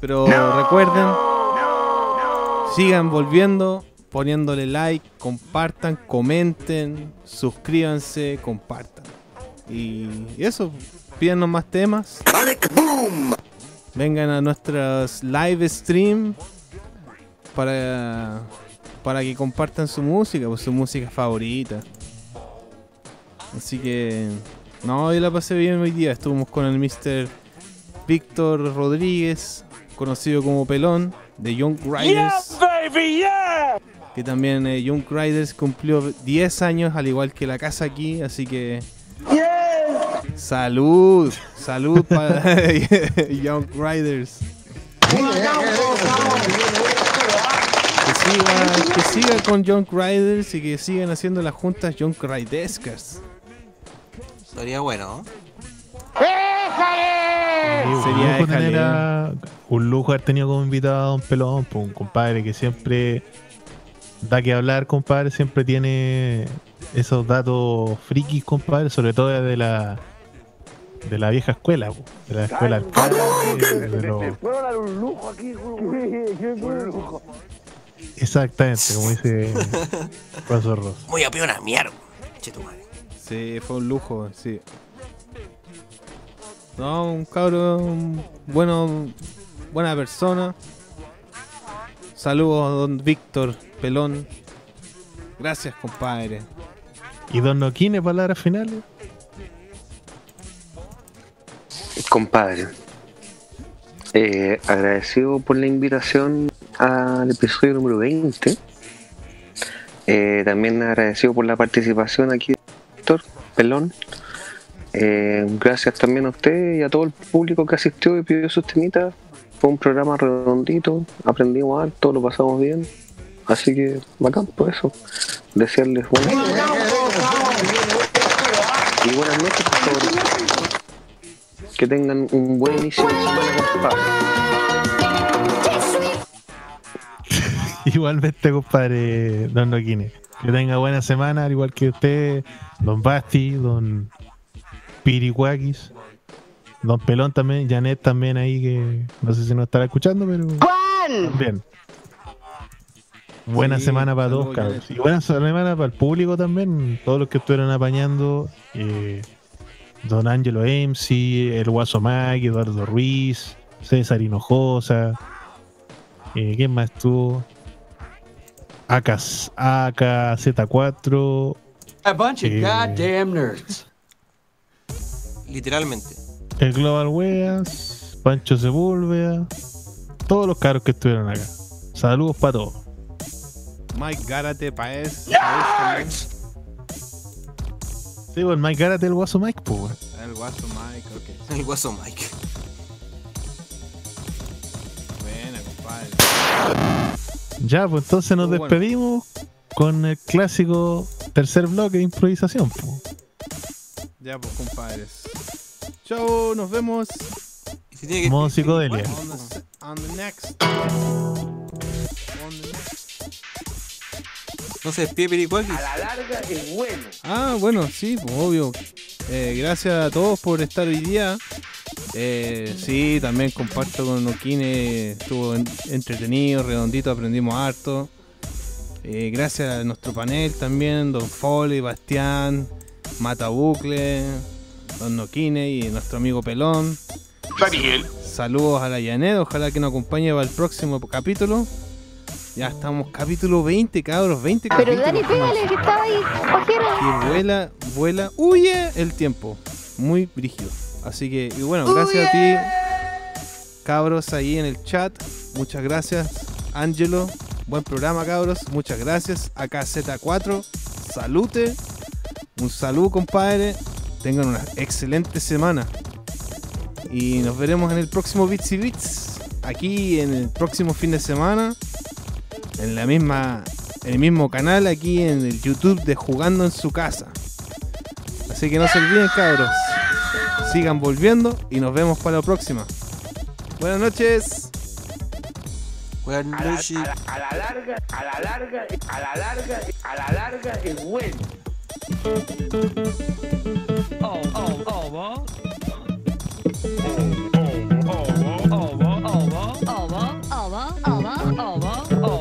Pero recuerden, sigan volviendo, poniéndole like, compartan, comenten, suscríbanse, compartan. Y eso, pídanos más temas. Vengan a nuestras live stream para, para que compartan su música, pues su música favorita. Así que, no, yo la pasé bien hoy día. Estuvimos con el Mr. Víctor Rodríguez, conocido como Pelón, de Young Riders. baby, yeah! Que también eh, Young Riders cumplió 10 años, al igual que la casa aquí. Así que, salud, salud para Young Riders. Que siga, que siga con Young Riders y que sigan haciendo las juntas Young Rideskers. Sería bueno. un, Sería lujo tener déjale. a- un lujo haber tenido como invitado a Don Pelón, pues, un compadre que siempre da que hablar, compadre, siempre tiene esos datos frikis, compadre, sobre todo de la de la vieja escuela, po, de la escuela Puedo dar un lujo aquí, un lujo. exactamente, como dice Profesor Ross. Muy a mierda. Che tu madre. Sí, fue un lujo, sí. No, un cabrón bueno, buena persona. Saludos a don Víctor Pelón. Gracias, compadre. ¿Y Don Noquine, palabras finales? Compadre, eh, agradecido por la invitación al episodio número 20. Eh, también agradecido por la participación aquí de Víctor Pelón. Eh, gracias también a usted y a todo el público que asistió y pidió sus temitas. Fue un programa redondito, aprendimos harto, lo pasamos bien. Así que bacán por eso. Desearles buenas y buenas noches. Que tengan un buen inicio de semana, compadre. Igualmente, compadre Don Noquine. Que tenga buena semana, al igual que usted, Don Basti, Don Pirihuakis, Don Pelón también, Janet también ahí, que no sé si nos estará escuchando, pero. Bien. Buena Sí, semana para todos, cabros. Y buena semana para el público también, todos los que estuvieron apañando. eh, Don Angelo MC, el Guaso Mike, Eduardo Ruiz, César Hinojosa. Eh, ¿Quién más estuvo? AKZ, AKZ4, A bunch of Eh. goddamn nerds. Literalmente. el Global Weas, Pancho Sepúlveda, todos los caros que estuvieron acá. Saludos para todos. Mike Gárate, Paez. Sí, pues Mike Gárate, el guaso Mike, pues. El guaso Mike, ok. El guaso Mike. Buena, compadre. Ya, pues entonces nos bueno. despedimos con el clásico tercer bloque de improvisación. pues. Ya, pues, compadres. Chau, nos vemos. Si Modo psicodelia. On the, se- on the next. On the next. No se despide. A la larga es bueno. Ah, bueno, sí, pues obvio. Eh, gracias a todos por estar hoy día. Eh, sí, también comparto con Okine, estuvo en- entretenido, redondito, aprendimos harto. Eh, gracias a nuestro panel también, Don Foley, Bastián, Mata Bucle, Don Noquine y nuestro amigo Pelón. Daniel. Saludos a la Yanet, ojalá que nos acompañe para el próximo capítulo. Ya estamos, capítulo 20, cabros, 20 Pero capítulos. Dani, pégale, que estaba ahí, pajero. Que vuela, vuela, huye el tiempo. Muy brígido. Así que, y bueno, gracias a ti, cabros, ahí en el chat. Muchas gracias, Angelo. Buen programa, cabros. Muchas gracias. Acá Z4, salute. Un saludo, compadre. Tengan una excelente semana. Y nos veremos en el próximo Bits y Bits. Aquí en el próximo fin de semana. En la misma. En el mismo canal, aquí en el YouTube de Jugando en su casa. Así que no se olviden, cabros. Sigan volviendo y nos vemos para la próxima. Buenas noches. Buenas A la, noches. a la- a la larga, a la larga, a la larga, a la larga es bueno. Oh, oh, oh, what? Hola,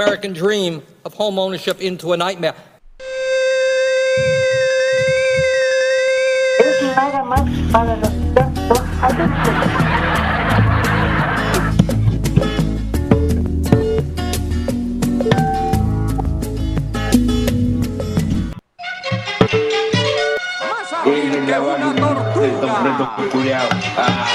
American dream of home ownership into a nightmare. Una tortuga.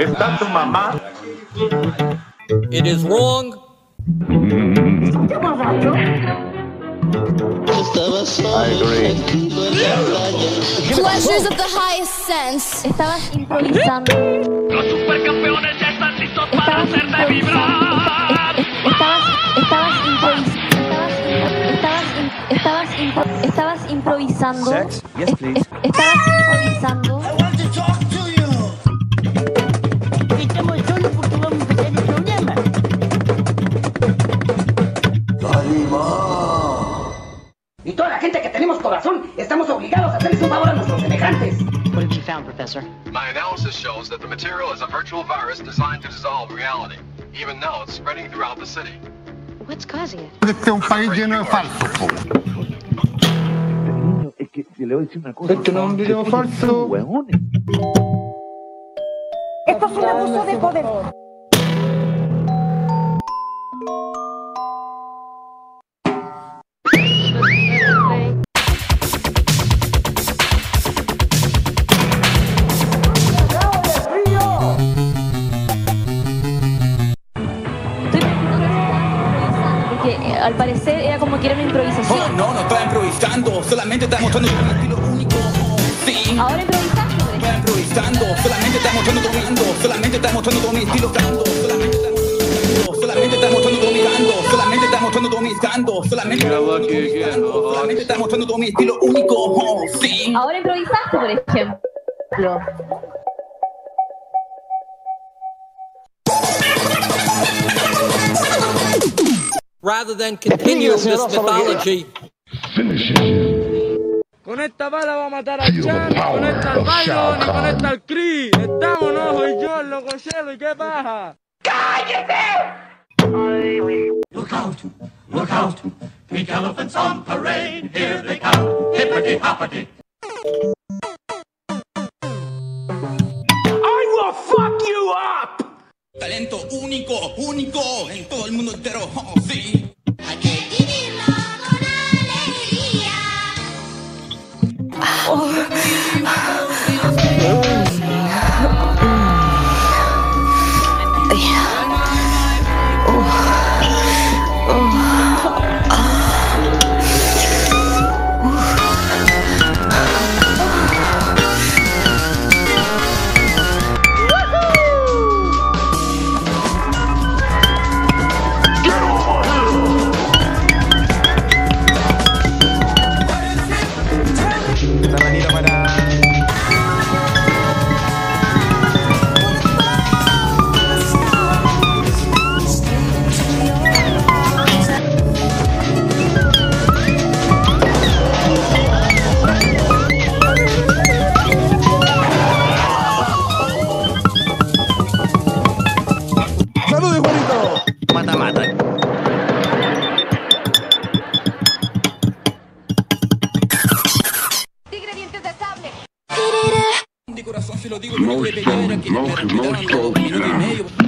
Está tu mamá. It is wrong. I agree. Pleasures of the highest sense. Estabas improvisando. Los supercampeones están listos para hacerte vibrar. Estabas, estabas improvisando. Estabas, estabas improvisando. Estabas improvisando. Analysis shows that the material is a virtual virus designed to dissolve reality. Even now, it's spreading throughout the city. What's causing it? Este es un país lleno de falsos. Es que le voy a decir una cosa. Este no es un video falso. Esto es un abuso de poder. Todo mi dando, solamente estaba mostrando todo mi estilo único. Oh, sí. Ahora improvisaste, por ejemplo. Rather than continue this mythology, Con esta bala va a matar al Chan, con esta al Byron y con esta al Cree. Estamos, no, soy yo, el loco Chelo, ¿y qué pasa? Look out, look out. Pink elephants on parade. Here they come. Hippity hoppity. I will fuck you up. Talento único, único en todo el mundo entero. Oh, sí. Una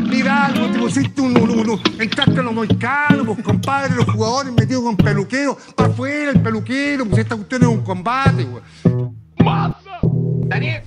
Mira algo, te pusiste un, un, un- un- entraste a los moicanos, pues compadre, los jugadores metidos con peluquero, para afuera el peluquero, pues esta cuestión es un combate, güey. Daniel,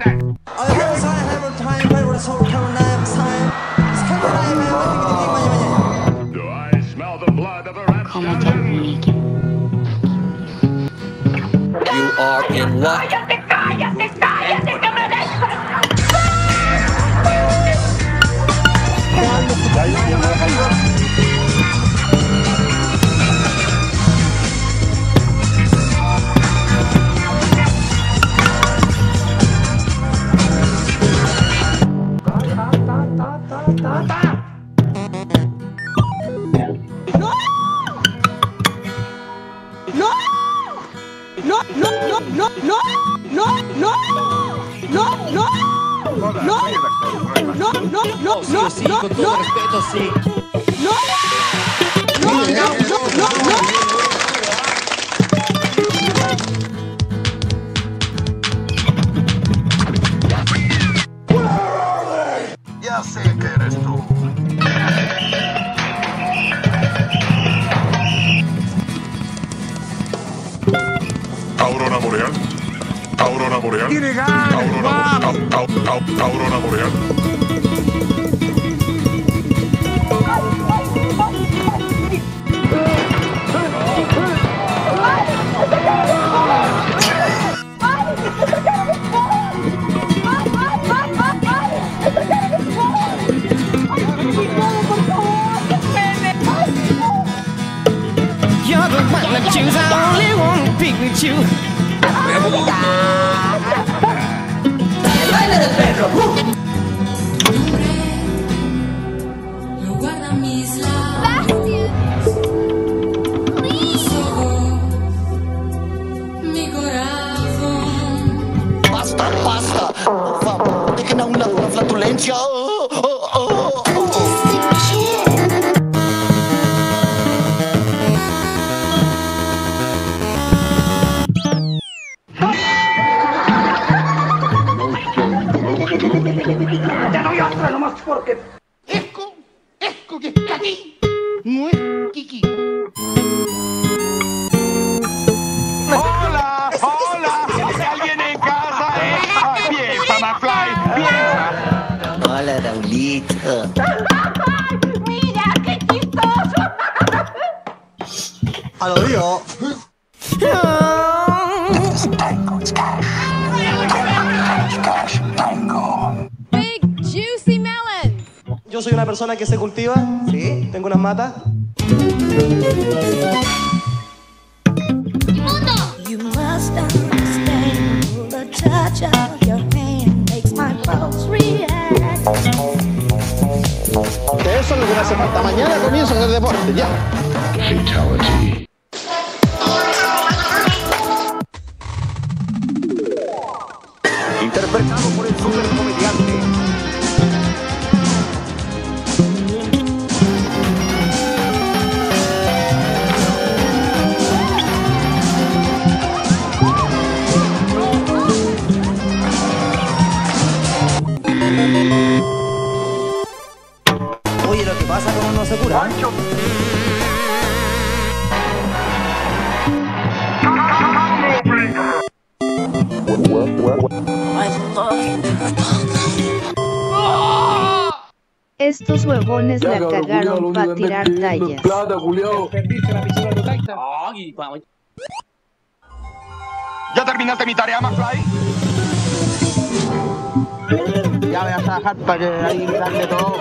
Te doy otra nomás porque Esco, esco que está aquí. No es Kiki. ¡Hola! ¡Hola! ¿Hay alguien en casa? eh? Ah, Piensa, McFly, piensa. Hola, Raulito. ¡Mira, qué chistoso! A lo Yo soy una persona que se cultiva, sí, tengo unas matas. You must understand the touch of your hand makes my pulse react. Que eso es lo que me hace falta. Mañana comienzo a hacer deporte, ya. Fatality. Huevones la cagaron para tirar tallas. ¿Ya terminaste mi tarea, McFly? Ya voy a trabajar para que ahí darle todo.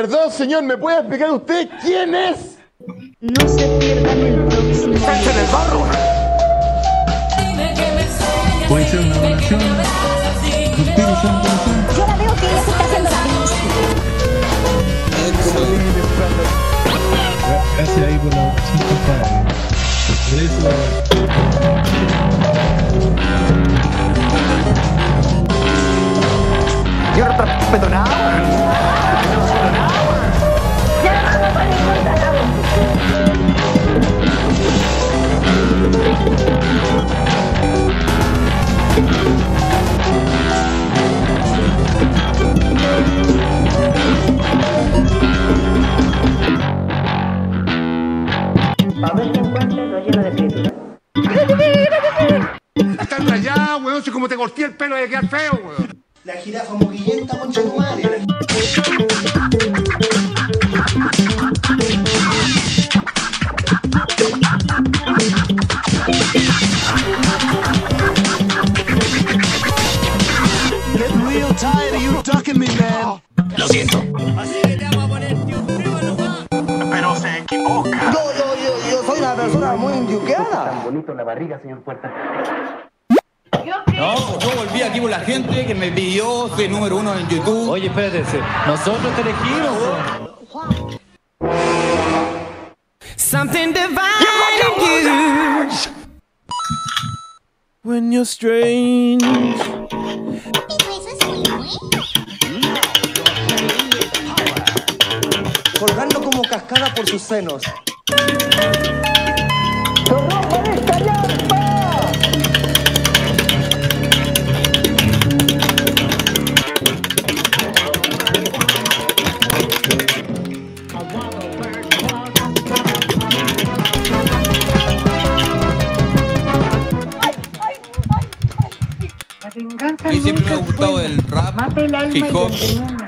Perdón, señor, ¿me puede explicar usted quién es? No se pierdan el próximo. ¡Vente en el barro! Puede ser una oración. Yo la veo que ella se está haciendo la Gracias ahí por la oración, compadre. Por eso. Yo respeto nada. Están rayados, weón. Si como te corté el pelo, de quedar feo, weón. La jirafa moguillenta, concha tu madre. Gente que me pidió, soy número uno en YouTube. Oye, espérate, nosotros te elegimos. Something divine in you. When you're strange. Colgando como cascada por sus senos. Gustado el rap, hip hop.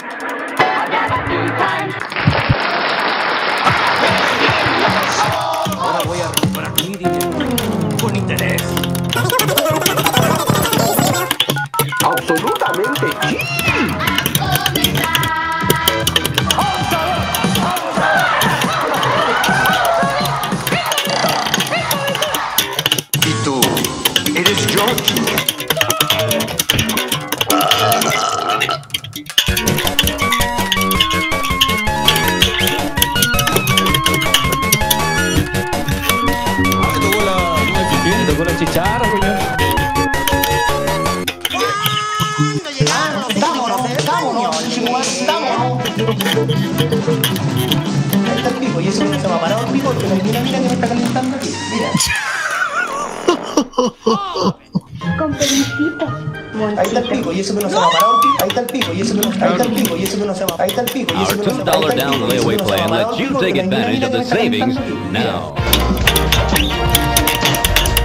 savings now.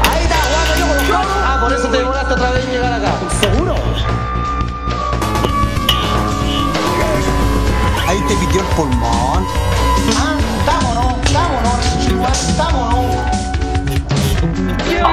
Ahí está. Ah, por eso te demoraste otra vez en llegar acá. ¿Seguro? Ahí te pidió el pulmón. Ah, vámonos, vámonos, vámonos. No,